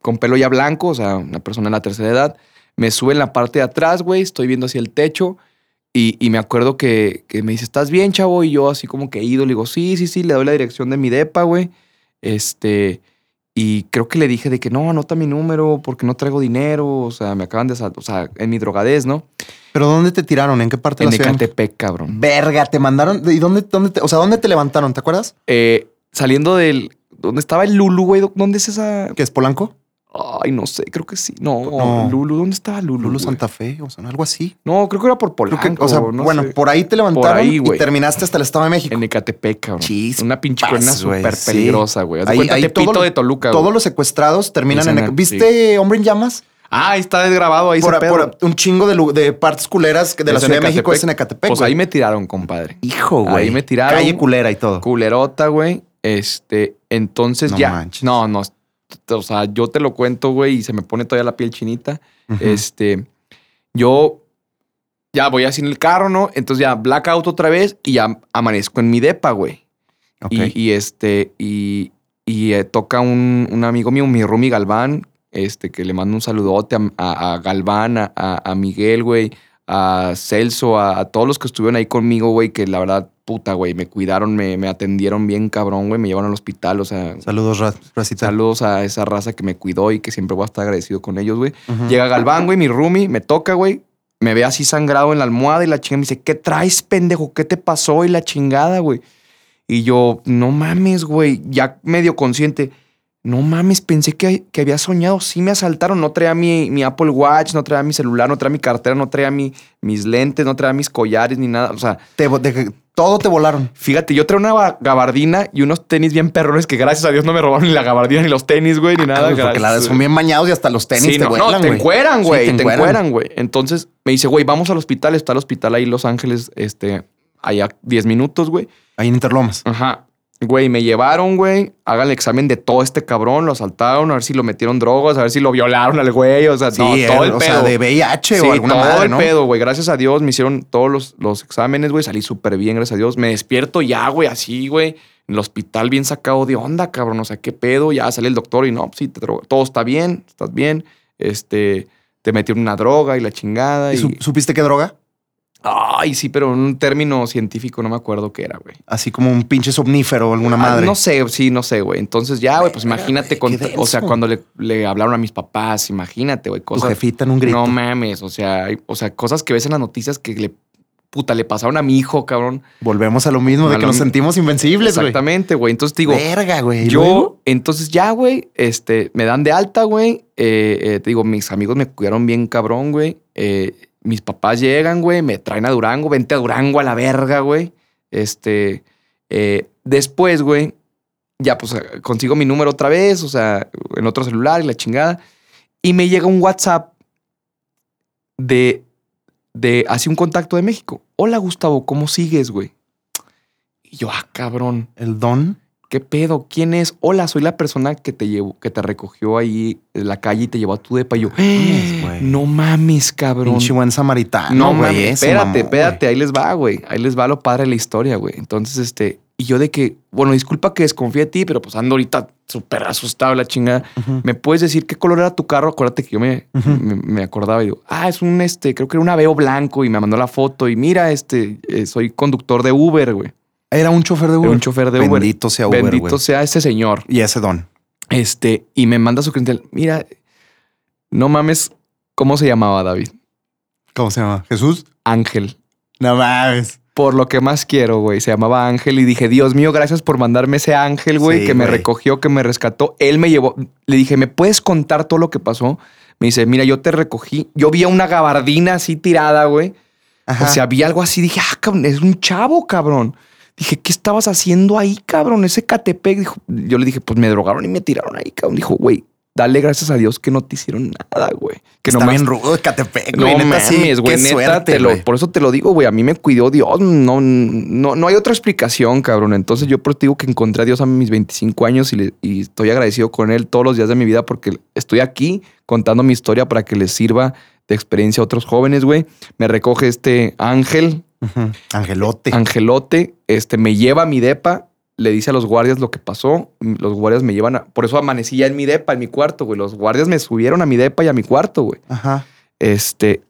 [SPEAKER 1] con pelo ya blanco, o sea, una persona de la tercera edad, me sube en la parte de atrás, güey, estoy viendo hacia el techo. Y, y me acuerdo que, que me dice, ¿estás bien, chavo? Y yo así como que ido, le digo, sí, sí, sí, le doy la dirección de mi depa, güey. Este, y creo que le dije de que no, anota mi número porque no traigo dinero. O sea, me acaban de, o sea, en mi drogadez, ¿no?
[SPEAKER 2] Pero ¿dónde te tiraron? ¿En qué parte de
[SPEAKER 1] En
[SPEAKER 2] la ciudad?
[SPEAKER 1] Ecatepec, cabrón.
[SPEAKER 2] Verga, te mandaron. ¿Y dónde, dónde te, o sea, dónde te levantaron? ¿Te acuerdas?
[SPEAKER 1] Eh, saliendo del, ¿dónde estaba el Lulu, güey? ¿Dónde es esa?
[SPEAKER 2] ¿Que es Polanco?
[SPEAKER 1] Ay, no sé, creo que sí. No,
[SPEAKER 2] No.
[SPEAKER 1] Lulu, ¿dónde estaba Lulu?
[SPEAKER 2] Lulu
[SPEAKER 1] güey?
[SPEAKER 2] Santa Fe, o sea, algo así.
[SPEAKER 1] No, creo que era por
[SPEAKER 2] Creo
[SPEAKER 1] Polanco.
[SPEAKER 2] que, o sea,
[SPEAKER 1] no
[SPEAKER 2] bueno,
[SPEAKER 1] sé.
[SPEAKER 2] por ahí te levantaron
[SPEAKER 1] ahí,
[SPEAKER 2] y
[SPEAKER 1] güey.
[SPEAKER 2] terminaste hasta el Estado de México.
[SPEAKER 1] En Ecatepec, cabrón.
[SPEAKER 2] Chispas,
[SPEAKER 1] Una pinche
[SPEAKER 2] güey,
[SPEAKER 1] súper peligrosa, güey.
[SPEAKER 2] Ahí-
[SPEAKER 1] cuenta
[SPEAKER 2] ahí
[SPEAKER 1] Tepito
[SPEAKER 2] todo-
[SPEAKER 1] de Toluca, güey.
[SPEAKER 2] Todos los secuestrados terminan en.
[SPEAKER 1] Dicen,
[SPEAKER 2] ¿Viste Hombre en Llamas?
[SPEAKER 1] Ah, ahí está desgrabado ahí
[SPEAKER 2] Por, por un chingo de, partes culeras de la
[SPEAKER 1] en
[SPEAKER 2] Ciudad de México es en Ecatepec.
[SPEAKER 1] Pues
[SPEAKER 2] güey.
[SPEAKER 1] ahí me tiraron, compadre.
[SPEAKER 2] Hijo,
[SPEAKER 1] Ahí me tiraron.
[SPEAKER 2] Calle culera y todo.
[SPEAKER 1] Culerota, güey. Este, entonces
[SPEAKER 2] No
[SPEAKER 1] ya.
[SPEAKER 2] manches.
[SPEAKER 1] No, no. O sea, yo te lo cuento, güey, y se me pone todavía la piel chinita. Este, yo ya voy así en el carro, ¿no? Entonces ya blackout otra vez y ya amanezco en mi depa, güey. Y, y este, y, y, eh, toca un, un amigo mío, mi Rumi Galván, este, que le mando un saludote a, a- a Galván, a, a- Miguel, güey, a Celso, a, a todos los que estuvieron ahí conmigo, güey, que la verdad, puta, güey, me cuidaron, me, me atendieron bien cabrón, güey, me llevaron al hospital, o sea,
[SPEAKER 2] Saludos, Ra- Racita.
[SPEAKER 1] saludos a esa raza que me cuidó y que siempre voy a estar agradecido con ellos, güey. Llega Galván, güey, mi roomie, me toca, güey. Me ve así sangrado en la almohada y la chingada me dice, ¿qué traes, pendejo? ¿Qué te pasó? Y la chingada, güey. Y yo, no mames, güey, ya medio consciente. No mames, pensé que, que había soñado. Sí me asaltaron. No traía mi, mi Apple Watch, no traía mi celular, no traía mi cartera, no traía mi, mis lentes, no traía mis collares ni nada. O sea,
[SPEAKER 2] Te de- todo te volaron.
[SPEAKER 1] fíjate, yo traía una ba- gabardina y unos tenis bien perrones que gracias a Dios no me robaron ni la gabardina ni los tenis, güey, ni nada.
[SPEAKER 2] Ah, porque la- son bien bañados y hasta los tenis
[SPEAKER 1] Sí,
[SPEAKER 2] te
[SPEAKER 1] no, no,
[SPEAKER 2] vuelan,
[SPEAKER 1] te
[SPEAKER 2] güey.
[SPEAKER 1] encueran,
[SPEAKER 2] Sí,
[SPEAKER 1] güey.
[SPEAKER 2] te
[SPEAKER 1] te
[SPEAKER 2] encueran,
[SPEAKER 1] güey. Entonces me dice, güey, vamos al hospital. Está el hospital ahí en Los Ángeles, este, allá 10 minutos, güey.
[SPEAKER 2] Ahí en Interlomas.
[SPEAKER 1] Ajá. Güey, me llevaron, güey. Hagan el examen de todo este cabrón. Lo asaltaron, a ver si lo metieron drogas, a ver si lo violaron al güey. O sea,
[SPEAKER 2] Sí,
[SPEAKER 1] no, todo el
[SPEAKER 2] o
[SPEAKER 1] pedo.
[SPEAKER 2] sea, de VIH
[SPEAKER 1] Sí,
[SPEAKER 2] o alguna
[SPEAKER 1] todo
[SPEAKER 2] madre,
[SPEAKER 1] el
[SPEAKER 2] ¿no?
[SPEAKER 1] pedo, güey. Gracias a Dios me hicieron todos los, los exámenes, güey. Salí súper bien, gracias a Dios. Me despierto ya, güey, así, güey. En el hospital bien sacado de onda, cabrón. O sea, ¿qué pedo? Ya sale el doctor y no, pues sí, te todo está bien, estás bien. Este, te metieron una droga y la chingada.
[SPEAKER 2] ¿Y
[SPEAKER 1] Y,
[SPEAKER 2] su- ¿Supiste qué droga?
[SPEAKER 1] Ay, sí, pero en un término científico no me acuerdo qué era, güey.
[SPEAKER 2] Así como un pinche somnífero o alguna
[SPEAKER 1] Ah,
[SPEAKER 2] madre.
[SPEAKER 1] No sé, sí, no sé, güey. Entonces ya, güey, pues imagínate, con, o sea, cuando le, le hablaron a mis papás, imagínate, güey,
[SPEAKER 2] Tu
[SPEAKER 1] cosas.
[SPEAKER 2] jefita en un grito.
[SPEAKER 1] No mames, o sea, o sea, cosas que ves en las noticias que le, puta, le pasaron a mi hijo, cabrón.
[SPEAKER 2] Volvemos a lo mismo, de que nos sentimos invencibles, güey.
[SPEAKER 1] Exactamente, güey. Entonces te digo,
[SPEAKER 2] Verga, güey. ¿Y
[SPEAKER 1] yo,
[SPEAKER 2] luego?
[SPEAKER 1] entonces ya, güey, este, me dan de alta, güey. Eh, eh, te digo, mis amigos me cuidaron bien cabrón, güey. Eh, mis papás llegan, güey, me traen a Durango, vente a Durango a la verga, güey. Este, eh, después, güey, ya pues consigo mi número otra vez, o sea, en otro celular y la chingada. Y me llega un WhatsApp de, de, así un contacto de México. Hola, Gustavo, ¿cómo sigues, güey? Y yo, ah, cabrón.
[SPEAKER 2] El don.
[SPEAKER 1] ¿Qué pedo? ¿Quién es? Hola, soy la persona que te llevó, que te recogió ahí en la calle y te llevó a tu depa. Y yo,
[SPEAKER 2] güey.
[SPEAKER 1] no mames, cabrón.
[SPEAKER 2] Pinche buen samaritano.
[SPEAKER 1] no
[SPEAKER 2] güey,
[SPEAKER 1] mames, espérate, espérate, ahí les va, güey. Ahí les va lo padre de la historia, güey. Entonces, este, y yo de que, bueno, disculpa que desconfíe de ti, pero pues ando ahorita súper asustado la chingada. ¿Me puedes decir qué color era tu carro? Acuérdate que yo me, me acordaba y digo, ah, es un, este, creo que era un Aveo blanco y me mandó la foto y mira, este, eh, soy conductor de Uber, güey.
[SPEAKER 2] Era un chofer de
[SPEAKER 1] Era
[SPEAKER 2] Uber.
[SPEAKER 1] un chofer de Uber.
[SPEAKER 2] Bendito sea Uber,
[SPEAKER 1] Bendito
[SPEAKER 2] güey.
[SPEAKER 1] sea este señor.
[SPEAKER 2] Y ese don.
[SPEAKER 1] Este, y me manda su credencial. Mira, no mames, ¿cómo se llamaba David?
[SPEAKER 2] ¿Cómo se llama? ¿Jesús?
[SPEAKER 1] Ángel.
[SPEAKER 2] No mames.
[SPEAKER 1] Por lo que más quiero, güey. Se llamaba Ángel y dije, Dios mío, gracias por mandarme ese ángel, güey,
[SPEAKER 2] Sí,
[SPEAKER 1] que me recogió, que me rescató. Él me llevó. Le dije, ¿me puedes contar todo lo que pasó? Me dice, mira, yo te recogí. Yo vi a una gabardina así tirada, güey.
[SPEAKER 2] Ajá.
[SPEAKER 1] O sea, vi algo así. Dije, ah, cabrón, es un chavo, cabrón. Dije, ¿qué estabas haciendo ahí, cabrón? Ese Catepec. Dijo, yo le dije, pues me drogaron y me tiraron ahí, cabrón. Dijo, güey, dale gracias a Dios que no te hicieron nada, güey. Que
[SPEAKER 2] Está
[SPEAKER 1] nomás
[SPEAKER 2] bien rudo de Catepec,
[SPEAKER 1] no
[SPEAKER 2] neta, sí.
[SPEAKER 1] mames, güey.
[SPEAKER 2] Qué
[SPEAKER 1] Neta,
[SPEAKER 2] suerte,
[SPEAKER 1] te lo-
[SPEAKER 2] güey.
[SPEAKER 1] por eso te lo digo, güey. A mí me cuidó Dios. No, no, no hay otra explicación, cabrón. Entonces yo por eso te digo que encontré a Dios a mis 25 años y, le- y estoy agradecido con él todos los días de mi vida porque estoy aquí contando mi historia para que les sirva de experiencia a otros jóvenes, güey. Me recoge este ángel.
[SPEAKER 2] Angelote.
[SPEAKER 1] angelote, este, me lleva a mi depa, le dice a los guardias lo que pasó. Los guardias me llevan a... Por eso amanecí ya en mi depa, en mi cuarto, güey. Los guardias me subieron a mi depa y a mi cuarto, güey.
[SPEAKER 2] Ajá.
[SPEAKER 1] Este,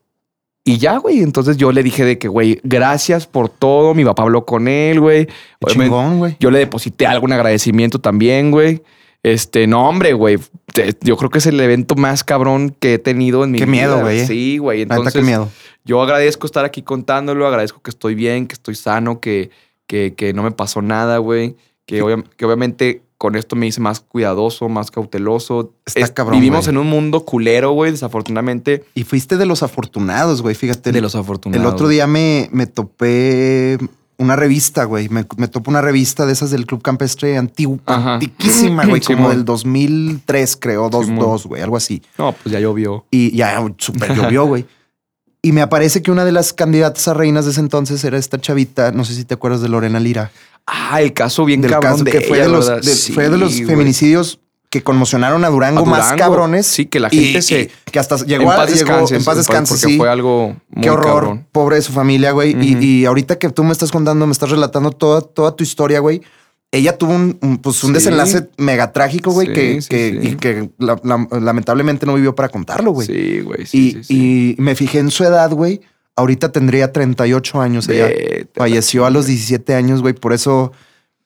[SPEAKER 1] y ya, güey. Entonces yo le dije de que, güey, gracias por todo. Mi papá habló con él, güey.
[SPEAKER 2] Qué chingón, güey.
[SPEAKER 1] Yo le deposité algún agradecimiento también, güey. Este, no, hombre, güey. Yo creo que es el evento más cabrón que he tenido en mi
[SPEAKER 2] Qué
[SPEAKER 1] vida.
[SPEAKER 2] miedo, güey, eh.
[SPEAKER 1] Sí, güey. Entonces,
[SPEAKER 2] qué miedo.
[SPEAKER 1] yo agradezco estar aquí contándolo. Agradezco que estoy bien, que estoy sano, que, que, que no me pasó nada, güey. Que, obvia- que obviamente con esto me hice más cuidadoso, más cauteloso.
[SPEAKER 2] Está cabrón,
[SPEAKER 1] Vivimos en un mundo culero, güey, desafortunadamente.
[SPEAKER 2] Y fuiste de los afortunados, güey. Fíjate.
[SPEAKER 1] De los afortunados.
[SPEAKER 2] El otro día me, me topé una revista, güey. Me, me topé una revista de esas del Club Campestre antiguo,
[SPEAKER 1] Ajá.
[SPEAKER 2] antiquísima, güey. como del 2003, creo. 2,
[SPEAKER 1] Simón.
[SPEAKER 2] 2, güey. Algo así.
[SPEAKER 1] No, pues ya llovió.
[SPEAKER 2] Y ya súper llovió, güey. Y me aparece que una de las candidatas a reinas de ese entonces era esta chavita, no sé si te acuerdas de Lorena Lira,
[SPEAKER 1] Ah, el caso bien
[SPEAKER 2] del
[SPEAKER 1] cabrón
[SPEAKER 2] caso
[SPEAKER 1] de
[SPEAKER 2] que fue
[SPEAKER 1] ella,
[SPEAKER 2] de los,
[SPEAKER 1] ¿verdad?
[SPEAKER 2] de-
[SPEAKER 1] Sí,
[SPEAKER 2] fue de los
[SPEAKER 1] güey.
[SPEAKER 2] feminicidios que conmocionaron a Durango,
[SPEAKER 1] A
[SPEAKER 2] más cabrones.
[SPEAKER 1] Sí, que la
[SPEAKER 2] y-
[SPEAKER 1] gente se...
[SPEAKER 2] y que hasta llegó
[SPEAKER 1] en
[SPEAKER 2] a
[SPEAKER 1] paz
[SPEAKER 2] llegó-
[SPEAKER 1] descanse.
[SPEAKER 2] en paz descanse,
[SPEAKER 1] Porque
[SPEAKER 2] sí.
[SPEAKER 1] fue algo muy
[SPEAKER 2] Qué horror,
[SPEAKER 1] cabrón.
[SPEAKER 2] pobre de su familia, güey. Y- y, ahorita que tú me estás contando, me estás relatando toda, toda tu historia, güey. Ella tuvo un, un, pues, un
[SPEAKER 1] Sí.
[SPEAKER 2] desenlace mega trágico, güey,
[SPEAKER 1] Sí,
[SPEAKER 2] que,
[SPEAKER 1] sí,
[SPEAKER 2] que- y que la- la- lamentablemente no vivió para contarlo, güey.
[SPEAKER 1] Sí, güey.
[SPEAKER 2] Y, y me fijé en su edad, güey. Ahorita tendría 38 años. Ella
[SPEAKER 1] Vete
[SPEAKER 2] falleció a los 17 años, güey. Por eso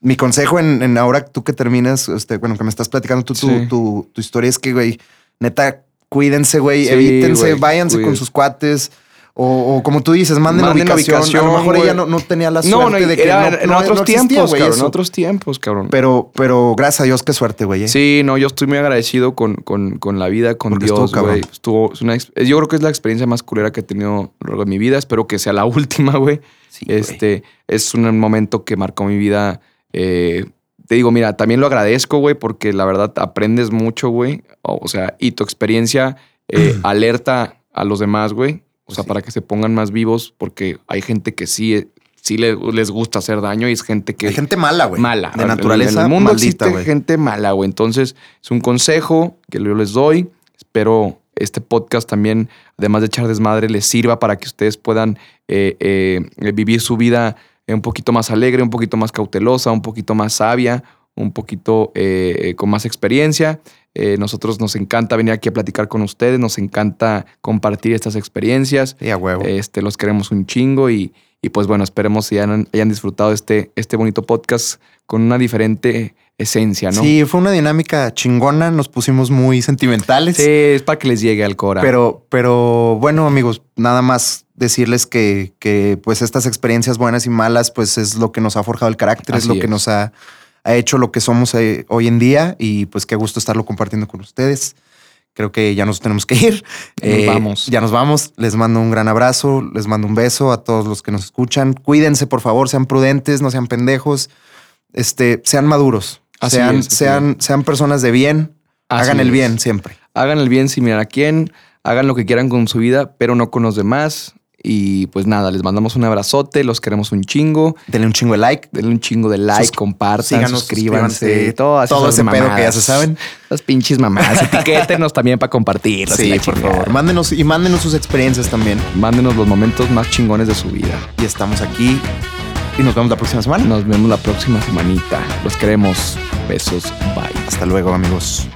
[SPEAKER 2] mi consejo en, en ahora tú que terminas, este, bueno, que me estás platicando tú, tu, tu, tu historia es que, güey, neta, cuídense, güey, evítense,
[SPEAKER 1] güey,
[SPEAKER 2] váyanse con sus cuates. O, o como tú dices, manden,
[SPEAKER 1] Manden
[SPEAKER 2] ubicación. A lo mejor ella no, no tenía la suerte
[SPEAKER 1] no,
[SPEAKER 2] de que
[SPEAKER 1] era
[SPEAKER 2] no,
[SPEAKER 1] en otros
[SPEAKER 2] existía,
[SPEAKER 1] tiempos,
[SPEAKER 2] güey,
[SPEAKER 1] cabrón. En otros tiempos, cabrón.
[SPEAKER 2] Pero, pero gracias a Dios, qué suerte, güey. ¿eh?
[SPEAKER 1] Sí, no, yo estoy muy agradecido con, con, con la vida, con
[SPEAKER 2] Porque estuvo
[SPEAKER 1] Dios, güey. Estuvo, es una, yo creo que es la experiencia más culera que he tenido a lo largo de mi vida. Espero que sea la última, güey.
[SPEAKER 2] Sí,
[SPEAKER 1] este es un momento que marcó mi vida. Eh, te digo, mira, también lo agradezco, güey, porque la verdad aprendes mucho, güey. O, o sea, y tu experiencia eh, alerta a los demás, güey. O sea,
[SPEAKER 2] Sí.
[SPEAKER 1] para que se pongan más vivos, porque hay gente que sí, eh, sí le- les gusta hacer daño y es gente que
[SPEAKER 2] Hay gente mala, güey.
[SPEAKER 1] mala.
[SPEAKER 2] De naturaleza,
[SPEAKER 1] En el mundo
[SPEAKER 2] maldita,
[SPEAKER 1] existe gente mala, güey. Entonces, es un consejo que yo les doy. Espero este podcast también, además de echar desmadre, les sirva para que ustedes puedan eh, eh, vivir su vida un poquito más alegre, un poquito más cautelosa, un poquito más sabia, un poquito eh, con más experiencia. Eh, nosotros nos encanta venir aquí a platicar con ustedes, nos encanta compartir estas experiencias.
[SPEAKER 2] Sí, a huevo.
[SPEAKER 1] Este, los queremos un chingo y, y pues bueno, esperemos que hayan, hayan disfrutado este, este bonito podcast con una diferente esencia, ¿no?
[SPEAKER 2] Sí, fue una dinámica chingona. Nos pusimos muy sentimentales.
[SPEAKER 1] Sí, es para que les llegue al cora.
[SPEAKER 2] Pero, pero bueno, amigos, nada más decirles que, que pues estas experiencias buenas y malas, pues es lo que nos ha forjado el carácter, es lo que nos ha, ha hecho lo que somos eh, hoy en día y pues qué gusto estarlo compartiendo con ustedes. Creo que ya nos tenemos que ir.
[SPEAKER 1] Nos vamos.
[SPEAKER 2] Ya nos vamos. Les mando un gran abrazo, les mando un beso a todos los que nos escuchan. Cuídense, por favor, sean prudentes, no sean pendejos. Este, sean maduros.
[SPEAKER 1] Así
[SPEAKER 2] sean,
[SPEAKER 1] es,
[SPEAKER 2] sean, sean personas de bien.
[SPEAKER 1] Así
[SPEAKER 2] hagan el
[SPEAKER 1] es.
[SPEAKER 2] bien siempre.
[SPEAKER 1] Hagan el bien sin mirar a quién, hagan lo que quieran con su vida, pero no con los demás. Y pues nada, les mandamos un abrazote, los queremos un chingo.
[SPEAKER 2] Denle un chingo de like.
[SPEAKER 1] Denle un chingo de like,
[SPEAKER 2] Sus-
[SPEAKER 1] compartan,
[SPEAKER 2] síganos,
[SPEAKER 1] suscríbanse,
[SPEAKER 2] suscríbanse,
[SPEAKER 1] todas
[SPEAKER 2] todo ese pedo que ya se saben.
[SPEAKER 1] Las pinches mamadas. Etiquétenos también para compartir.
[SPEAKER 2] Sí, por favor. Mándenos y mándenos sus experiencias también.
[SPEAKER 1] Mándenos los momentos más chingones de su vida.
[SPEAKER 2] Y estamos aquí y nos vemos la próxima semana.
[SPEAKER 1] Nos vemos la próxima semanita. Los queremos. Besos. Bye.
[SPEAKER 2] Hasta luego, amigos.